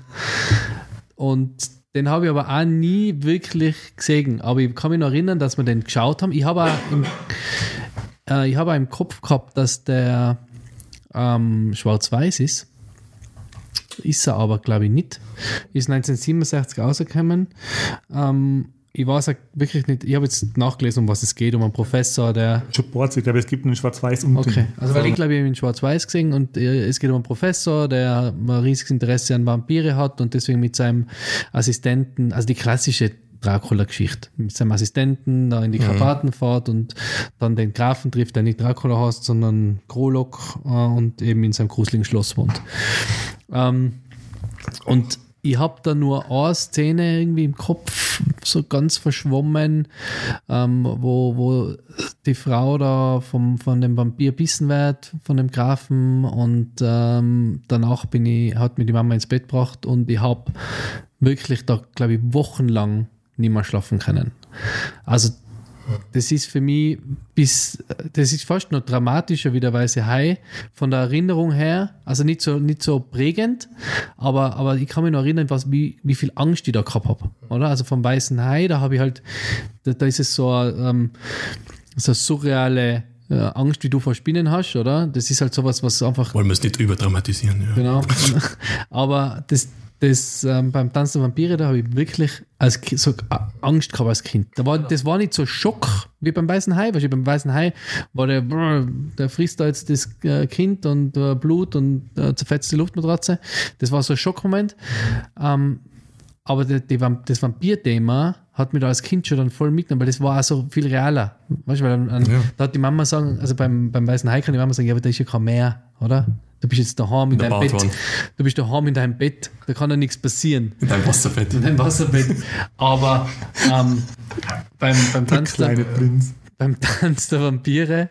und den habe ich aber auch nie wirklich gesehen. Aber ich kann mich noch erinnern, dass wir den geschaut haben. Ich habe im, äh, habe auch im Kopf gehabt, dass der ähm, schwarz-weiß ist. Ist er aber, glaube ich, nicht. Ist 1967 rausgekommen. Ähm, ich weiß auch wirklich nicht, ich habe jetzt nachgelesen, um was es geht, um einen Professor, der Schon Boards, ich glaube, es gibt einen Schwarz-Weiß und Okay, also weil ich glaube, ich habe ihn in Schwarz-Weiß gesehen und äh, es geht um einen Professor, der ein riesiges Interesse an Vampire hat und deswegen mit seinem Assistenten, also die klassische Dracula-Geschichte, mit seinem Assistenten da in die Karpaten fährt und dann den Grafen trifft, der nicht Dracula heißt, sondern Krolok äh, und eben in seinem gruseligen Schloss wohnt. Ähm, und ich habe da nur eine Szene irgendwie im Kopf, so ganz verschwommen, ähm, wo, wo die Frau da vom, von dem Vampir bissen wird, von dem Grafen und ähm, danach bin ich, hat mir die Mama ins Bett gebracht und ich habe wirklich da, glaube ich, wochenlang nicht mehr schlafen können. Also das ist für mich bis, das ist fast noch dramatischer wie der Weiße Hai von der Erinnerung her. Also nicht so, nicht so prägend, aber, aber ich kann mich noch erinnern, was, wie, wie viel Angst ich da gehabt habe. Oder? Also vom Weißen Hai, da habe ich halt, da, da ist es so, ähm, so eine surreale äh, Angst, wie du vor Spinnen hast, oder? Das ist halt sowas, was einfach Wollen wir es nicht überdramatisieren, ja. Genau. Aber das, das ähm, beim Tanz der Vampire, da habe ich wirklich als Ki- so Angst gehabt als Kind. Da war, das war nicht so Schock wie beim Weißen Hai. Du, beim Weißen Hai war der, der frisst da jetzt das äh, Kind und äh, Blut und äh, zerfetzt die Luftmatratze. Das war so ein Schockmoment. Ähm, aber die, die, das Vampir-Thema hat mich da als Kind schon dann voll mitgenommen, weil das war auch so viel realer. Weißt du, weil an, an, Ja. da hat die Mama sagen, also beim, beim Weißen Hai kann die Mama sagen, ja, aber da ist ja kein Meer, oder? Du bist jetzt daheim in der deinem Bett. Du bist daheim in deinem Bett, da kann ja nichts passieren. In deinem Wasserbett. In deinem Wasserbett. Aber ähm, beim, beim, Tanz der, Prinz. beim Tanz der Vampire,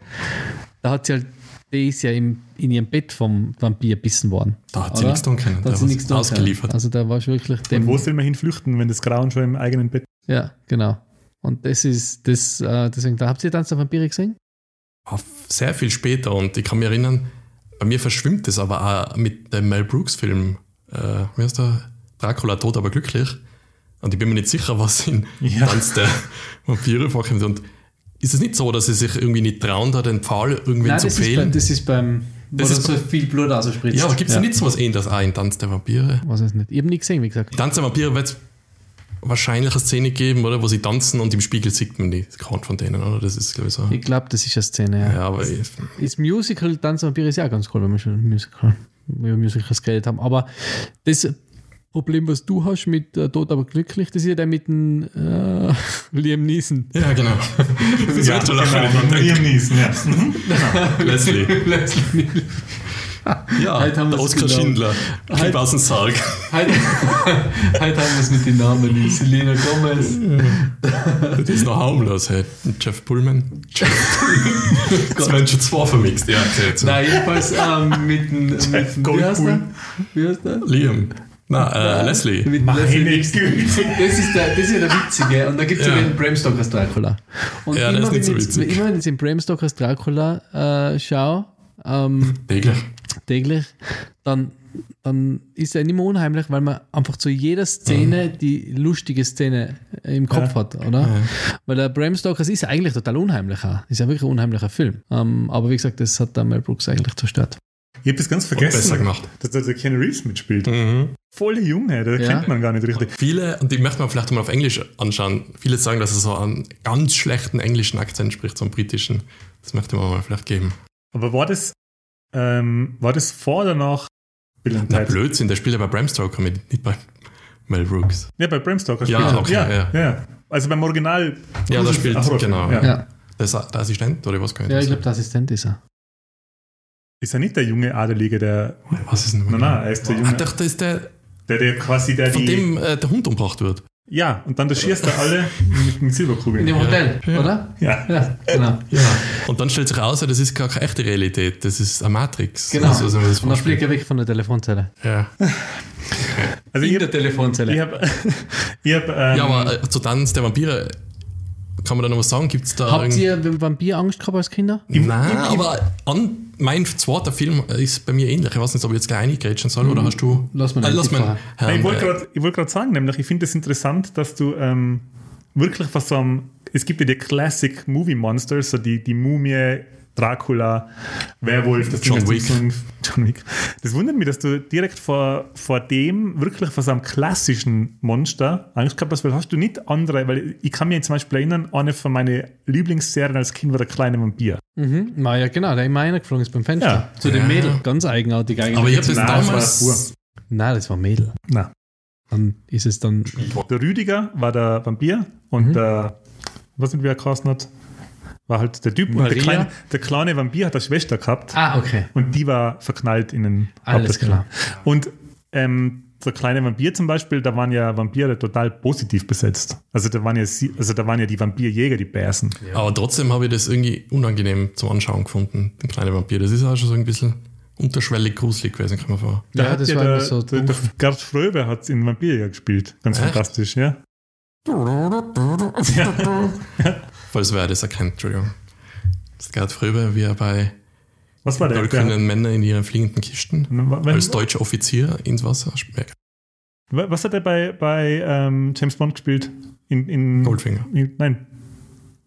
da hat sie halt, die ist ja im, in ihrem Bett vom Vampir bissen worden. Da hat sie Oder? nichts tun können. Da hat Da sie war nichts tun ausgeliefert. können. Also da war schon wirklich Und dem. wo soll man hinflüchten, wenn das Grauen schon im eigenen Bett Ja, genau. Und das ist das, äh, deswegen, da habt ihr Tanz der Vampire gesehen? Ah, Sehr viel später und ich kann mich erinnern, bei mir verschwimmt es aber auch mit dem Mel Brooks-Film. Äh, wie heißt der? Dracula tot, aber glücklich. Und ich bin mir nicht sicher, was in Ja. Tanz der Vampire vorkommt. Und ist es nicht so, dass sie sich irgendwie nicht trauen, da den Pfahl irgendwie Nein, zu das ist, fehlen? beim, das ist beim, Das ist so viel Blut ausspritzt. ja, aber gibt es nicht so was ähnliches auch in Tanz der Vampire? Was ist nicht? Ich habe nie gesehen, wie gesagt. Tanz der Vampire wird es wahrscheinlich eine Szene geben, oder? Wo sie tanzen und im Spiegel sieht man die keinen von denen, oder? Das ist, glaube ich, so. Ich glaube, das ist eine Szene, ja. Ja, aber ich, Das Musical Tanz der Vampire ist ja auch ganz cool, wenn wir schon Musical, über Musicals geredet haben. Aber das Problem, was du hast mit äh, Tod aber glücklich, das ist ja der mit dem äh, Liam Neeson. ja, genau. Das wird schon genau, lachen. von Liam Neeson, ja. Mhm. Leslie. Leslie. Ja, Heute haben Oskar genau. Schindler. Heute- Gib aus dem Sarg. Heute, heute haben wir es mit den Namen. Selena Gomez. Das ist noch harmlos, hey. Jeff Pullman. Jeff Das werden schon zwei vermixt, ja. Jetzt. Nein, jedenfalls ähm, mit dem. Wie heißt der? Wie heißt der? Liam. Na, äh, Leslie. Mit Meine Leslie. Güte. Das ist, der, das ist ja der Witzige. Und da gibt es ja. Den Bram Stokers Dracula. Und Ja, immer, ist nicht wenn so ich, witzig. immer wenn ich den Bram Stokers Dracula äh, schaue, ähm, Täglich. Täglich, dann, dann ist er nicht mehr unheimlich, weil man einfach zu jeder Szene die lustige Szene im Kopf hat, oder? Weil der Bram Stokers ist ja eigentlich total unheimlich auch. Ist ja wirklich ein unheimlicher Film. Ähm, aber wie gesagt, das hat der Mel Brooks eigentlich zerstört. Ich habe das ganz besser vergessen, gemacht. dass da der Ken Reeves mitspielt. Mhm. Voll Junge, der Ja. kennt man gar nicht richtig. Viele, und die möchte man vielleicht mal auf Englisch anschauen, viele sagen, dass er so einen ganz schlechten englischen Akzent spricht, so einen britischen. Das möchte man mal vielleicht geben. Aber war das, ähm, war das vor oder nach Bill Na, Ted? Blödsinn, der spielt ja bei Bram Stoker mit, nicht bei Mel Brooks. Ja, bei Bram Stoker Ja, spielt er. okay, ja, ja. ja. Also beim Original. Ja, da spielt, Horrorfilm, genau. Ja. Ja, Der, ist der Assistent oder was kann ich ja das ich glaube, der Assistent ist er. Ist er nicht der junge Adelige, der. Was ist denn Nein, nein, er ist der Junge. doch, das ist der, Der, der quasi der von die. dem äh, der Hund umgebracht wird. Ja, und dann der schießt er alle mit, mit Silberkugeln. In dem Hotel, oder? Ja. Ja, genau. Ja. Und dann stellt sich raus, das ist gar keine echte Realität, das ist eine Matrix. Genau. Also, so man das Und dann fliegt er weg von der Telefonzelle. ja. Also ich In der habe. Telefonzelle. Ich hab, ich hab, ähm, ja, aber äh, zu Tanz der Vampire, kann man da noch was sagen? Gibt es da Habt ihr Vampir-Angst gehabt als Kinder? Nein, im- aber an, mein zweiter Film ist bei mir ähnlich. Ich weiß nicht, ob ich jetzt gleich eingrätschen soll oder hast du. Lass mal äh, lass mal. Nein, ich wollte äh, gerade wollt grad sagen, nämlich, ich finde es interessant, dass du ähm, wirklich was so am. Es gibt ja die Classic Movie Monsters, so die, die Mumie, Dracula, Werwolf, das John Wick. John Wick. Das wundert mich, dass du direkt vor, vor dem wirklich vor so einem klassischen Monster Angst gehabt hast, weil hast du nicht andere, weil ich kann mich zum Beispiel erinnern, eine von meinen Lieblingsserien als Kind war der kleine Vampir. Mhm. Na ja, genau, der immer reingeflogen ist beim Fenster. Ja. Zu dem Ja. Mädel. Ganz eigenartig eigentlich. aber ich habe das Nein, damals. Nein, das war Mädel. Na, Dann ist es dann. der Rüdiger war der Vampir und Mhm. der, was nicht, wie er geheißen hat, war halt der Typ. Und Maria? der kleine, der kleine Vampir hat eine Schwester gehabt Ah, okay. und die war verknallt in den Alles klar. Und ähm, der kleine Vampir zum Beispiel, da waren ja Vampire total positiv besetzt. Also da waren ja, also da waren ja die Vampirjäger, die Bärsen. Aber trotzdem habe ich das irgendwie unangenehm zum Anschauen gefunden, den kleinen Vampir. Das ist auch schon so ein bisschen unterschwellig gruselig gewesen, kann man vor. Da Ja, hat das ja war der, so der, der. Gerd Fröbe hat in Vampirjäger gespielt. Ganz Echt? fantastisch, ja. Falls wer das erkennt, Entschuldigung. Das ist Gerd Fröbe, wie er bei Was war der? der tollkühnen Männer in ihren fliegenden Kisten wenn, als deutscher Offizier ins Wasser schmeckt. was hat er bei, bei ähm, James Bond gespielt? In, in, Goldfinger. In, nein.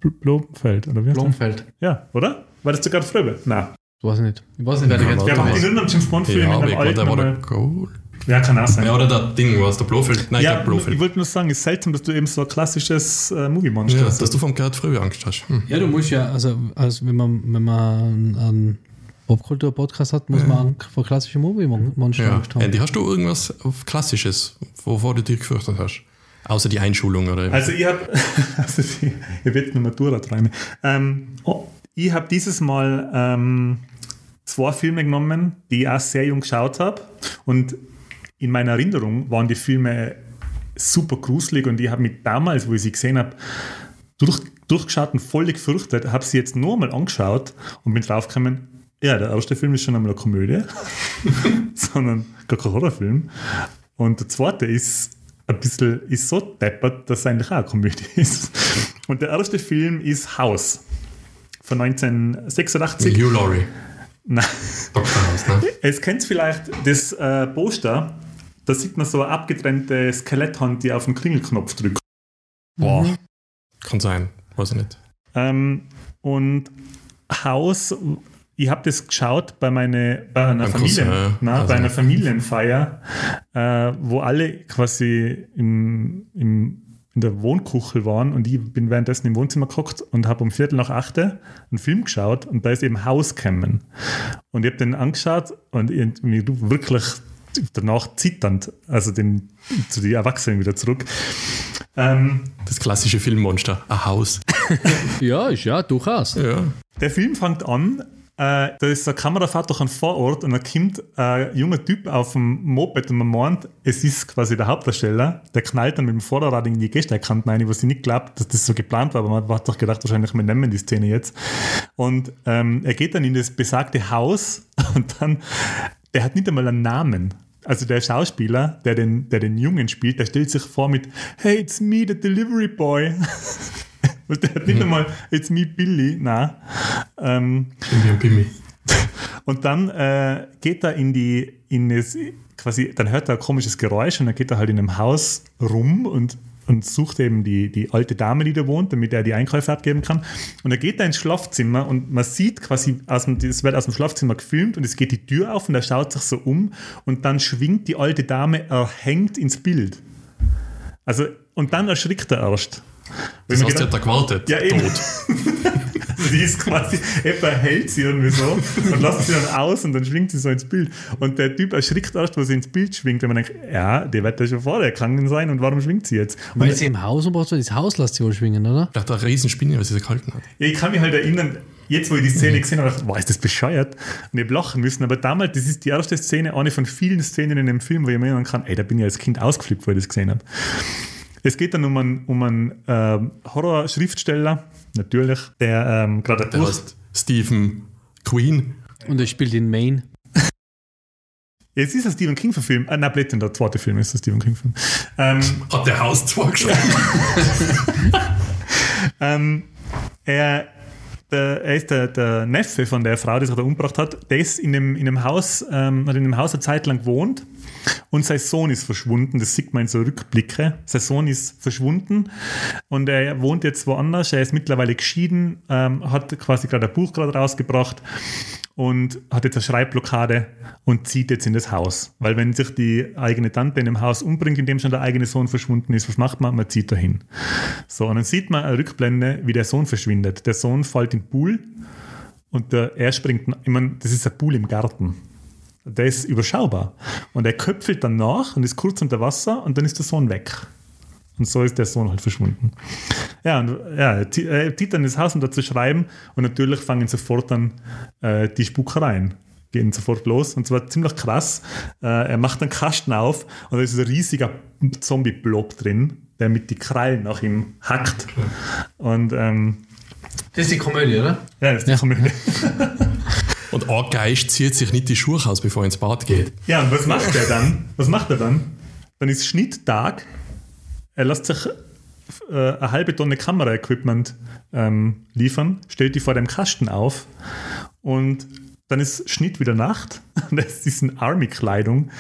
Bl- Blomfeld, oder wie? heißt der? Blomfeld. Ja, oder? War das Gerd Fröbe? Nein. Ich weiß nicht. Ich weiß nicht, wer der ganz Der war in irgendeinem James Bond-Film Ja, in einem alten. der war der Gold. Ja, kann auch sein. Ja, oder der Ding, was der Blofeld. Nein, ich Ja, glaube Blofeld. ich wollte nur sagen, es ist seltsam, dass du eben so ein klassisches äh, Movie-Monster Ja, hast. dass du vom Gerd Fröbe Angst hast. Hm. Ja, du musst ja, also, also wenn man, wenn man einen, Popkultur-Podcast hat, muss man vor klassischen Movie-Monster Ja. Angst haben. Andy, hast du irgendwas auf Klassisches, wovor du dich gefürchtet hast? Außer die Einschulung oder Also ich habe, also die, ihr werdet nur Matura-Träume. Ähm, oh, ich habe dieses Mal ähm, zwei Filme genommen, die ich auch sehr jung geschaut habe. Und in meiner Erinnerung waren die Filme super gruselig und ich habe mich damals, wo ich sie gesehen habe, durch, durchgeschaut und voll gefürchtet, habe sie jetzt nur mal angeschaut und bin draufgekommen, ja, der erste Film ist schon einmal eine Komödie, sondern gar kein Horrorfilm. Und der zweite ist ein bisschen ist so deppert, dass es eigentlich auch eine Komödie ist. Und der erste Film ist House von 1986. Hugh Laurie. Nein. Dr. House, ne? Es kennt vielleicht das äh, Poster, da sieht man so eine abgetrennte Skeletthand, die auf den Klingelknopf drückt. Boah. Kann sein. Weiß ich nicht. Ähm, und Haus, ich habe das geschaut bei, meine, bei einer Beim Familien, Cousin, ja. na, Also. bei einer Familienfeier, äh, wo alle quasi im, im, in der Wohnkuchel waren und ich bin währenddessen im Wohnzimmer geguckt und habe um Viertel nach acht einen Film geschaut und da ist eben Haus gekommen. Und ich habe den angeschaut und irgendwie wirklich danach zitternd, also den, zu den Erwachsenen wieder zurück. Ähm, Das klassische Filmmonster. Ein Haus. Ja, ist ja, durchaus. Ja. Der Film fängt an, äh, da ist eine Kamerafahrt durch einen Vorort und da kommt ein junger Typ auf dem Moped und man meint, es ist quasi der Hauptdarsteller. Der knallt dann mit dem Vorderrad in die Gehsteigkante rein, was ich nicht glaubt, dass das so geplant war, aber man hat doch gedacht, wahrscheinlich, wir nehmen die Szene jetzt. Und ähm, er geht dann in das besagte Haus und dann, der hat nicht einmal einen Namen. Also der Schauspieler, der den, der den Jungen spielt, der stellt sich vor mit Hey, it's me, the delivery boy. Und der hat nicht einmal It's me, Billy. Nein. Ähm, und dann äh, geht er in die, in das, quasi, dann hört er ein komisches Geräusch und dann geht er halt in einem Haus rum und, und sucht eben die, die alte Dame, die da wohnt, damit er die Einkäufe abgeben kann. Und er geht da ins Schlafzimmer und man sieht quasi, aus dem, es wird aus dem Schlafzimmer gefilmt und es geht die Tür auf und er schaut sich so um und dann schwingt die alte Dame erhängt ins Bild. Also, und dann erschrickt er erst. Das gedacht- hat da gewartet. Ja, eben. Tot. Die ist quasi, jemand hält sie irgendwie so und lässt sie dann aus und dann schwingt sie so ins Bild. Und der Typ erschrickt erst, wo sie ins Bild schwingt, wenn man denkt, ja, der wird ja schon vorher gegangen sein und warum schwingt sie jetzt? Und Weil sie im Haus umgebracht wird, das Haus lässt sie wohl schwingen, oder? Der hat eine riesen Spinne, was sie gehalten hat. ja, ich kann mich halt erinnern, jetzt wo ich die Szene gesehen habe, dachte ich, boah, ist das bescheuert? Und ich hab lachen müssen. Aber damals, das ist die erste Szene, eine von vielen Szenen in dem Film, wo ich mir erinnern kann, ey, da bin ich als Kind ausgeflippt, wo ich das gesehen habe. Es geht dann um einen, um einen ähm, Horror-Schriftsteller, natürlich, der ähm, gerade Der heißt Stephen Queen. Und er spielt in Maine. Jetzt ist ein Stephen King verfilmt. Ah, nein, Blödsinn, der zweite Film ist ein Stephen King Film. Ähm, Hat der Haus zwar geschrieben. ähm, er, der, er ist der, der Neffe von der Frau, die sich da umgebracht hat. Der ist in dem, in dem Haus, ähm, hat in dem Haus eine Zeit lang gewohnt und sein Sohn ist verschwunden. Das sieht man in so Rückblicke. Sein Sohn ist verschwunden und er wohnt jetzt woanders. Er ist mittlerweile geschieden, ähm, hat quasi gerade ein Buch gerade rausgebracht und hat jetzt eine Schreibblockade und zieht jetzt in das Haus. Weil wenn sich die eigene Tante in dem Haus umbringt, in dem schon der eigene Sohn verschwunden ist, was macht man? Man zieht dahin. So, und dann sieht man eine Rückblende, wie der Sohn verschwindet. Der Sohn fällt in den Pool und der, er springt, ich meine, das ist ein Pool im Garten. Der ist überschaubar. Und er köpfelt dann nach und ist kurz unter Wasser und dann ist der Sohn weg. Und so ist der Sohn halt verschwunden. Ja, und ja, dann ins Haus, um da zu schreiben. Und natürlich fangen sofort dann äh, die Spukereien. gehen sofort los. Und zwar ziemlich krass. Äh, er macht einen Kasten auf und da ist ein riesiger Zombie-Blob drin, der mit die Krallen nach ihm hackt. Und ähm, Das ist die Komödie, oder? ja, das ist die Komödie. Und ein Geist zieht sich nicht die Schuhe aus, bevor er ins Bad geht. Ja, und was macht er dann? Was macht er dann? Dann ist Schnitttag. Er lässt sich äh, eine halbe Tonne Kameraequipment ähm, liefern, stellt die vor dem Kasten auf und dann ist Schnitt wieder Nacht und er ist diesen Army-Kleidung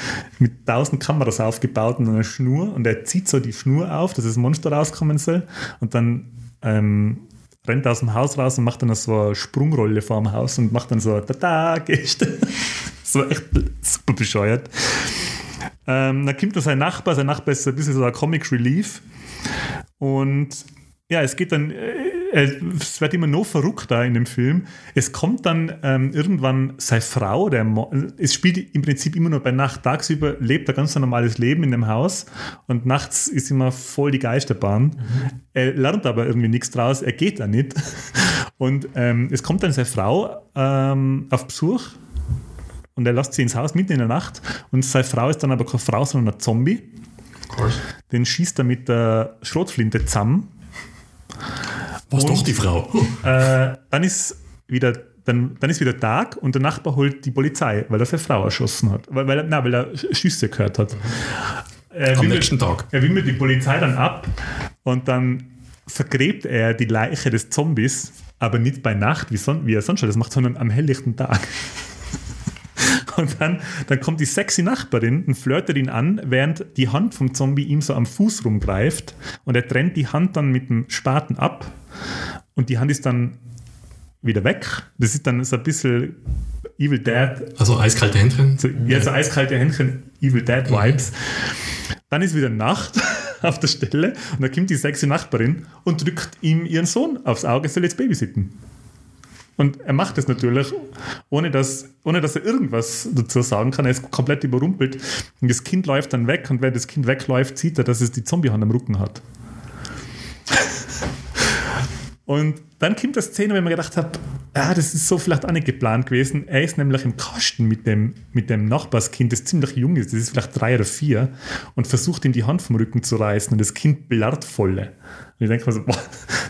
mit tausend Kameras aufgebaut und einer Schnur und er zieht so die Schnur auf, dass das Monster rauskommen soll und dann ähm, rennt aus dem Haus raus und macht dann so eine Sprungrolle vor dem Haus und macht dann so Tada, Geste. so echt super bescheuert. Ähm, dann kommt noch sein Nachbar, sein Nachbar ist ein bisschen so ein Comic Relief und ja, es geht dann, äh, es wird immer noch verrückter in dem Film. Es kommt dann ähm, irgendwann seine Frau, der Mo es spielt im Prinzip immer nur bei Nacht. Tagsüber lebt er ganz ein normales Leben in dem Haus und nachts ist immer voll die Geisterbahn. Er lernt aber irgendwie nichts draus, er geht da nicht. Und ähm, es kommt dann seine Frau ähm, auf Besuch und er lässt sie ins Haus mitten in der Nacht und seine Frau ist dann aber keine Frau, sondern ein Zombie. Den schießt er mit der Schrotflinte zusammen. Was doch die Frau? Äh, dann ist wieder dann, dann ist wieder Tag und der Nachbar holt die Polizei, weil er seine Frau erschossen hat. Weil, weil, er, nein, weil er Sch- Schüsse gehört hat. Er Am wimmelt- nächsten Tag. Er wimmelt die Polizei dann ab und dann vergräbt er die Leiche des Zombies, aber nicht bei Nacht, wie, son wie er sonst schon das macht, sondern am helllichten Tag. Und dann, dann kommt die sexy Nachbarin und flirtet ihn an, während die Hand vom Zombie ihm so am Fuß rumgreift. Und er trennt die Hand dann mit dem Spaten ab. Und die Hand ist dann wieder weg. Das ist dann so ein bisschen Evil Dead Also eiskalte Händchen. so, ja, so eiskalte Händchen, Evil Dead Vibes. Dann ist wieder Nacht auf der Stelle und dann kommt die sexy Nachbarin und drückt ihm ihren Sohn aufs Auge, soll jetzt babysitten. Und er macht das natürlich, ohne dass, ohne dass er irgendwas dazu sagen kann. Er ist komplett überrumpelt. Und das Kind läuft dann weg und wenn das Kind wegläuft, sieht er, dass es die Zombiehand am Rücken hat. Und dann kommt eine Szene, wo ich mir gedacht habe, ah, das ist so vielleicht auch nicht geplant gewesen. Er ist nämlich im Kasten mit dem, mit dem Nachbarskind, das ziemlich jung ist, das ist vielleicht drei oder vier, und versucht ihm die Hand vom Rücken zu reißen und das Kind bellart volle. Und ich denke mir so, boah,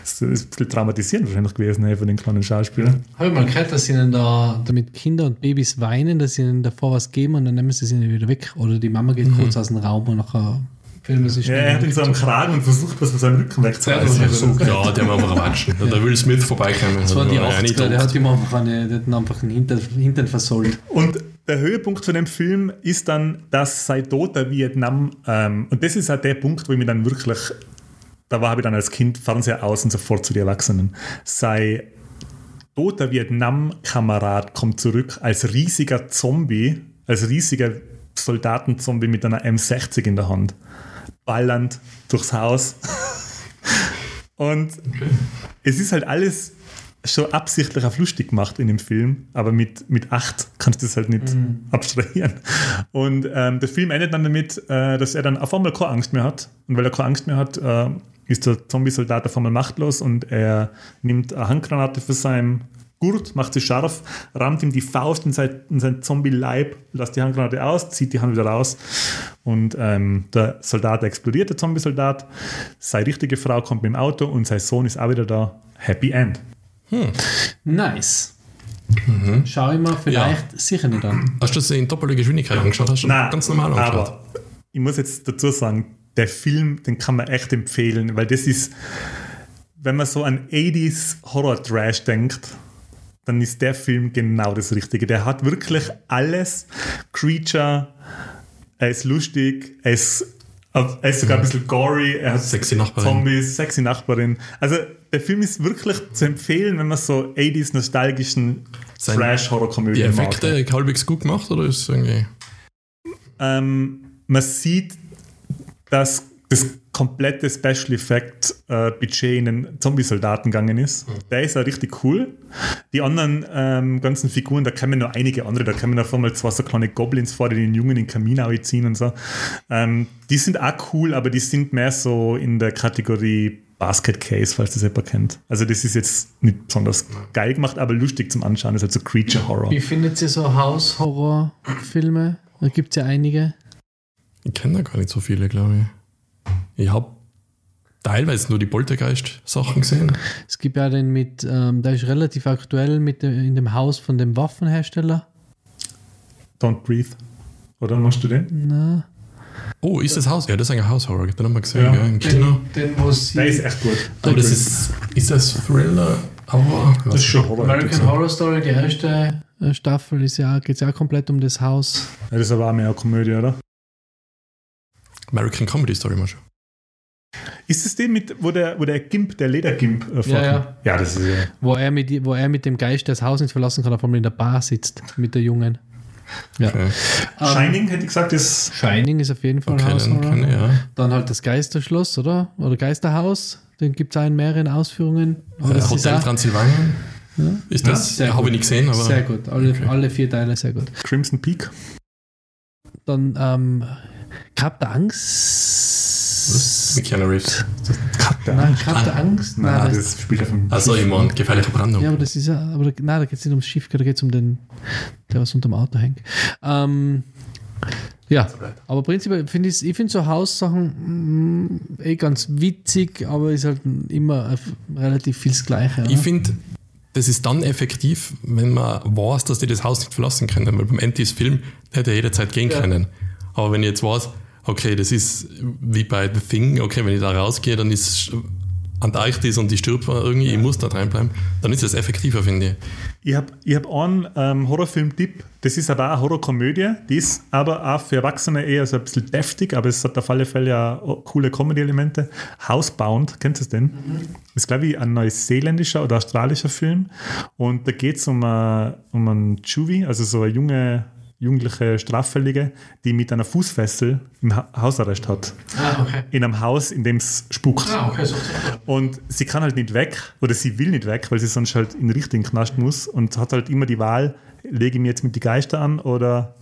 das ist ein bisschen traumatisierend wahrscheinlich gewesen ey, für den kleinen Schauspieler. Habe ich mal gehört, dass ihnen da, damit Kinder und Babys weinen, dass sie ihnen davor was geben und dann nehmen sie es ihnen wieder weg. Oder die Mama geht kurz aus dem Raum und nachher sie Ja, er hat ihn so am Kragen und versucht, was von seinem Rücken wegzureißen. Ja, das war so. Ja, die haben einfach erwachsen. Der Will Smith vorbeikommen. das war die Ja, nicht 80er, der tot. hat ihm einfach, eine, der hat ihm einfach einen Hintern, Hintern versollt. Und der Höhepunkt von dem Film ist dann, dass sein toter Vietnam, ähm, und das ist halt der Punkt, wo ich mir dann wirklich, da war habe ich dann als Kind Fernseher aus und sofort zu den Erwachsenen, sein toter Vietnam-Kamerad kommt zurück als riesiger Zombie, als riesiger Soldatenzombie mit einer M60 in der Hand, ballernd durchs Haus. Und es ist halt alles schon absichtlich auf lustig gemacht in dem Film, aber mit, mit acht kannst du das halt nicht abstrahieren. Und ähm, der Film endet dann damit, äh, dass er dann auf einmal keine Angst mehr hat. Und weil er keine Angst mehr hat, äh, ist der Zombie-Soldat auf einmal machtlos und er nimmt eine Handgranate für seinen Gurt, macht sie scharf, rammt ihm die Faust in sein, in sein Zombie-Leib, lässt die Handgranate aus, zieht die Hand wieder raus und ähm, der Soldat explodiert, der Zombie-Soldat. Seine richtige Frau kommt mit dem Auto und sein Sohn ist auch wieder da. Happy End. Nice. Schau ich mal vielleicht sicher nicht an. Hast du das in doppelter Geschwindigkeit angeschaut? Hast du Nein, ganz normal angeschaut? aber ich muss jetzt dazu sagen, der Film, den kann man echt empfehlen, weil das ist, wenn man so an 80s Horror-Trash denkt, dann ist der Film genau das Richtige. Der hat wirklich alles. Creature, er ist lustig, er ist, er ist sogar ein bisschen gory, er hat Sexy Nachbarin. Zombies, sexy Nachbarin. Also der Film ist wirklich zu empfehlen, wenn man so 80s nostalgischen Sein- Die Trash-Horror-Komödien mag. Effekte halbwegs gut gemacht oder ist es irgendwie. Ähm, man sieht, dass das komplette Special Effect äh, Budget in den Zombie-Soldaten gegangen ist. Der ist auch richtig cool. Die anderen ähm, ganzen Figuren, da kommen noch einige andere, da kommen auf einmal zwei so kleine Goblins vor, die den Jungen in den Kamin ziehen und so. Ähm, die sind auch cool, aber die sind mehr so in der Kategorie Basket Case, falls das jemand kennt. Also das ist jetzt nicht besonders geil gemacht, aber lustig zum Anschauen. Das ist halt so Creature Horror. Wie findet ihr so Haus-Horror-Filme? Da gibt es ja einige. Ich kenne da gar nicht so viele, glaube ich. Ich habe teilweise nur die Poltergeist-Sachen gesehen. Es gibt ja den mit, ähm, der ist relativ aktuell mit dem, in dem Haus von dem Waffenhersteller. Don't Breathe. Oder machst du den? Na, Oh, ist das Haus? Ja, das ist ein Haushorror. Den haben wir gesehen, Ja. ja, im Kino. den, sie Der ist echt gut. Aber das ist, ist das Thriller? Horror? Das ist schon Horror. American Horror Story, die erste äh, Staffel, ist ja, geht ja auch komplett um das Haus. Ja, das ist aber auch mehr eine Komödie, oder? American Comedy Story mal schon. Ist es den mit, wo der, wo der Gimp, der Ledergimp äh, vorkommt? ja. ja, das ist ja. Wo er, mit, wo er mit dem Geist das Haus nicht verlassen kann, auf einmal in der Bar sitzt mit der Jungen. Ja. Okay. Ähm, Shining, hätte ich gesagt, ist. Shining ist auf jeden Fall ein Okay, dann ja. Dann halt das Geisterschloss, oder? Oder Geisterhaus. Den gibt es auch in mehreren Ausführungen. Aber Äh, das ist Hotel auch Transsilvanien. Ist das? sehr Habe gut. ich nicht gesehen, aber. sehr gut. Alle, Okay. alle vier Teile sehr gut. Crimson Peak. Dann ähm, Kap der Was? Angst. Mit Keanu Reeves. Nein, Kap der Angst. Nein, Nein, das, das spielt auf dem. Also, ich meine, gefährliche Brandung. ja, aber das ist ja, aber nein, da geht es nicht ums Schiff, da geht es um den, der was unter dem Auto hängt. Ähm, ja, aber prinzipiell finde ich, ich finde so Haussachen mm, eh ganz witzig, aber ist halt immer relativ viel das Gleiche. Ich finde, das ist dann effektiv, wenn man weiß, dass die das Haus nicht verlassen können. Weil beim Antis-Film der hätte er jederzeit gehen können. Aber wenn ich jetzt weiß, okay, das ist wie bei The Thing, okay, wenn ich da rausgehe, dann ist Antarktis und ich stirb irgendwie, ich muss da dranbleiben, dann ist das effektiver, finde ich. Ich habe ich hab einen ähm, Horrorfilm-Tipp. Das ist aber auch eine Horrorkomödie. Die ist aber auch für Erwachsene eher so ein bisschen deftig, aber es hat auf alle Fälle ja auch coole Comedy-Elemente. Housebound, kennst du das denn? Das ist, glaube ich, ein neuseeländischer oder australischer Film. Und da geht es um, äh, um einen Juvie, also so eine junge, jugendliche Straffällige, die mit einer Fußfessel im ha Hausarrest hat. Ah, okay. In einem Haus, in dem es spukt. Ah, okay, so, so. Und sie kann halt nicht weg oder sie will nicht weg, weil sie sonst halt in den richtigen Knast muss und hat halt immer die Wahl, lege ich mir jetzt mit die Geister an oder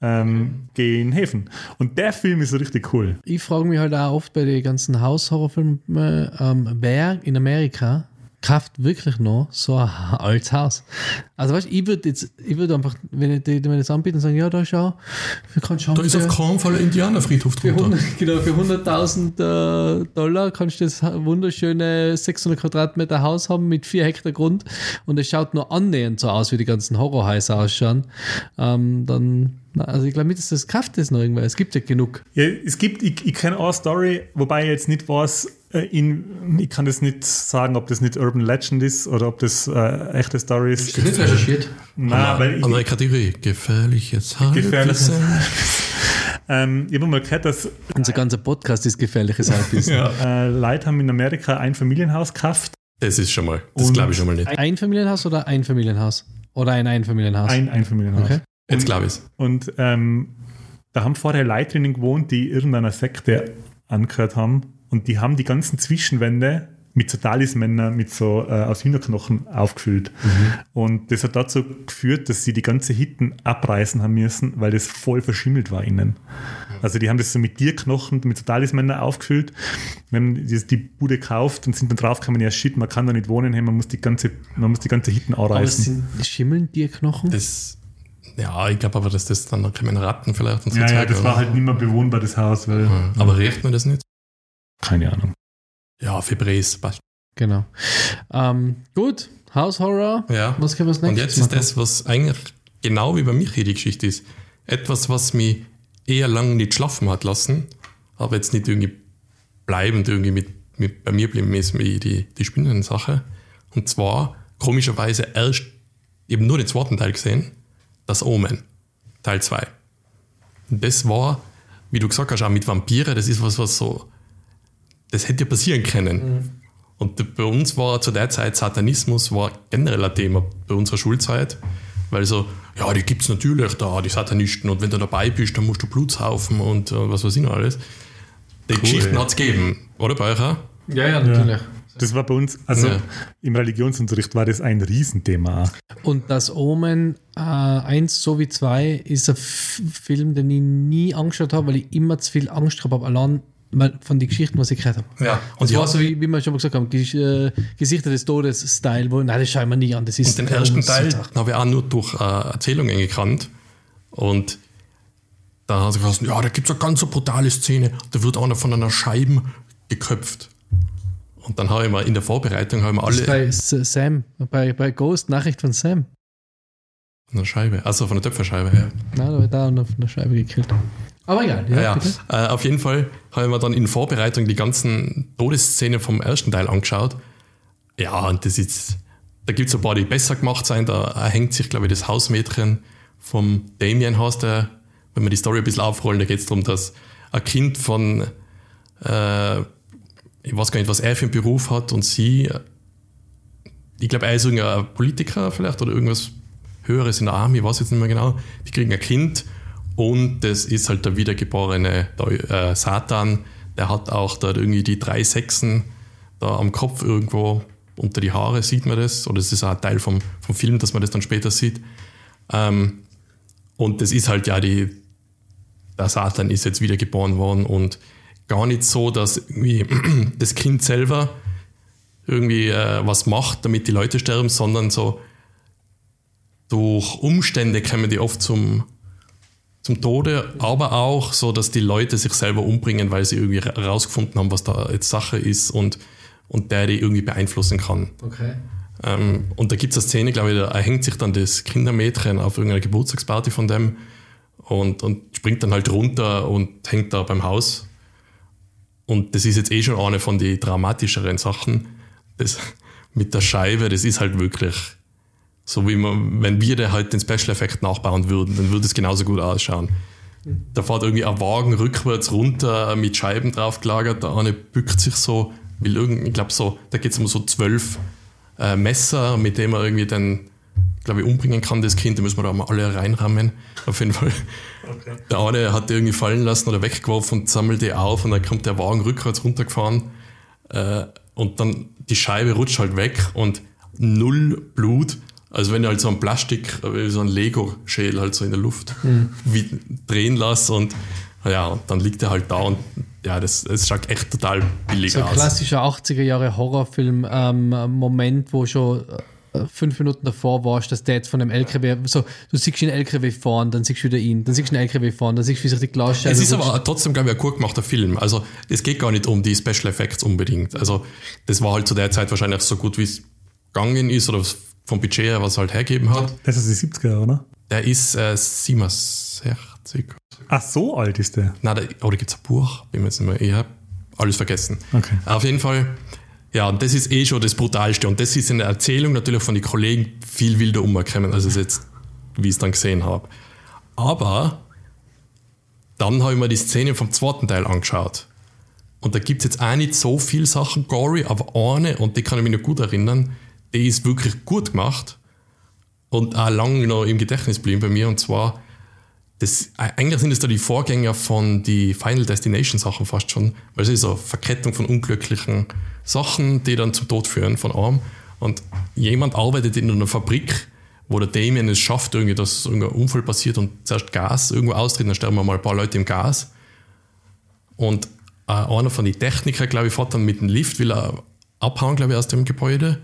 ähm, gehe in Häfen. Und der Film ist richtig cool. Ich frage mich halt auch oft bei den ganzen Haushorrorfilmen, ähm, wer in Amerika kauft wirklich noch so ein altes Haus? Also weißt ich würde jetzt, ich würde einfach, wenn ich ich das anbieten, sagen, ja, da schau, wir können schauen. Da ist auf keinen Fall ein Indianerfriedhof drunter. 100, genau, für 100.000 äh, Dollar kannst du das wunderschöne 600 Quadratmeter Haus haben mit 4 Hektar Grund und es schaut nur annähernd so aus, wie die ganzen Horrorhäuser ausschauen. Ähm, dann, na, also ich glaube nicht, dass das kauft das noch irgendwer. Es gibt ja genug. Ja, es gibt, ich, ich kenne eine Story, wobei ich jetzt nicht weiß, äh, in, ich kann das nicht sagen, ob das nicht Urban Legend ist oder ob das äh, echte Story ist. nicht recherchiert? Nein, weil ich, Andere Kategorie. Gefährliches Halbwissen. Gefährliches- ähm, ich habe mal gehört, dass Unser ganzer Podcast ist gefährliches Halbwissen. äh, Leute haben in Amerika ein Familienhaus gekauft. Das ist schon mal. Das glaube ich schon mal nicht. Ein Familienhaus oder ein Familienhaus? Oder ein Einfamilienhaus? Ein Einfamilienhaus. Okay. Jetzt glaube ich es. Und ähm, da haben vorher Leute drinnen gewohnt, die irgendeiner Sekte angehört haben. Und die haben die ganzen Zwischenwände mit so Talismännern, mit so äh, aus Hühnerknochen aufgefüllt. Und das hat dazu geführt, dass sie die ganze Hitten abreißen haben müssen, weil das voll verschimmelt war innen. Also die haben das so mit Tierknochen, mit so Talismännern aufgefüllt. Wir haben die, die Bude gekauft und sind dann draufgekommen, ja shit, man kann da nicht wohnen, hey, man muss die ganze, man muss die ganze Hitten Aber anreißen. sind Schimmeln Tierknochen? Das, ja, ich glaube aber, dass das dann noch kommen Ratten vielleicht und so Ja, ja, das war oder? halt nicht mehr bewohnbar, das Haus, weil, Ja. Aber riecht man das nicht? keine Ahnung. Ja, Fibres, passt. Genau. Ähm, gut, Haushorror. Ja. Was können wir als Und nächstes jetzt ist machen? das, was eigentlich genau wie bei mir hier die Geschichte ist. Etwas, was mich eher lange nicht schlafen hat lassen, aber jetzt nicht irgendwie bleibend irgendwie mit, mit bei mir geblieben ist, wie die, die Spinnensache. Und zwar, komischerweise, erst eben nur den zweiten Teil gesehen, das Omen, Teil 2. Und das war, wie du gesagt hast, auch mit Vampire, das ist was, was so, das hätte ja passieren können. Und bei uns war zu der Zeit Satanismus war generell ein Thema bei unserer Schulzeit, weil so, ja, die gibt's natürlich da, die Satanisten, und wenn du dabei bist, dann musst du Blut saufen und äh, was weiß ich noch alles. Die Geschichten ja. hat's gegeben, oder bei euch auch? Ja, ja, natürlich. Das war bei uns, also Ja. im Religionsunterricht war das ein Riesenthema. Und das Omen äh, 1 sowie 2 ist ein F Film, den ich nie angeschaut habe, weil ich immer zu viel Angst gehabt habe. Allein weil von den Geschichten, was ich gehört habe. Ja, Und und das war ja, so, wie, wie wir schon mal gesagt haben, Gesch äh, Gesichter des Todes-Style, wo, nein, das schauen wir nie an. Das ist den ersten Teil habe ich auch nur durch äh, Erzählungen gekannt. Und da hat sie gesagt, ja, da gibt es eine ganz so brutale Szene, da wird einer von einer Scheibe geköpft. Und dann habe ich mal in der Vorbereitung habe ich mal Das ist alle bei Sam, bei, bei Ghost, Nachricht von Sam. von der Scheibe, also von der Töpferscheibe her. Nein, da wird da von der Scheibe gekillt. Aber egal, ja, Ja, ja. bitte. Äh, auf jeden Fall habe ich mir dann in Vorbereitung die ganzen Todesszenen vom ersten Teil angeschaut. Ja, und das ist, da gibt es ein paar, die besser gemacht sein. Da hängt sich, glaube ich, das Hausmädchen vom Damien heißt der, wenn wir die Story ein bisschen aufrollen, da geht es darum, dass ein Kind von, äh, ich weiß gar nicht, was er für einen Beruf hat und sie, ich glaube, er ist irgendein Politiker vielleicht oder irgendwas Höheres in der Army, ich weiß jetzt nicht mehr genau. Die kriegen ein Kind und das ist halt der wiedergeborene äh, Satan. Der hat auch da irgendwie die drei Sechsen da am Kopf irgendwo unter die Haare, sieht man das. Oder es ist auch ein Teil vom, vom Film, dass man das dann später sieht. Ähm, und das ist halt ja die, der Satan ist jetzt wiedergeboren worden und gar nicht so, dass irgendwie das Kind selber irgendwie äh, was macht, damit die Leute sterben, sondern so durch Umstände kommen die oft zum, zum Tode, aber auch so, dass die Leute sich selber umbringen, weil sie irgendwie herausgefunden haben, was da jetzt Sache ist und, und der die irgendwie beeinflussen kann. Okay. Ähm, und da gibt es eine Szene, glaube ich, da hängt sich dann das Kindermädchen auf irgendeiner Geburtstagsparty von dem und, und springt dann halt runter und hängt da beim Haus. Und das ist jetzt eh schon eine von den dramatischeren Sachen. Das mit der Scheibe, das ist halt wirklich so, wie man, wenn wir da halt den Special Effekt nachbauen würden, dann würde es genauso gut ausschauen. Da fährt irgendwie ein Wagen rückwärts runter mit Scheiben draufgelagert, der eine bückt sich so, will irgend, ich glaube so, da geht es um so zwölf äh, Messer, mit dem er irgendwie dann, glaube ich, umbringen kann, das Kind, da müssen wir da mal alle reinrammen. Auf jeden Fall. Der eine hat die irgendwie fallen lassen oder weggeworfen und sammelt die auf und dann kommt der Wagen rückwärts runtergefahren äh, und dann die Scheibe rutscht halt weg und null Blut. Also wenn du halt so ein Plastik, äh, so ein Lego-Schädel halt so in der Luft wie, drehen lässt und ja, und dann liegt er halt da und ja, das, das schaut echt total billig So ein aus. klassischer 80er Jahre Horrorfilm-Moment, wo schon äh, fünf Minuten davor warst, dass der jetzt von einem LKW, so, du siehst ihn LKW fahren, dann siehst du wieder ihn, dann siehst du einen LKW fahren, dann siehst du, wie sich die Glasscheibe Es ist rutscht. aber trotzdem, glaube ich, ein gut gemachter Film. Also es geht gar nicht um die Special Effects unbedingt. Also das war halt zu der Zeit wahrscheinlich so gut, wie es gegangen ist oder vom Budget her, was es halt hergeben hat. Das ist die 70er, oder? Der ist äh, 67. Ach, so alt ist der. Na, da, oder gibt es ein Buch? Bin mir jetzt nicht mehr. Ich habe alles vergessen. Okay. Auf jeden Fall, ja, und das ist eh schon das Brutalste. Und das ist in der Erzählung natürlich von den Kollegen viel wilder umgekommen, als es jetzt, wie ich es dann gesehen habe. Aber dann habe ich mir die Szene vom zweiten Teil angeschaut. Und da gibt es jetzt auch nicht so viel Sachen gory, aber eine, und die kann ich mich noch gut erinnern, die ist wirklich gut gemacht und auch lange noch im Gedächtnis blieben bei mir. Und zwar, das, eigentlich sind es da die Vorgänger von die Final Destination Sachen fast schon, weil es ist so eine Verkettung von unglücklichen Sachen, die dann zum Tod führen von einem. Und jemand arbeitet in einer Fabrik, wo der Damien es schafft, irgendwie, dass irgendein Unfall passiert und zuerst Gas irgendwo austritt, dann sterben mal ein paar Leute im Gas. Und äh, einer von den Technikern, glaube ich, fährt dann mit dem Lift, will er abhauen, glaube ich, aus dem Gebäude.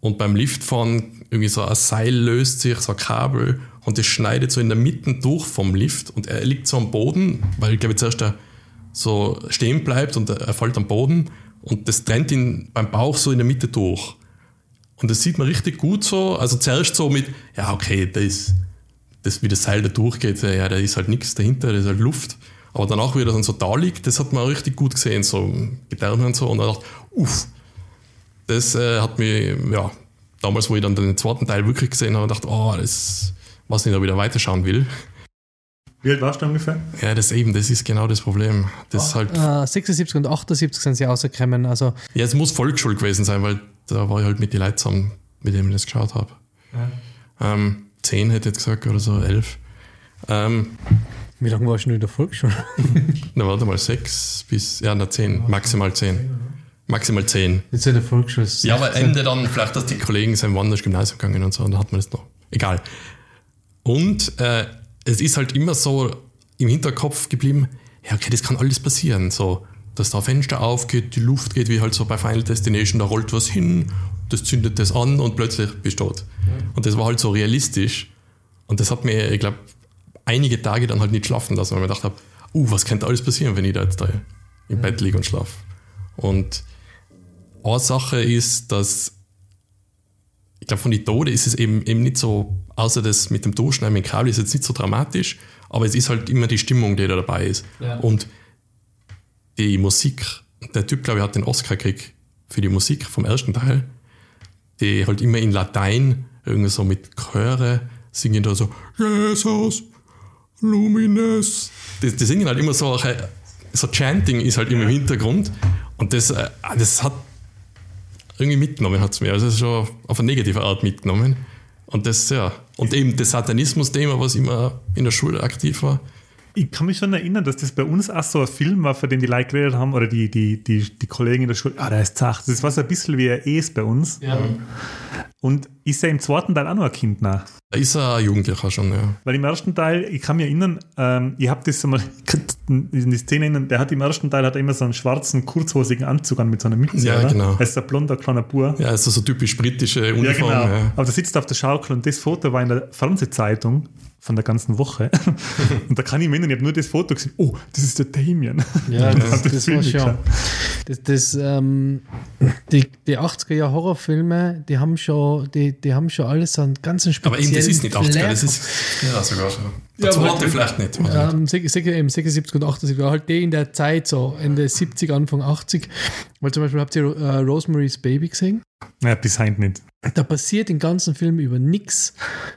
Und beim Liftfahren irgendwie so ein Seil löst sich, so ein Kabel und das schneidet so in der Mitte durch vom Lift und er liegt so am Boden, weil ich glaube zuerst er so stehen bleibt und er fällt am Boden und das trennt ihn beim Bauch so in der Mitte durch. Und das sieht man richtig gut so, also zuerst so mit, ja okay, da ist, das, wie das Seil da durchgeht, ja, da ist halt nichts dahinter, das ist halt Luft. Aber danach, wie er dann so da liegt, das hat man richtig gut gesehen, so Gedärme und so. Und er dachte, uff, das äh, hat mich, ja, damals, wo ich dann den zweiten Teil wirklich gesehen habe, dachte, oh, das, weiß nicht, ob ich da weiterschauen will. Wie alt warst du ungefähr? Ja, das eben, das ist genau das Problem. Das ist halt, Äh, 76 und 78 sind sie rausgekommen, also ja, es muss Volksschule gewesen sein, weil da war ich halt mit den Leuten zusammen, mit denen ich das geschaut habe. Ähm, zehn hätte ich jetzt gesagt, oder so, elf. Ähm, wie lange warst du noch in der Volksschule? na, warte mal, sechs bis, ja, na, zehn, maximal zehn. Maximal zehn. Jetzt in der Volksschule. Ja, aber Ende dann, vielleicht, dass die Kollegen sind woanders Gymnasium gegangen und so, und dann hat man das noch. Egal. Und äh, es ist halt immer so im Hinterkopf geblieben, ja, okay, das kann alles passieren. So, dass da Fenster aufgeht, die Luft geht, wie halt so bei Final Destination, da rollt was hin, das zündet das an und plötzlich bist du tot. Und das war halt so realistisch. Und das hat mir, ich glaube, einige Tage dann halt nicht schlafen lassen, weil ich mir gedacht habe, uh, was könnte alles passieren, wenn ich da jetzt da im Bett liege und schlafe. Und eine Sache ist, dass ich glaube, von den Toten ist es eben, eben nicht so, außer das mit dem Durchschneiden mit dem Kabel ist jetzt nicht so dramatisch, aber es ist halt immer die Stimmung, die da dabei ist. Ja. Und die Musik, der Typ, glaube ich, hat den Oscar gekriegt für die Musik vom ersten Teil, die halt immer in Latein, irgendwie so mit Chöre, singen da so, Jesus, Lumines. Die, die singen halt immer so, so Chanting ist halt immer im Hintergrund und das, äh, das hat irgendwie mitgenommen hat es mir. Also schon auf eine negative Art mitgenommen. Und das, ja. Und eben das Satanismus-Thema, was immer in der Schule aktiv war. Ich kann mich schon erinnern, dass das bei uns auch so ein Film war, für den die Leute geredet haben, oder die, die, die, die Kollegen in der Schule. Ah, der ist zart. Das war so ein bisschen wie ein Es bei uns. Ja. Und ist ja im zweiten Teil auch noch ein Kind nach. Da ist er ein Jugendlicher schon, ja. Weil im ersten Teil, ich kann mich erinnern, ähm, ich habe das einmal in die Szene erinnern, der hat im ersten Teil hat er immer so einen schwarzen, kurzhosigen Anzug an mit so einer Mütze. Ja, oder? genau. Er ist ein blonder kleiner Bub. Ja, also so typisch britische Uniform. Ja, genau. Ja, Aber der sitzt auf der Schaukel und das Foto war in der Fernsehzeitung von der ganzen Woche. und da kann ich mir erinnern, ich habe nur das Foto gesehen. Oh, das ist der Damien. Ja, das, das Film war schon. Das, das, ähm, die, die 80er Jahre Horrorfilme, die haben schon, die, die haben schon alles einen ganzen Aber speziellen eben, das ist nicht 80er, Flair. das ist ja sogar schon. Ja, Der aber zweite halt- vielleicht nicht. Ähm, sech- sech- eben 76 und 78, halt die in der Zeit, so Ende 70, Anfang 80. Weil zum Beispiel habt ihr äh, Rosemary's Baby gesehen? Ja, bis heute nicht. Da passiert im ganzen Film über nichts.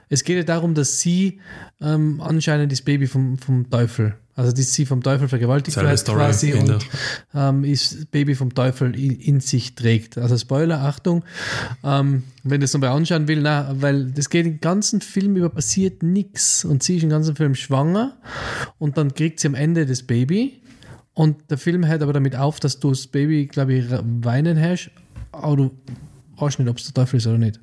Es geht ja darum, dass sie ähm, anscheinend das Baby vom, vom Teufel, also dass sie vom Teufel vergewaltigt wird quasi und ähm, ist Baby vom Teufel in, in sich trägt. Also Spoiler, Achtung, ähm, wenn das nochmal anschauen will, na, weil das geht im ganzen Film über passiert nichts und sie ist im ganzen Film schwanger und dann kriegt sie am Ende das Baby und der Film hört aber damit auf, dass du das Baby, glaube ich, weinen hast, aber du weißt nicht, ob es der Teufel ist oder nicht.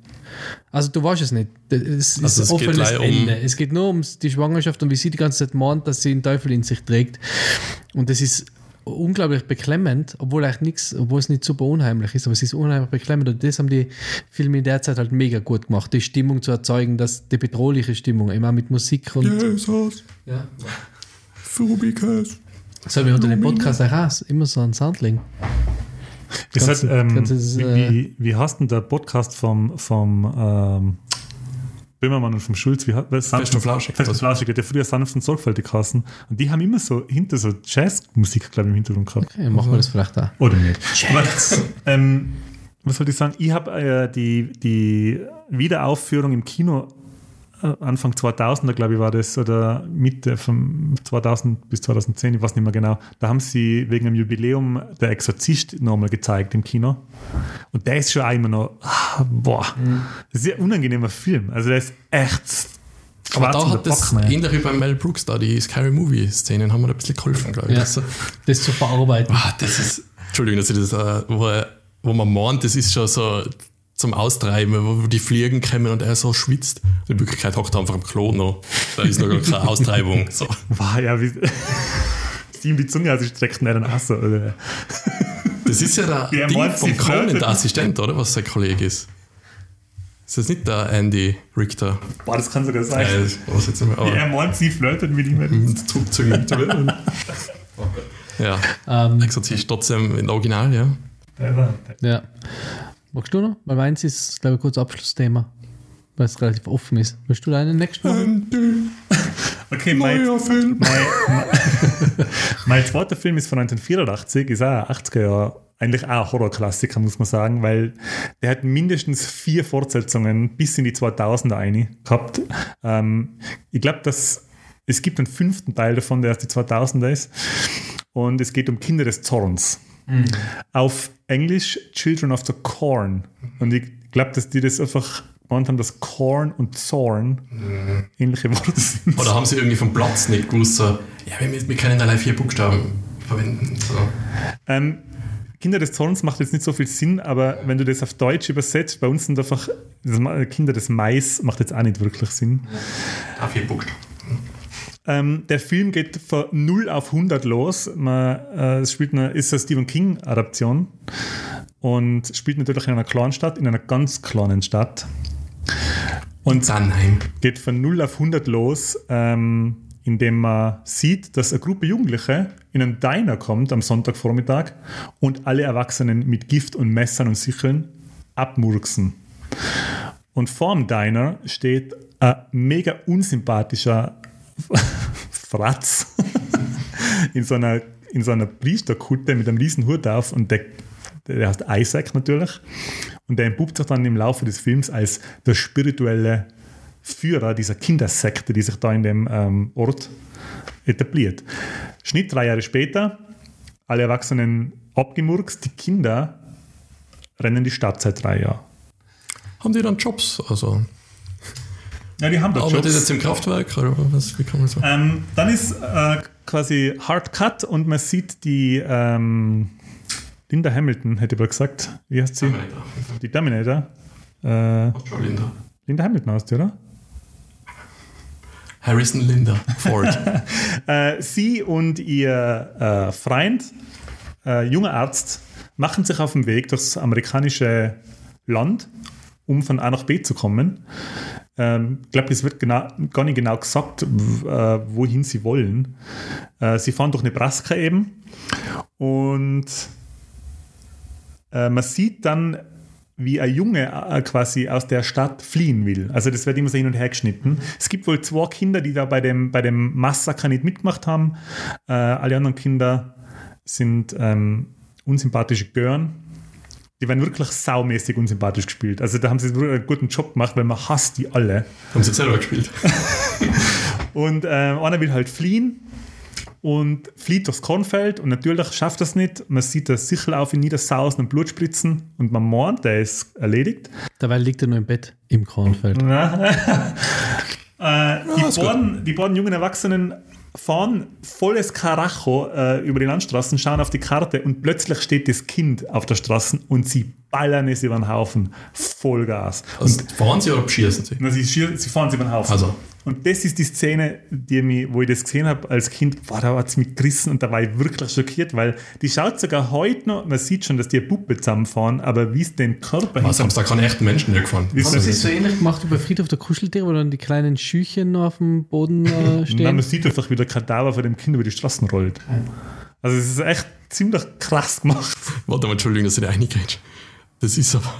Also du weißt es nicht. Das ist Also es ein offenes um- Ende. Es geht nur um die Schwangerschaft und wie sie die ganze Zeit mahnt, dass sie einen Teufel in sich trägt. Und das ist unglaublich beklemmend, obwohl eigentlich nichts, obwohl es nicht super unheimlich ist, aber es ist unheimlich beklemmend und das haben die Filme in der Zeit halt mega gut gemacht, die Stimmung zu erzeugen, dass die bedrohliche Stimmung, immer mit Musik und Jesus, ja. Fubikas. Soll wir unter dem Podcast auch raus, immer so ein Soundling. Das Ganze- hat, ähm, ganzes, wie, äh, wie, wie heißt denn der Podcast vom, vom ähm, Böhmermann und vom Schulz? Wie, was, Fest und Flauschig. Fest und Flauschig, der früher sanft und sorgfältig geheißen. Und die haben immer so hinter so Jazzmusik, glaube ich, im Hintergrund gehabt. Okay, machen wir das vielleicht auch. Oder nicht? Aber, ähm, was wollte ich sagen? Ich habe äh, die, die Wiederaufführung im Kino Anfang 2000er, glaube ich, war das, oder Mitte von 2000 bis 2010, ich weiß nicht mehr genau. Da haben sie wegen dem Jubiläum Der Exorzist nochmal gezeigt im Kino. Und der ist schon immer noch, ah, boah, das ist ein unangenehmer Film. Also der ist echt. Aber schwarz da hat das ey. ähnlich wie bei Mel Brooks da, die Scary Movie-Szenen haben mir da ein bisschen geholfen, glaube ich. Ja. Das, Das zu verarbeiten. ah, das ist, Entschuldigung, dass ich das, äh, wo, wo man meint, das ist schon so zum Austreiben, wo die Fliegen kommen und er so schwitzt. In Wirklichkeit hockt er einfach am Klo noch. Da ist noch gar keine Austreibung. So. Wow, ja, wie. Sie ihm die Zunge ausgestreckt und er dann auch so. Oder? Das ist ja der Ja, Ding vom Conan, der Assistent, oder? Was sein Kollege ist. Ist das nicht der Andy Richter? Boah, das kann sogar sein. Äh, was jetzt mehr, aber er meint, sie flirtet mit ihm. zurückgezogen. ja, Ähm, Exorzist trotzdem in Original, ja. ja. Magst du noch? Weil meins ist, glaube ich, kurz Abschlussthema. Weil es relativ offen ist. Willst du deinen nächsten machen? Okay, mein, Neuer Film. mein, mein, mein zweiter Film ist von 1984, ist auch ein 80er Jahre, eigentlich auch ein Horrorklassiker, muss man sagen, weil der hat mindestens vier Fortsetzungen bis in die 2000er eine gehabt. Ähm, ich glaube, dass es gibt einen fünften Teil davon, der erst die 2000er ist. Und es geht um Kinder des Zorns. Auf Englisch Children of the Corn. Und ich glaube, dass die das einfach gemeint haben, dass Corn und Zorn ähnliche Worte sind. Oder haben sie irgendwie vom Platz nicht gewusst, so, ja, wir, wir können allein vier Buchstaben verwenden. So. Ähm, Kinder des Zorns macht jetzt nicht so viel Sinn, aber wenn du das auf Deutsch übersetzt, bei uns sind einfach Kinder des Mais macht jetzt auch nicht wirklich Sinn. Ah, vier Buchstaben. Ähm, der Film geht von 0 auf 100 los. Man, äh, es spielt eine, ist eine Stephen King-Adaption und spielt natürlich in einer kleinen Stadt, in einer ganz kleinen Stadt. Und Tannheim. geht von 0 auf 100 los, ähm, indem man sieht, dass eine Gruppe Jugendliche in einen Diner kommt am Sonntagvormittag und alle Erwachsenen mit Gift und Messern und Sicheln abmurksen. Und vorm Diner steht ein mega unsympathischer Fratz in so einer, in so einer Priesterkutte mit einem riesen Hut auf und der, der heißt Isaac natürlich. Und der entpuppt sich dann im Laufe des Films als der spirituelle Führer dieser Kindersekte, die sich da in dem ähm, Ort etabliert. Schnitt drei Jahre später, alle Erwachsenen abgemurkst, die Kinder rennen die Stadt seit drei Jahren. Haben die dann Jobs? Also, Ja, die haben da arbeitet Jobs. jetzt im Kraftwerk oder was? Wie kann man sagen? Ähm, dann ist äh, quasi Hard Cut und man sieht die ähm, Linda Hamilton, hätte ich mal gesagt. Wie heißt sie? Die Terminator. Äh, Schon Linda. Linda Hamilton heißt die, oder? Harrison Linda Ford. Äh, sie und ihr äh, Freund, äh, junger Arzt, machen sich auf den Weg durchs amerikanische Land, um von A nach B zu kommen. Ähm, ich glaube, es wird genau, gar nicht genau gesagt, äh, wohin sie wollen. Äh, sie fahren durch Nebraska eben und äh, man sieht dann, wie ein Junge äh, quasi aus der Stadt fliehen will. Also das wird immer so hin und her geschnitten. Es gibt wohl zwei Kinder, die da bei dem, bei dem Massaker nicht mitgemacht haben. Äh, alle anderen Kinder sind ähm, unsympathische Gören. Die werden wirklich saumäßig unsympathisch gespielt. Also da haben sie wirklich einen guten Job gemacht, weil man hasst die alle. Haben sie selber gespielt. Und äh, einer will halt fliehen und flieht durchs Kornfeld und natürlich schafft das nicht. Man sieht das Sichel auf ihn niedersausen und Blut spritzen und man meint, der ist erledigt. Dabei liegt er nur im Bett im Kornfeld. Äh, die, beiden, die beiden jungen Erwachsenen fahren volles Karacho äh, über die Landstraßen, schauen auf die Karte und plötzlich steht das Kind auf der Straße und sie ballern es über den Haufen. Vollgas. Also, fahren sie oder schießen sie? Na, sie, schier- sie fahren sie über den Haufen. Also. Und das ist die Szene, die mich, wo ich das gesehen habe als Kind, boah, da hat es mich gerissen und da war ich wirklich schockiert, weil die schaut sogar heute noch, man sieht schon, dass die eine Puppe zusammenfahren, aber wie es den Körper Was haben sie da keine echten Menschen mehr gefahren? Haben sie es so ähnlich gemacht wie bei Friedhof der Kuscheltiere, wo dann die kleinen Schüchen noch auf dem Boden äh, Nein, stehen? man sieht einfach, wie der Kadaver von dem Kind über die Straßen rollt. Also es ist echt ziemlich krass gemacht. Warte mal, Entschuldigung, dass ich da reingehe. Das ist aber.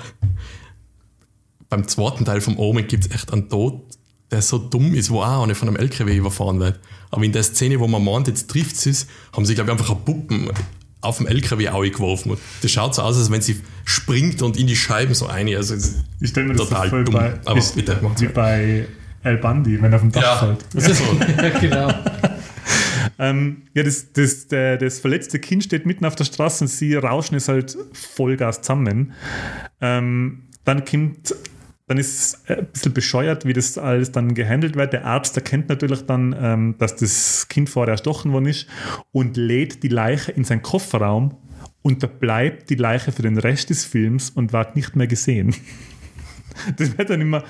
Beim zweiten Teil vom Omen gibt es echt einen Tod, der so dumm ist, wo auch einer von einem LKW überfahren wird. Aber in der Szene, wo man meint, jetzt trifft sie es, haben sie, glaube ich, einfach eine Puppen auf dem LKW auch geworfen. Und das schaut so aus, als wenn sie springt und in die Scheiben so rein. Also, Ich stelle mir das Total so voll dumm. bei, Aber ist, bitte, wie bei El Bandi, wenn er auf dem Dach ja, fällt. das ist so. ja, genau. Ähm, ja, das, das, der, das verletzte Kind steht mitten auf der Straße und sie rauschen es halt Vollgas zusammen. Ähm, dann kommt, dann ist es ein bisschen bescheuert, wie das alles dann gehandelt wird. Der Arzt erkennt natürlich dann, ähm, dass das Kind vorher erstochen worden ist und lädt die Leiche in seinen Kofferraum und da bleibt die Leiche für den Rest des Films und wird nicht mehr gesehen. Das wird dann immer,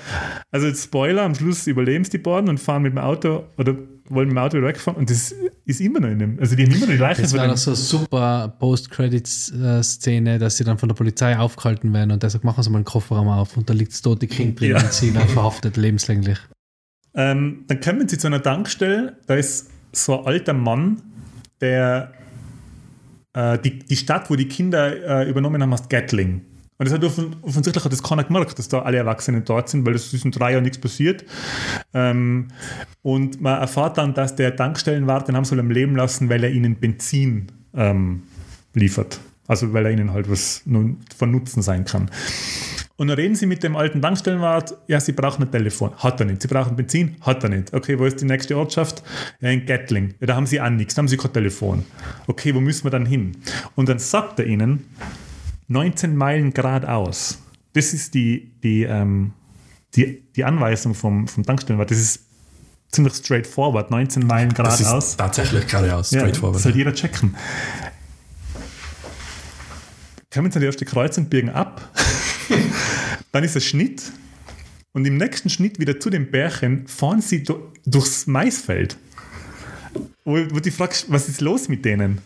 also jetzt Spoiler, am Schluss überleben es die beiden und fahren mit dem Auto oder wollen mit dem Auto wieder wegfahren und das ist immer noch in dem, also die haben immer noch die Leiche Das war dem, noch so eine super Post-Credits-Szene, dass sie dann von der Polizei aufgehalten werden und der sagt, machen Sie mal einen Kofferraum auf und da liegt das tote Kind drin Ja. und sie dann verhaftet lebenslänglich. ähm, dann kommen sie zu einer Tankstelle, da ist so ein alter Mann, der äh, die, die Stadt, wo die Kinder äh, übernommen haben, heißt Gatling. Und das hat offen, offensichtlich hat das keiner gemerkt, dass da alle Erwachsenen dort sind, weil ist in drei Jahren nichts passiert. Ähm, und man erfahrt dann, dass der Tankstellenwart den haben soll am Leben lassen, weil er ihnen Benzin ähm, liefert. Also weil er ihnen halt was von Nutzen sein kann. Und dann reden sie mit dem alten Tankstellenwart, ja, sie brauchen ein Telefon. Hat er nicht. Sie brauchen Benzin? Hat er nicht. Okay, wo ist die nächste Ortschaft? Ja, in Gatling. Ja, da haben sie auch nichts, da haben sie kein Telefon. Okay, wo müssen wir dann hin? Und dann sagt er ihnen, 19 Meilen geradeaus. Das ist die, die, ähm, die, die Anweisung vom, vom Tankstellenwart. Das ist ziemlich straightforward. 19 Meilen Das geradeaus. ist tatsächlich geradeaus, Ja, straightforward. soll jeder checken. Kommen Sie an die erste Kreuzung, biegen ab. Dann ist ein Schnitt. Und im nächsten Schnitt wieder zu den Bärchen fahren sie du- durchs Maisfeld. wo, wo du fragst, was ist los mit denen?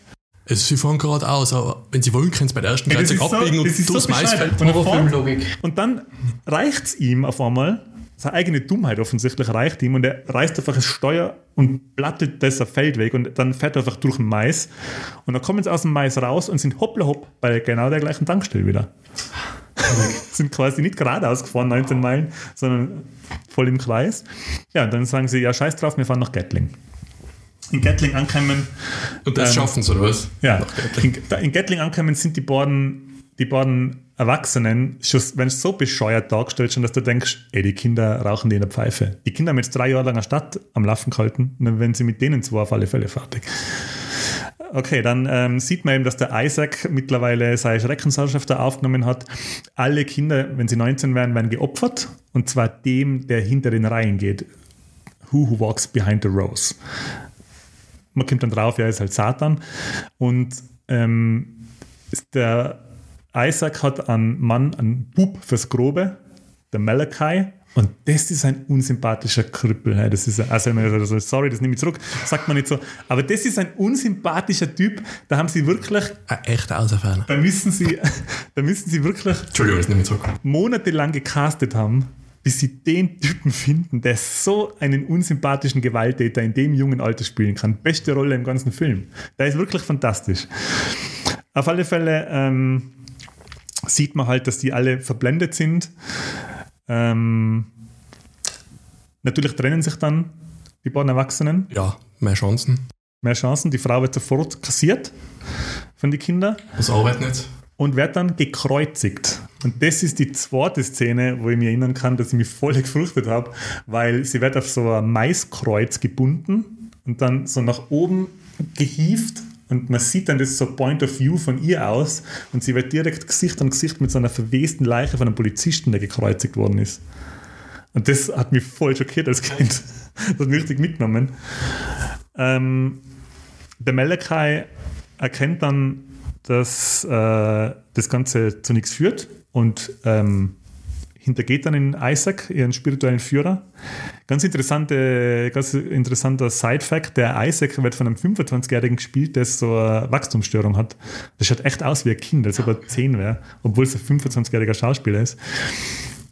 Also sie fahren geradeaus, aber wenn sie wollen, können sie bei der ersten Ja, das 30 ist so- abbiegen das ist und so durchs bescheuert. Maisfeld. Horrorfilmlogik. Und dann reicht es ihm auf einmal, seine eigene Dummheit offensichtlich reicht ihm und er reißt einfach das Steuer und plattelt das Feld weg und dann fährt er einfach durch den Mais und dann kommen sie aus dem Mais raus und sind hoppla hopp bei genau der gleichen Tankstelle wieder. sind quasi nicht geradeaus gefahren, 19 Meilen, sondern voll im Kreis. Ja, und dann sagen sie, ja scheiß drauf, wir fahren nach Gatling. In Gatling ankommen, Und das Ähm, schaffen sie, oder was? ja, in, in Gatling ankommen sind die beiden, die beiden Erwachsenen, schon, wenn es so bescheuert dargestellt schon, dass du denkst, ey, die Kinder rauchen die in der Pfeife. Die Kinder haben jetzt drei Jahre lang eine Stadt am Laufen gehalten und dann werden sie mit denen zwei auf alle Fälle fertig. Okay, dann ähm, sieht man eben, dass der Isaac mittlerweile seine Schreckensherrschaft da aufgenommen hat. Alle Kinder, wenn sie 19 werden, werden geopfert und zwar dem, der hinter den Reihen geht. Who who walks behind the rose? Man kommt dann drauf, ja, er ist halt Satan. Und ähm, der Isaac hat einen Mann, einen Bub fürs Grobe, der Malachi. Und das ist ein unsympathischer Krüppel. hey, Das ist, ein- also, also, sorry, das nehme ich zurück, sagt man nicht so. Aber das ist ein unsympathischer Typ. Da haben sie wirklich, Ein echter Auserferner. da müssen sie, da müssen sie wirklich Entschuldigung, das nehme ich zurück. monatelang gecastet haben, bis sie den Typen finden, der so einen unsympathischen Gewalttäter in dem jungen Alter spielen kann. Beste Rolle im ganzen Film. Der ist wirklich fantastisch. Auf alle Fälle ähm, sieht man halt, dass die alle verblendet sind. Ähm, natürlich trennen sich dann die beiden Erwachsenen. Ja, mehr Chancen. Mehr Chancen. Die Frau wird sofort kassiert von den Kindern Das arbeitet nicht. Und wird dann gekreuzigt. Und das ist die zweite Szene, wo ich mich erinnern kann, dass ich mich voll gefürchtet habe, weil sie wird auf so ein Maiskreuz gebunden und dann so nach oben gehievt und man sieht dann das so Point of View von ihr aus und sie wird direkt Gesicht an Gesicht mit so einer verwesten Leiche von einem Polizisten, der gekreuzigt worden ist. Und das hat mich voll schockiert als Kind. Das hat mich richtig mitgenommen. Ähm, der Malachi erkennt dann, dass äh, das Ganze zu nichts führt und ähm, hintergeht dann in Isaac, ihren spirituellen Führer. Ganz, interessante, ganz interessanter Side-Fact: Der Isaac wird von einem 25-Jährigen gespielt, der so eine Wachstumsstörung hat. Das schaut echt aus wie ein Kind, als ob er 10 wäre, obwohl es ein 25-jähriger Schauspieler ist.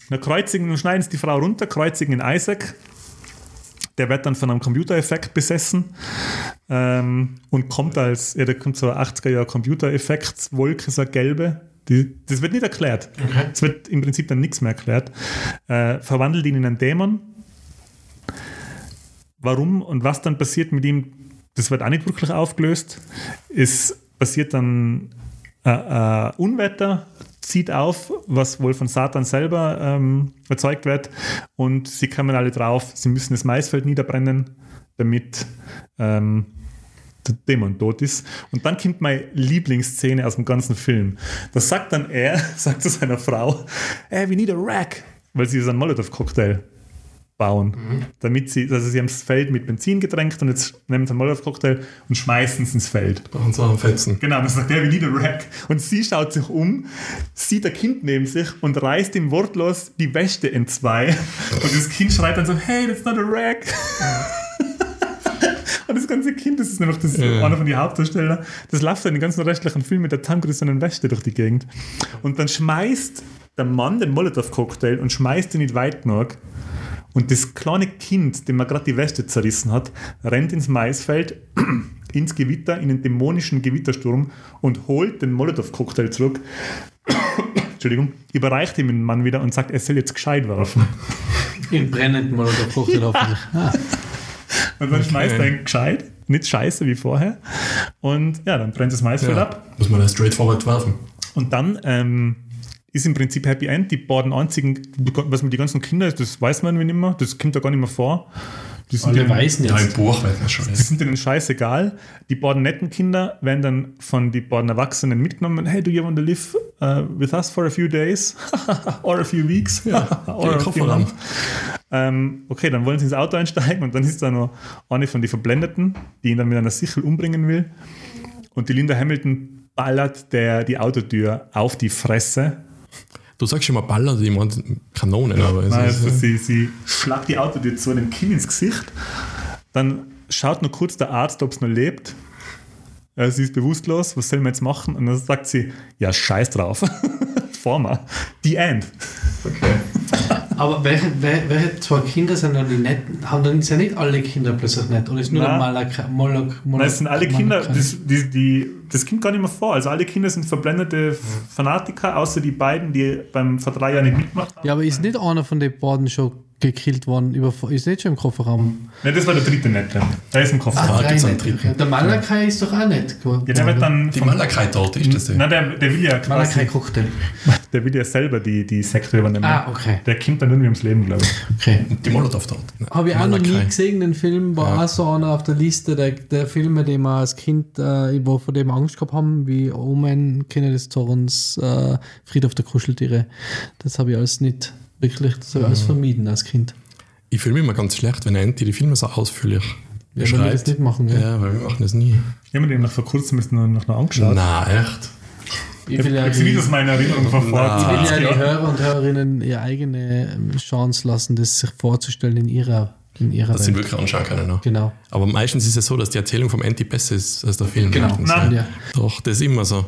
Na, kreuzigen und schneiden sie die Frau runter, kreuzigen in Isaac. Der wird dann von einem Computereffekt besessen ähm, und kommt als, ja, da kommt so ein 80er-Jahr Computereffektswolke, so eine gelbe. Die, das wird nicht erklärt. Es wird im Prinzip dann nichts mehr erklärt. Äh, verwandelt ihn in einen Dämon. Warum und was dann passiert mit ihm, das wird auch nicht wirklich aufgelöst. Es passiert dann äh, äh, Unwetter, zieht auf, was wohl von Satan selber ähm, erzeugt wird. Und sie kommen alle drauf, sie müssen das Maisfeld niederbrennen, damit ähm, der Dämon tot ist. Und dann kommt meine Lieblingsszene aus dem ganzen Film. Da sagt dann er, sagt zu seiner Frau, hey, we need a rack, weil sie so einen Molotow-Cocktail bauen. Damit sie, also sie haben das Feld mit Benzin getränkt und jetzt nehmen sie einen Molotow-Cocktail und schmeißen es ins Feld. Machen sie einen Fetzen. Genau, dann sagt er, we need a rack. Und sie schaut sich um, sieht ein Kind neben sich und reißt ihm wortlos die Wäsche in zwei. Und das Kind schreit dann so, hey, that's not a rack. Und das ganze Kind, das ist nämlich das, Ja. einer von den Hauptdarsteller, das läuft dann den ganzen restlichen Film mit der tankgerissenen Wäsche durch die Gegend. Und dann schmeißt der Mann den Molotow-Cocktail und schmeißt ihn nicht weit genug. Und das kleine Kind, dem man gerade die Weste zerrissen hat, rennt ins Maisfeld, ins Gewitter, in den dämonischen Gewittersturm und holt den Molotow-Cocktail zurück. Entschuldigung, überreicht ihm den Mann wieder und sagt, er soll jetzt gescheit werfen. In brennenden Molotow-Cocktail hoffentlich. Ah, Und dann schmeißt Okay. er ihn gescheit, nicht scheiße wie vorher. Und ja, dann brennt das Maisfeld Ja. ab. Muss man das straightforward werfen. Und dann ähm, ist im Prinzip Happy End. Die beiden einzigen, was mit den ganzen Kindern ist, das weiß man nicht mehr. Das kommt da gar nicht mehr vor. Die sind, alle denen, weißen Ja, im jetzt. Buch weiß man schon. die sind denen scheißegal. Die beiden netten Kinder werden dann von den beiden Erwachsenen mitgenommen. Hey, do you want to live uh, with us for a few days? Or a few weeks? Or a Koffer few months? Ähm, okay, dann wollen sie ins Auto einsteigen und dann ist da noch eine von den Verblendeten, die ihn dann mit einer Sichel umbringen will. Und die Linda Hamilton ballert der die Autotür auf die Fresse. Du sagst schon mal Baller, die meinen Kanonen, aber es Nein, ist, also sie, sie schlagt die Autotür zu dem Kind ins Gesicht. Dann schaut nur kurz der Arzt, ob es noch lebt. Äh, sie ist bewusstlos, was soll man jetzt machen? Und dann sagt sie, ja, scheiß drauf. Former. The End. Aber welche, welche, zwei Kinder sind dann die nicht, haben dann ja nicht alle Kinder plötzlich nicht, oder ist nur der Nein. Malak, Moloch, Moloch, Nein, es sind alle Kinder, das, die, die, das kommt gar nicht mehr vor. Also alle Kinder sind verblendete Fanatiker, außer die beiden, die beim vor drei Jahren nicht mitgemacht haben. Ja, aber ist nicht einer von den beiden schon gekillt worden? Über, ist nicht schon im Kofferraum? Nein, das war der dritte Nette. Der ist im Koffer. Ah, gibt's einen nicht. dritten. Der Malakai ist doch auch nicht geworden. Ja, der wird dann Die Malakai dort, ist das der? Nein, der, der will ja Malakai quasi, Cocktail. der will ja selber die, die Sekte übernehmen. Ah, okay. Der kommt dann irgendwie ums Leben, glaube ich. okay. Die Molotow dort. Habe ich auch noch nie gesehen, den Film, war Ja. auch so einer auf der Liste der, der Filme, die wir als Kind, äh, wo, vor dem Angst gehabt haben, wie Omen, Kinder des Zorns, äh, Friedhof der Kuscheltiere. Das habe ich alles nicht wirklich, das habe ich alles vermieden als Kind. Ich fühle mich immer ganz schlecht, wenn Anti die Filme so ausführlich Ja, wenn wir das nicht machen, ja. Ja, weil wir machen das nie. Ich habe mir den noch vor kurzem noch, noch, angeschaut. Na, echt? Ich will ja Ich die, nicht aus meiner Erinnerung von vor ich will 20 ja die. Hörer und Hörerinnen ihre eigene ähm, Chance lassen, das sich vorzustellen in ihrer, in ihrer Das sind Welt. wirklich anschauen können. Noch. Genau. Aber meistens ist es so, dass die Erzählung vom Anti besser ist als der Film. Genau. Nein. Ja. Doch, das ist immer so.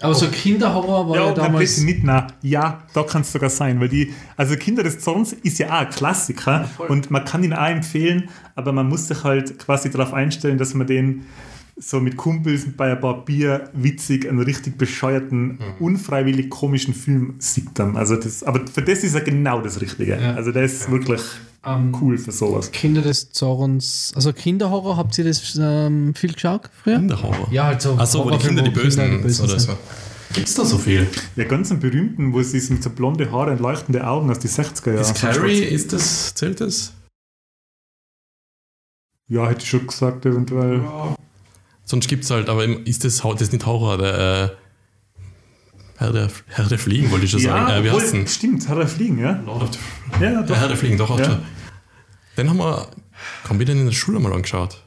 Aber so Kinderhorror war Ja, ja, damals. bisschen nicht nah. Ja, da kann es sogar sein, weil die, also Kinder des Zorns ist ja auch ein Klassiker und man kann ihn auch empfehlen, aber man muss sich halt quasi darauf einstellen, dass man den so mit Kumpels bei ein paar Bier witzig einen richtig bescheuerten, unfreiwillig komischen Film sieht dann. Also das, aber für das ist er genau das Richtige. Ja. Also der ist wirklich Ähm, cool für sowas. Kinder des Zorns, also Kinderhorror, habt ihr das ähm, viel geschaut früher? Kinderhorror. Ja, halt so. Ach so, wo die Kinder die Bösen, Kinder die Bösen oder sind. so. Gibt's da so viel? Ja, ganz einen berühmten, wo sie ist mit so blonde Haare und leuchtende Augen aus die 60er Jahren. Ist Carrie, ist das, zählt das? Ja, hätte ich schon gesagt, eventuell. Sonst gibt's halt, aber ist das, das ist nicht Horror, der äh, Herr, der, Herr der Fliegen, wollte ich schon sagen. Äh, obwohl- stimmt, hat er fliegen, ja? Lord the Ja, Der doch. Herr der Fliegen, doch, Ja. ja. Den haben wir, haben wir den in der Schule mal angeschaut.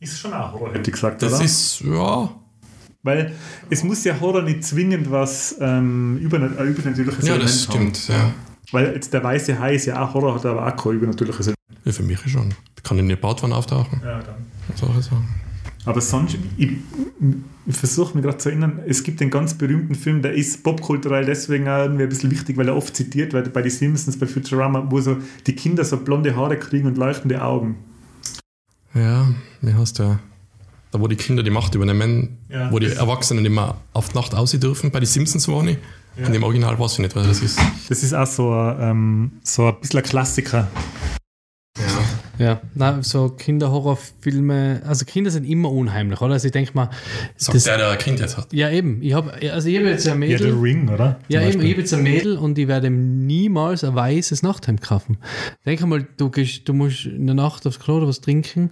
Ist schon auch Horror, hätte ich gesagt, Das oder? ist, ja, Weil es muss ja Horror nicht zwingend was ähm, überna ein übernatürliches ja, Element das stimmt, ja. Weil jetzt der weiße Hai ist ja auch Horror, hat aber auch kein übernatürliches Element. ja. Für mich schon. Kann in der Badwanne auftauchen. Ja, dann. Solche Sachen. Aber sonst, ich, ich versuche mich gerade zu erinnern, es gibt den ganz berühmten Film, der ist popkulturell deswegen auch irgendwie ein bisschen wichtig, weil er oft zitiert wird bei den Simpsons, bei Futurama, wo so die Kinder so blonde Haare kriegen und leuchtende Augen. Ja, wie heißt der? Da, wo die Kinder die Macht übernehmen, Ja, wo die Erwachsenen immer auf die Nacht aussehen dürfen. Bei den Simpsons war ich. Und im Original weiß ich nicht, was das ist. Das ist auch so, ein, ähm, so ein bisschen ein Klassiker. Ja, na, so Kinderhorrorfilme, also Kinder sind immer unheimlich, oder? Also ich denke mal, Sagt das, der, der ein Kind jetzt hat. ja eben, ich habe also ich habe jetzt ein Ja, The Mädel, Ring, oder? ja Zum eben, ich habe jetzt ein Mädel und ich werde ihm niemals ein weißes Nachthemd kaufen. Denk mal, du gehst, du musst in der Nacht aufs Klo oder was trinken,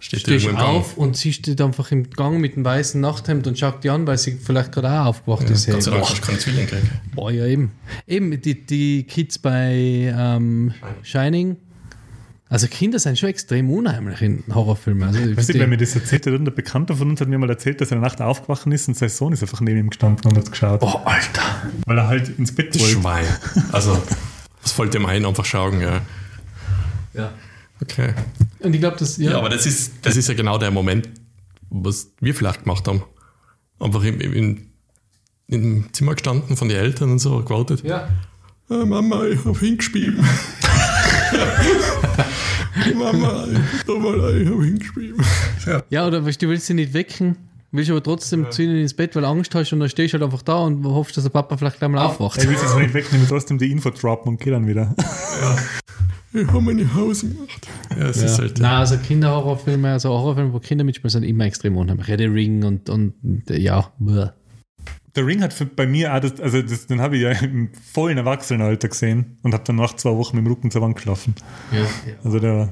Steht stehst auf und sie steht einfach im Gang mit dem weißen Nachthemd und schaut die an, weil sie vielleicht gerade auch aufgewacht ist. Gott sei Dank hast du keine Zwillinge gekriegt. Boah, ja eben. Eben, die, die Kids bei ähm, Shining. Also Kinder sind schon extrem unheimlich in Horrorfilmen. Also, ich Weißt du, wenn mir das erzählt hat, irgendein Bekannter von uns hat mir mal erzählt, dass er in der Nacht aufgewacht ist und sein Sohn ist einfach neben ihm gestanden und hat geschaut. oh, Alter. Weil er halt ins Bett wollte. Schwein. Also, das fällt dem ein, einfach schauen, ja. Ja. Okay. Und ich glaube, das, ja, Ja, aber das ist, das ist ja genau der Moment, was wir vielleicht gemacht haben. Einfach im, im, im Zimmer gestanden von den Eltern und so, gewartet. ja. Ah, Mama, ich hab hingespielt. Mama, ich, mal, ich hab hingespielt. Ja. ja, oder weißt, du willst sie nicht wecken, willst aber trotzdem zu ihnen ins Bett, weil du Angst hast und dann stehst du halt einfach da und hoffst, dass der Papa vielleicht gleich mal aufwacht. Er will es nicht wegnehmen, trotzdem die Info droppen und geht dann wieder. Ich hab meine Hause gemacht. Ja, es ist Ja. halt. Nein, also Kinderhorrorfilme, also Horrorfilme, wo Kinder mitspielen, sind immer extrem unheimlich. Ja, der Ring und, und ja, bäh. Der Ring hat für, bei mir auch das, also das, den habe ich ja im vollen Erwachsenenalter gesehen und habe dann nach zwei Wochen mit dem Rücken zur Wand geschlafen. Also der war.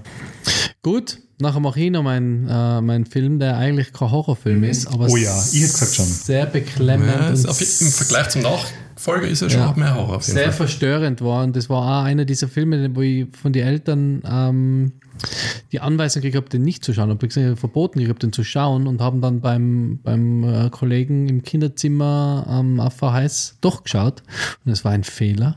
Gut, nachher mache ich noch meinen äh, mein Film, der eigentlich kein Horrorfilm ist, aber Oh ja, ich hätte gesagt schon. sehr beklemmend Ja, und auf, Im Vergleich zum Nachfolger ist er schon Ja. mehr Horror. Sehr Fall. verstörend war. Und das war auch einer dieser Filme, wo ich von den Eltern ähm, die Anweisung gekriegt habe, den nicht zu schauen. Ich habe gesagt, verboten gekriegt, den zu schauen und haben dann beim, beim äh, Kollegen im Kinderzimmer ähm, auf VHS doch geschaut. Und es war ein Fehler.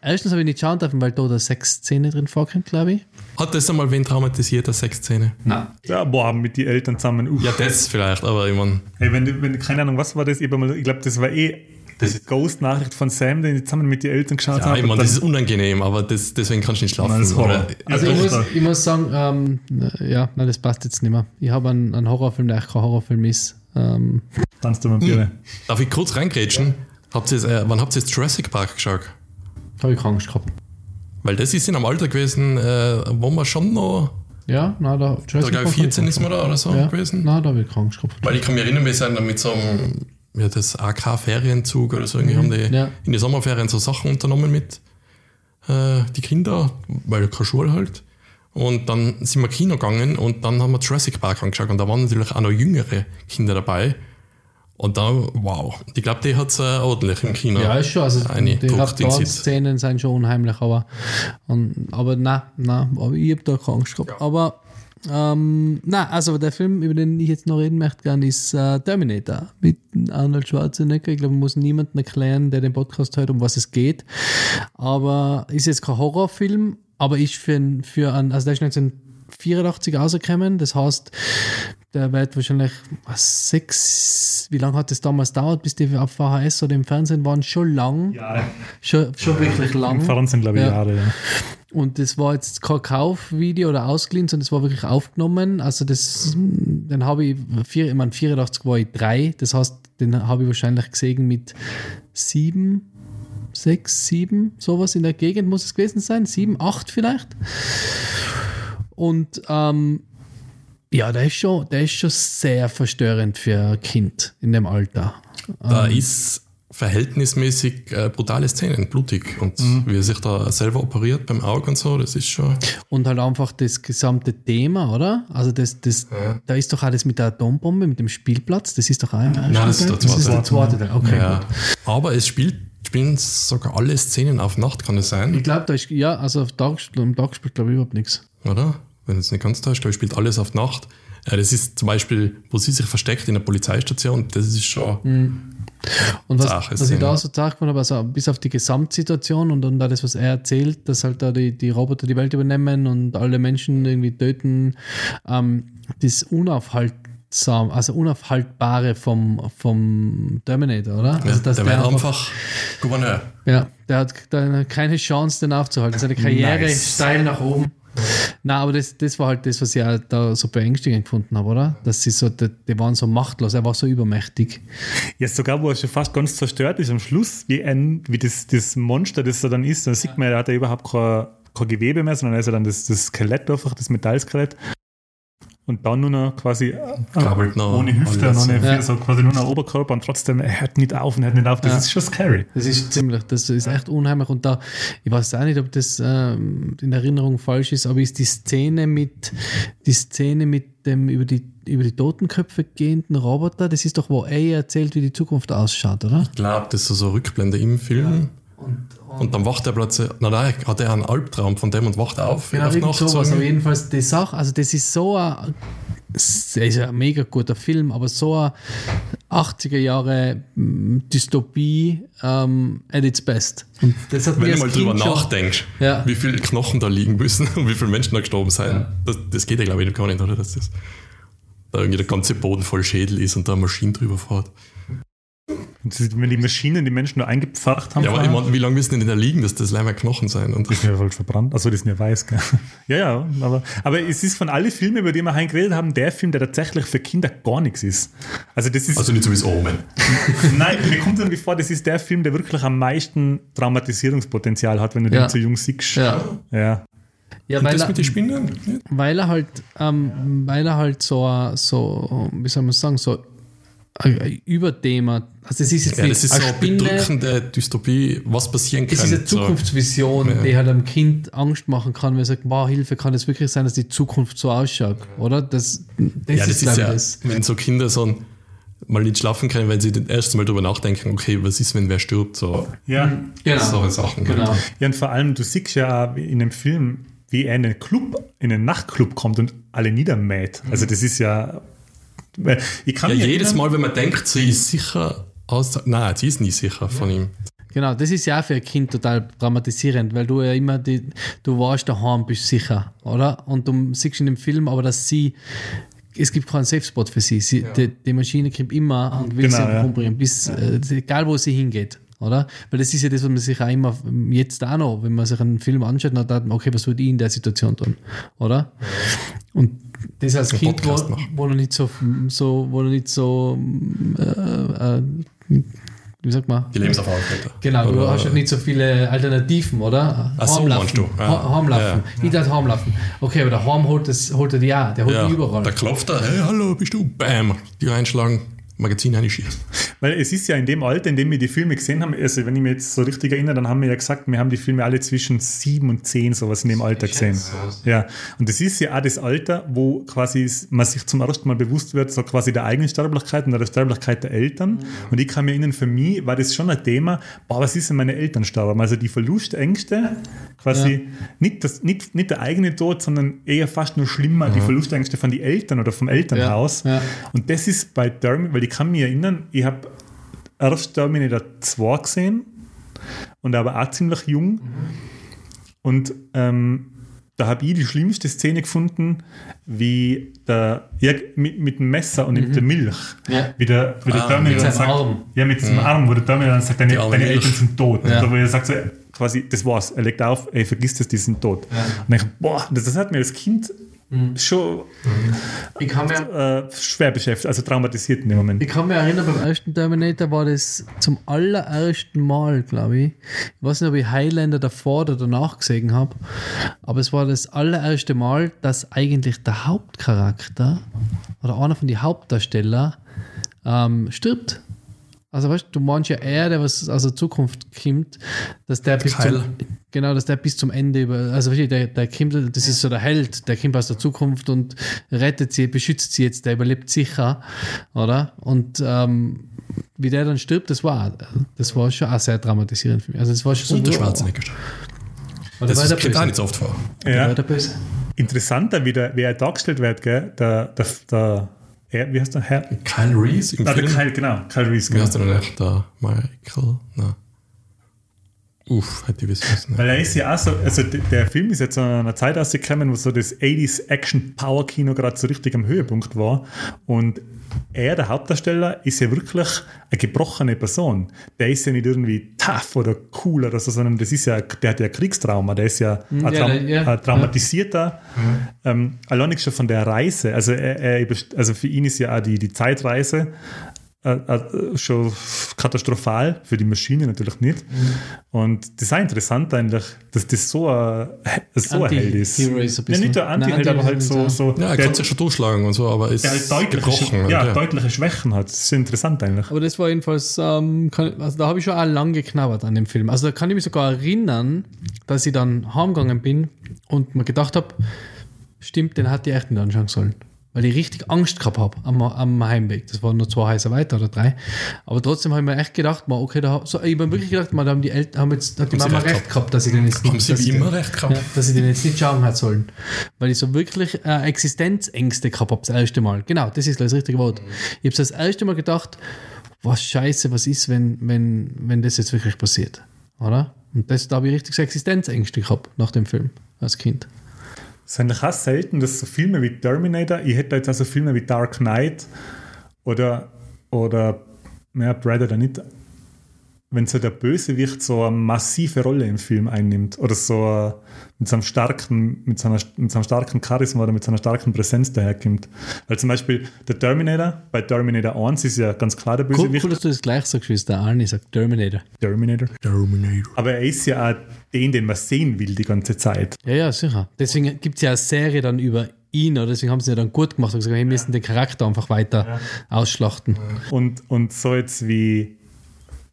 Erstens habe ich nicht schauen dürfen, weil da der Sexszene drin vorkommt, glaube ich. Hat das einmal wen traumatisiert, der Sexszene? Nein. Ja, boah, mit den Eltern zusammen. Uff. Ja, das vielleicht, aber ich meine, Hey, wenn, du- wenn, keine Ahnung, was war das? Ich, ich glaube, das war eh Das das Ghost-Nachricht von Sam, den ich zusammen mit den Eltern geschaut ja, habe. ich meine, das ist unangenehm, aber das, deswegen kannst du nicht schlafen. Nein, ist oder? Also Ja, ich, doch, muss, ich muss sagen, ähm, ja, nein, das passt jetzt nicht mehr. Ich habe einen, einen Horrorfilm, der eigentlich kein Horrorfilm ist. Ähm, Tanzt du Vampire. Darf ich kurz reingrätschen? Habt ihr, äh, wann habt ihr jetzt Jurassic Park geschaut? habe ich Angst gehabt. Weil das ist in einem Alter gewesen, äh, wo man schon noch, Ja, nein, da, da glaube ich 14 ist man da oder so ja, gewesen. Nein, da habe ich gehabt. Weil ich kann mich erinnern, wir sind dann mit so einem, ja, das AK-Ferienzug oder so, irgendwie haben die Ja. in den Sommerferien so Sachen unternommen mit äh, die Kinder, weil keine Schule halt. Und dann sind wir Kino gegangen und dann haben wir Jurassic Park angeschaut und da waren natürlich auch noch jüngere Kinder dabei. Und da, wow, ich glaube, die hat es äh, ordentlich im Kino. Ja, ist schon. Also Eine die Druckding Raptoren-Szenen sind schon unheimlich, aber, und, aber nein, nein, aber ich habe da keine Angst gehabt. Aber ähm, nein, also der Film, über den ich jetzt noch reden möchte, gern, ist äh, Terminator mit Arnold Schwarzenegger. Ich glaube, man muss niemandem erklären, der den Podcast hört, um was es geht. Aber ist jetzt kein Horrorfilm, aber ist für, ein- für einen, also der ist 1984 rausgekommen, das heißt, der wird wahrscheinlich was, sechs, wie lange hat es damals gedauert, bis die auf VHS oder im Fernsehen waren? Schon lang. Jahre. Schon, schon wirklich lang. Im Fernsehen, glaube ich, Ja. Jahre. Ja. Und das war jetzt kein Kaufvideo oder ausgeliehen, sondern das war wirklich aufgenommen. Also das, dann habe ich, vier, ich meine, 84 war ich drei, das heißt, den habe ich wahrscheinlich gesehen mit sieben, sechs, sieben, sowas in der Gegend muss es gewesen sein, sieben, acht vielleicht. Und ähm, ja, der ist, schon, der ist schon sehr verstörend für ein Kind in dem Alter. Da ist verhältnismäßig äh, brutale Szenen, blutig. Und wie er sich da selber operiert beim Auge und so, das ist schon. Und halt einfach das gesamte Thema, oder? Also das, das, da ist doch alles mit der Atombombe, mit dem Spielplatz, das ist doch auch ein Nein, das ist der Das ist der zweite. zweite Teil, okay. Ja. gut. Aber es spielt, spielen sogar alle Szenen auf Nacht, kann es Ich sein, glaube, da ist, ja, also auf Tag, am Tag spielt, glaube ich, überhaupt nichts. oder? Wenn es nicht ganz täuscht, glaube ich, spielt alles auf Nacht. Ja, das ist zum Beispiel, wo sie sich versteckt in der Polizeistation, das ist schon. Und was, Sache was ich da so gesagt habe, also bis auf die Gesamtsituation und dann das, was er erzählt, dass halt da die, die Roboter die Welt übernehmen und alle Menschen irgendwie töten, ähm, das unaufhaltsam, also unaufhaltbare vom, vom Terminator, oder? Ja, Also, dass der wäre einfach Gouverneur. Ja, der hat da keine Chance, den aufzuhalten. Seine Karriere Nice. steil nach oben. Na, aber das, das war halt das, was ich auch da so beängstigend gefunden habe, oder? Dass sie so, die, die waren so machtlos, er war so übermächtig. Ja, sogar wo er schon fast ganz zerstört ist am Schluss, wie, ein, wie das, das Monster, das er dann ist, dann sieht man, da hat er überhaupt kein, kein Gewebe mehr, sondern er ist ja dann das, das Skelett einfach, das Metallskelett. Und dann nur noch quasi äh, Krabbelt noch ohne Hüfte, alles, noch eine, ja. so quasi nur noch Oberkörper und trotzdem, er hört nicht auf und hört nicht auf. Das Ja. ist schon scary. Das ist ziemlich, das ist echt unheimlich. Und da, ich weiß auch nicht, ob das ähm, in Erinnerung falsch ist, aber ist die Szene mit, die Szene mit dem über die, über die Totenköpfe gehenden Roboter, das ist doch, wo er erzählt, wie die Zukunft ausschaut, oder? Ich glaube, das ist so, so Rückblende im Film. Und, dann wacht er plötzlich, na nein, hat er einen Albtraum von dem und wacht auf. Ja, auf Nacht sowas, so aber jedenfalls die Sache, also das ist so ein, ist ein mega guter Film, aber so ein 80er Jahre mm, Dystopie ähm, at its best. Und das hat Wenn du mal drüber Kind schon- nachdenkst, Ja. wie viele Knochen da liegen müssen und wie viele Menschen da gestorben sind, das, das geht ja, glaube ich, gar nicht, oder? Dass das da irgendwie der ganze Boden voll Schädel ist und da eine Maschine drüber fährt. Wenn die Maschinen die Menschen nur eingepfarrt haben, Ja, aber ich mein, wie lange müssen denn da liegen, dass das leider Knochen sein? Und Die sind ja voll verbrannt. Achso, die sind ja weiß, gell? Ja, ja, aber, aber es ist von allen Filmen, über die wir heute geredet haben, der Film, der tatsächlich für Kinder gar nichts ist. Also das ist, also nicht so wie das Omen. nein, mir kommt irgendwie vor, das ist der Film, der wirklich am meisten Traumatisierungspotenzial hat, wenn du Ja. den zu jung siehst. Ja. Ja. Ja, Und weil das er, mit den Spinnen? weil er halt, ähm, weil er halt so, so, wie soll man sagen, so Überthema, also es ist jetzt Ja, nicht das ist eine so eine Spinne, bedrückende Dystopie, was passieren kann. Es ist eine So. Zukunftsvision, Ja. die halt einem Kind Angst machen kann, wenn er sagt, wow, Hilfe, kann es wirklich sein, dass die Zukunft so ausschaut, oder? Das, das Ja, das glaub ist ja, das. wenn so Kinder so ein, mal nicht schlafen können, weil sie das erste Mal drüber nachdenken, okay, was ist, wenn wer stirbt? So Ja. Genau. solche Sachen. Genau. ja, und vor allem, du siehst ja auch in dem Film, wie er in einen Club, in einen Nachtclub kommt und alle niedermäht. Also das ist ja. Ich kann Ja, jedes erinnern- Mal, wenn man denkt, sie ist sicher aus. Nein, sie ist nie sicher von ihm. Genau, das ist ja auch für ein Kind total dramatisierend, weil du ja immer die, du warst daheim, bist sicher, oder? Und du siehst in dem Film aber, dass sie, es gibt keinen Safe Spot für sie. sie die, die Maschine kommt immer und will Genau, sie ja. umbringen, bis, äh, egal wo sie hingeht. Oder? Weil das ist ja das, was man sich auch immer jetzt auch noch, wenn man sich einen Film anschaut, dann denkt man, okay, was würde ich in der Situation tun? Oder? Und das als Kind, wo, wo noch nicht so, so, wo noch nicht so, äh, äh, wie sagt man? Die Lebenserfahrung. Genau, du Oder- hast ja nicht so viele Alternativen, oder? Ach so, meinst du? Ja. Heimlaufen. Ich dachte Heimlaufen. Okay, aber der Heim holt, das, holt er die auch. Der holt Ja, die überall. da klopft er, hey, hallo, bist du? Bam, die reinschlagen, Magazin einschießen. Weil es ist ja in dem Alter, in dem wir die Filme gesehen haben, also wenn ich mich jetzt so richtig erinnere, dann haben wir ja gesagt, wir haben die Filme alle zwischen sieben und zehn sowas in dem Alter gesehen. Ja, und das ist ja auch das Alter, wo quasi man sich zum ersten Mal bewusst wird, so quasi der eigenen Sterblichkeit und der Sterblichkeit der Eltern. Und ich kann mir erinnern, für mich war das schon ein Thema, boah, was ist, wenn meine Eltern sterben? Also die Verlustängste, quasi nicht, das, nicht, nicht der eigene Tod, sondern eher fast nur schlimmer, die Verlustängste von den Eltern oder vom Elternhaus. Ja, ja. Und das ist bei Terminator, weil ich kann mich erinnern, ich habe erst Terminator 2 gesehen und aber auch ziemlich jung. Und ähm, da habe ich die schlimmste Szene gefunden, wie der, ja, mit, mit dem Messer und mit der Milch. Ja. Wie der, wie der Ah, Terminator mit sagt, Arm. Ja, mit seinem Arm, wo der Terminator dann sagt, deine, deine. Eltern sind tot. Ja. Wo er sagt so, quasi, das war's. Er legt auf, ey, vergiss das, die sind tot. Und ich, boah, das, das hat mir als Kind schon Ich kann mir äh, schwer beschäftigt, also traumatisiert in dem Moment. Ich kann mich erinnern, beim ersten Terminator war das zum allerersten Mal, glaube ich. Ich weiß nicht, ob ich Highlander davor oder danach gesehen habe, aber es war das allererste Mal, dass eigentlich der Hauptcharakter oder einer von den Hauptdarsteller ähm, stirbt. Also weißt du, du meinst ja eher, der was aus der Zukunft kommt, dass der bis zum, genau, dass der bis zum Ende über, also weißt du, der, der kommt, das ist so der Held, der kommt aus der Zukunft und rettet sie, beschützt sie jetzt, der überlebt sicher, oder? Und ähm, wie der dann stirbt, das war, das war schon auch sehr dramatisierend für mich. Also das war schon so. Und der Schwarzenegger. Oder Das war der nicht so oft vor. Ja. War der Böse? interessanter, wie, der, wie er dargestellt wird, gell? Der, der, der, er, wie heißt der Herr? Kyle Reese im Film. Kyle, genau, Kyle Reese, Wie genau. heißt der denn echt? Der Michael? Na. Uff, hätte ich wissen müssen. Weil er ist ja auch so, also der Film ist jetzt zu einer Zeit rausgekommen, wo so das 80s Action Power Kino gerade so richtig am Höhepunkt war. Und er, der Hauptdarsteller, ist ja wirklich eine gebrochene Person. Der ist ja nicht irgendwie tough oder cool oder so, sondern das ist ja, der hat ja Kriegstrauma, der ist ja, ein, ja, Traum, der- ja. ein traumatisierter, ähm, allein schon von der Reise. Also, er, er, also für ihn ist ja auch die, die Zeitreise äh, äh, schon katastrophal, für die Maschine natürlich nicht. Und das ist auch interessant eigentlich, dass das so ein, so ein Held ist. Ist ein Ja, nicht der Anti-Held, aber halt so, so Ja, er der, kann sich schon durchschlagen und so, aber ist der halt deutliche, gebrochen. ja, ja. deutliche Schwächen hat. Das ist interessant eigentlich. Aber das war jedenfalls, ähm, kann, also da habe ich schon auch lang geknabbert an dem Film. Also da kann ich mich sogar erinnern, dass ich dann heimgegangen bin und mir gedacht habe, stimmt, den hätte ich echt nicht anschauen sollen. Weil ich richtig Angst gehabt habe am, am Heimweg. Das waren nur zwei Häuser weiter oder drei. Aber trotzdem habe ich mir echt gedacht, mal, okay, da, so, ich habe mir wirklich gedacht, mal, da haben die Eltern, haben jetzt, hat die Haben Mama recht recht gehabt, dass ich den jetzt Haben sie wie immer den, recht gehabt. ja, dass ich den jetzt nicht schauen hat sollen. Weil ich so wirklich äh, Existenzängste gehabt habe, das erste Mal. Genau, das ist das richtige Wort. Ich habe das erste Mal gedacht, was scheiße, was ist, wenn, wenn, wenn das jetzt wirklich passiert. Oder? Und das, da habe ich richtig so Existenzängste gehabt nach dem Film als Kind. Eigentlich auch selten, dass so Filme wie Terminator, ich hätte jetzt also Filme wie Dark Knight oder, oder ja, Predator nicht, wenn so der Bösewicht so eine massive Rolle im Film einnimmt oder so mit so einem starken, mit so einer, mit so einem starken Charisma oder mit so einer starken Präsenz daherkommt. Weil zum Beispiel der Terminator, bei Terminator 1 ist ja ganz klar der Cool, Bösewicht, cool, dass du das gleich sagst, wie es der Arnie sagt, Terminator. Terminator. Terminator. Aber er ist ja auch den, den man sehen will die ganze Zeit. Ja, ja, sicher. Deswegen gibt es ja eine Serie dann über ihn, oder deswegen haben sie ja dann gut gemacht und gesagt, wir müssen den Charakter einfach weiter ausschlachten. Und, und so jetzt wie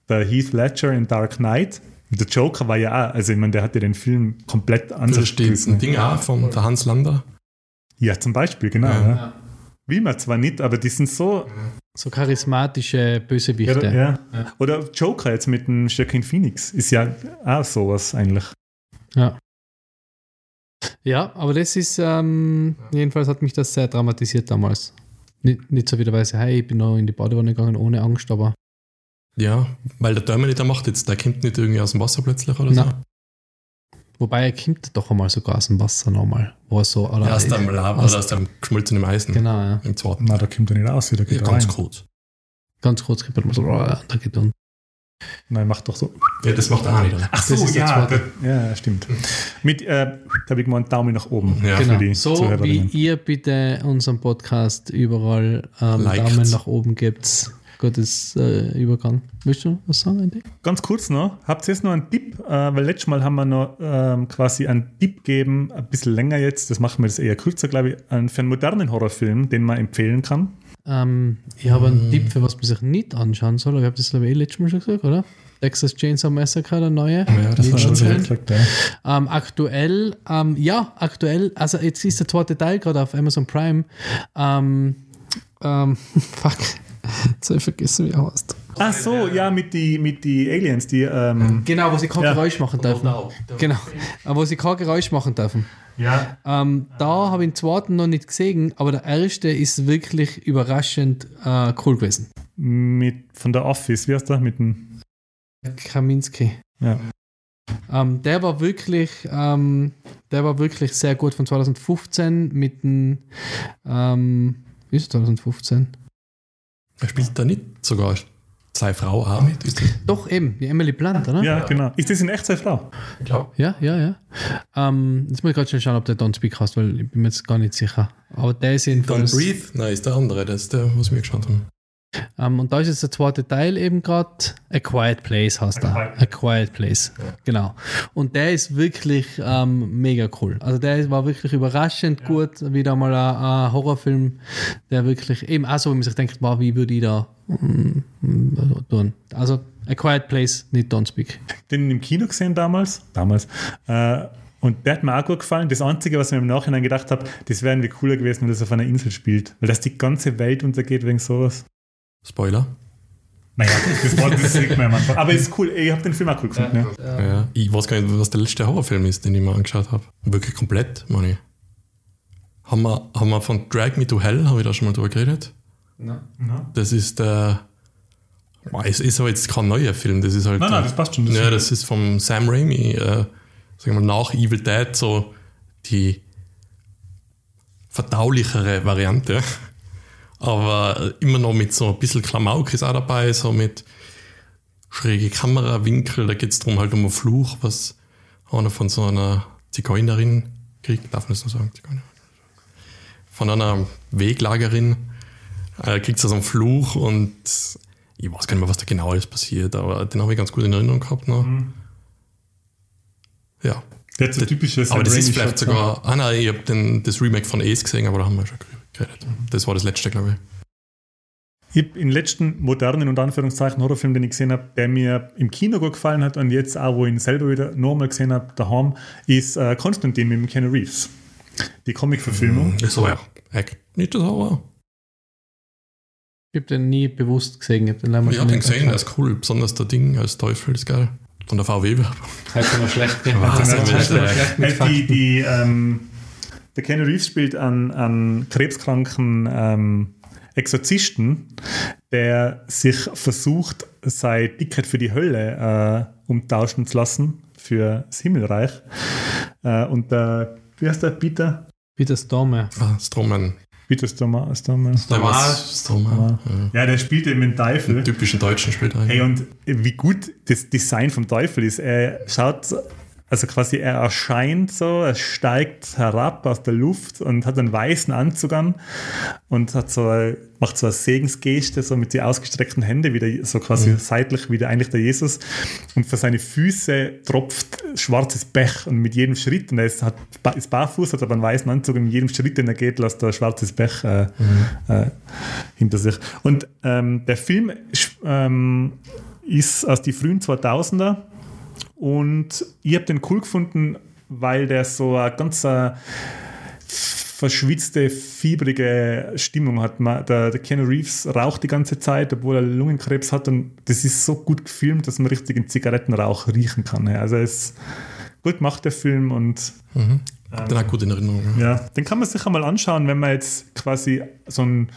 der Heath Ledger in Dark Knight. Der Joker war ja auch, also ich meine, der hat ja den Film komplett Das anders steht ein Ding auch von der Hans Lander. Ja, zum Beispiel, genau. Ja. Ja. Will man zwar nicht, aber die sind so. So charismatische Bösewichte. Ja, ja. Oder Joker jetzt mit dem Joaquin Phoenix ist ja auch sowas eigentlich. Ja. Ja, aber das ist, ähm, jedenfalls hat mich das sehr dramatisiert damals. Nicht, nicht so wie der weiße Hai, ich bin noch in die Badewanne gegangen ohne Angst, aber Ja, weil der Terminator macht jetzt, der kommt nicht irgendwie aus dem Wasser plötzlich oder so. Nein. Wobei er kommt doch einmal sogar aus dem Wasser nochmal. Wo er so, oder Ja, aus dem Lava aus- oder aus dem geschmolzenen Eisen. Genau, ja. Im zweiten. Na, da kommt er nicht raus, Ja, geht er ganz rein. kurz. Ganz kurz gibt er mal so, da geht unten. Nein, macht doch so. Ja, das macht er auch nicht. Ach so, Das ja, zweite. ja, stimmt. Mit, äh, da habe ich mal einen Daumen nach oben. Ja. für Genau. die So wie ihr bitte unseren Podcast überall ähm. Daumen nach oben gebt. Gottes äh, Übergang. Willst du was sagen, Andy? Ganz kurz noch, habt ihr jetzt noch einen Tipp? Äh, weil letztes Mal haben wir noch ähm, quasi einen Tipp gegeben, ein bisschen länger jetzt, das machen wir jetzt eher kürzer, glaube ich, für einen modernen Horrorfilm, den man empfehlen kann. Ähm, ich habe einen Tipp, für was man sich nicht anschauen soll. aber Ich habe das glaube ich eh letztes Mal schon gesagt, oder? Texas Chainsaw Massacre, der neue. Ja, das war schon gesagt, ja. Ähm, aktuell, ähm, ja, aktuell, also jetzt ist der zweite Teil gerade auf Amazon Prime. Ähm, ähm, fuck, jetzt habe ich vergessen, wie er heißt. Ach so, ja, mit die, mit die Aliens, die, ähm, Genau, wo sie kein Ja. Geräusch machen dürfen. Genau, äh, wo sie kein Geräusch machen dürfen. ja, Ähm, da habe ich den zweiten noch nicht gesehen, aber der erste ist wirklich überraschend äh, cool gewesen. mit, von der Office, wie heißt der? Mit dem, Kaminski. ja. Ähm, der war wirklich, ähm, der war wirklich sehr gut von 2015 mit dem, ähm, wie ist es 2015? Er spielt da nicht sogar seine Frau auch mit? Doch eben, die Emily Blunt, oder? ja, genau. Ist das in echt seine Frau? Ich glaube. Ja, ja, ja. Ähm, jetzt muss ich gerade schnell schauen, ob der Don't Speak heißt, weil ich bin mir jetzt gar nicht sicher. Aber der ist Don't jedenfalls. Breathe? Nein, ist der andere, das ist der, was wir geschaut haben. Ähm, und da ist jetzt der zweite Teil eben gerade. A Quiet Place heißt er. A Quiet Place. Genau. Und der ist wirklich ähm, mega cool. Also der war wirklich überraschend gut. Wieder mal ein, ein Horrorfilm, der wirklich eben auch so, wie man sich denkt, wow, wie würde ich da mm, mm, tun. Also A Quiet Place, nicht Don't Speak. Den im Kino gesehen damals. Damals. Äh, und der hat mir auch gut gefallen. Das Einzige, was ich mir im Nachhinein gedacht habe, das wäre irgendwie cooler gewesen, wenn das auf einer Insel spielt. Weil das die ganze Welt untergeht wegen sowas. Spoiler. Naja, das war das sieht man am Anfang. Aber ist cool. Ich habe den Film auch cool gefunden. Ja. Ja. Ich weiß gar nicht, was der letzte Horrorfilm ist, den ich mir angeschaut habe. Wirklich komplett, meine ich. Haben wir, haben wir von Drag Me to Hell, habe ich da schon mal drüber geredet? Ja. Das ist der. Boah, Es ist aber jetzt kein neuer Film, das ist halt. Nein, nein, der- das passt schon. Das ja, das ist vom Sam Raimi, äh, sagen wir nach Evil Dead so die verdaulichere Variante. Aber immer noch mit so ein bisschen Klamauk ist auch dabei, so mit schräge Kamerawinkel. Da geht es darum halt um einen Fluch, was einer von so einer Zigeunerin kriegt. Darf man das noch sagen? Zigeunerin? Von einer Weglagerin äh, kriegt so einen Fluch und ich weiß gar nicht mehr, was da genau alles passiert, aber den habe ich ganz gut in Erinnerung gehabt noch. Ja. Der typisches Aber das ist vielleicht sogar. Ah nein, ich habe das Remake von Ace gesehen, aber da haben wir schon geredet. Das war das letzte, glaube ich. Ich habe den letzten modernen und Anführungszeichen Horrorfilm, den ich gesehen habe, der mir im Kino gut gefallen hat und jetzt auch, wo ich ihn selber wieder nochmal gesehen habe, daheim, ist äh, Konstantin mit dem Keanu Reeves. Die Comic-Verfilmung. Das war ja echt nicht das Horror. Ich habe den nie bewusst gesehen. Ich habe den habe den gesehen, der ist cool. Besonders der Ding als Teufel ist geil. Von der VW. Heißt immer schlecht. Ja. Ist schlecht Äh, die, die, ähm, der Keanu Reeves spielt einen, einen krebskranken ähm, Exorzisten, der sich versucht, seine Dickheit für die Hölle äh, umtauschen zu lassen, für das Himmelreich. Äh, und der, wie heißt der, Peter? Peter Stormer. Ah, Strommen. Peter Stormer. Stormer. Der war Strommen. Ja. Der spielt eben den Teufel. Den typischen Deutschen spielt er. Hey, und wie gut das Design vom Teufel ist. Er schaut, also quasi er erscheint so, er steigt herab aus der Luft und hat einen weißen Anzug an und hat so, macht so eine Segensgeste, so mit den ausgestreckten Händen, wieder so quasi seitlich wie der, eigentlich der Jesus. Und für seine Füße tropft schwarzes Pech und mit jedem Schritt, und er ist, hat, ist barfuß, hat aber einen weißen Anzug und mit jedem Schritt, den er geht, lässt er schwarzes Pech äh, äh, hinter sich. Und ähm, der Film ähm, ist aus die frühen 2000er und ich habe den cool gefunden, weil der so eine ganz äh, verschwitzte, fiebrige Stimmung hat. Der, der Keanu Reeves raucht die ganze Zeit, obwohl er Lungenkrebs hat und das ist so gut gefilmt, dass man richtig den Zigarettenrauch riechen kann. Also es ist gut gemacht, der Film. Und Mhm. Den hat gut in Erinnerung. Ja. ja, den kann man sich einmal anschauen, wenn man jetzt quasi so einen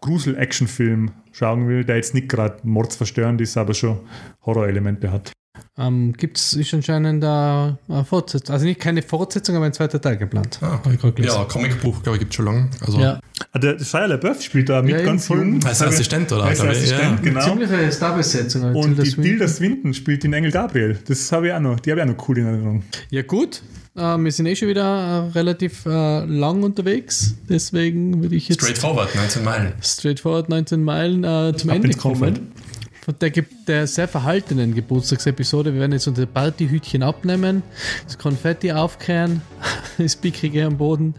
Grusel-Action-Film schauen will, der jetzt nicht gerade mordsverstörend ist, aber schon Horrorelemente hat. Ähm, Gibt es ist anscheinend eine eine Fortsetzung, also nicht keine Fortsetzung, aber ein zweiter Teil geplant. Ah, ja, Comicbuch, glaube ich, gibt es schon lange. Also, Ja. Ah, der Shia LaBeouf spielt da mit Ja, ganz jung. Als Assistent, oder? Als Assistent, ja. genau. Ziemliche Starbesetzung. aber Und Tilda die Swinton. Tilda Swinton spielt den Engel Gabriel. Das habe ich auch noch, die habe ich auch noch cool in Erinnerung. Ja, gut. Äh, wir sind eh schon wieder äh, relativ äh, lang unterwegs. Deswegen würde ich jetzt Straightforward, 19 Meilen. straightforward 19 Meilen äh, zum Ab Ende kommen. Von der, der sehr verhaltenen Geburtstagsepisode. Wir werden jetzt unser Partyhütchen abnehmen, das Konfetti aufkehren, das Pickrige am Boden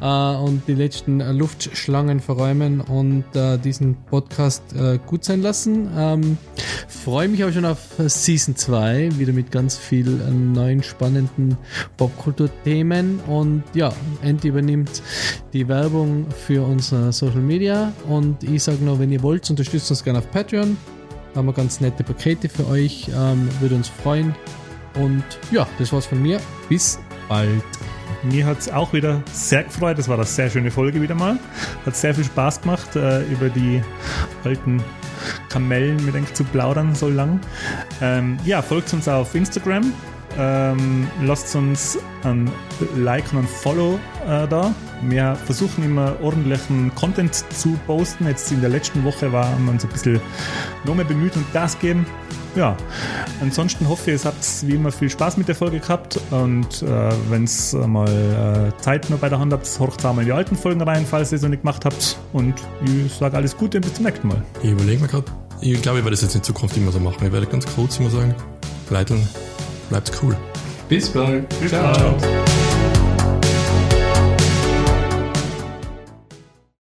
äh, und die letzten äh, Luftschlangen verräumen und äh, diesen Podcast äh, gut sein lassen. Ähm, Freue mich aber schon auf Season 2, wieder mit ganz viel äh, neuen spannenden Popkulturthemen. Und ja, Andy übernimmt die Werbung für unser Social Media. Und ich sage noch, wenn ihr wollt, unterstützt uns gerne auf Patreon. Haben wir ganz nette Pakete für euch. Ähm, würde uns freuen. Und ja, das war's von mir. Bis bald. Mir hat es auch wieder sehr gefreut. Das war eine sehr schöne Folge wieder mal. Hat sehr viel Spaß gemacht, äh, über die alten Kamellen mit euch zu plaudern so lang. Ähm, ja, folgt uns auf Instagram. Ähm, lasst uns ein Like und ein Follow äh, da. Wir versuchen immer ordentlichen Content zu posten. Jetzt in der letzten Woche waren wir uns ein bisschen noch mehr bemüht und Gas geben. Ja, ansonsten hoffe ich, ihr habt wie immer viel Spaß mit der Folge gehabt und äh, wenn es mal äh, Zeit noch bei der Hand habt, horcht auch mal in die alten Folgen rein, falls ihr es noch nicht gemacht habt und ich sage alles Gute und bis zum nächsten Mal. Ich überlege mir gerade, ich glaube, ich werde das jetzt in Zukunft immer so machen. Ich werde ganz kurz immer sagen, Leiteln, bleibt cool. Bis bald. Bis dann.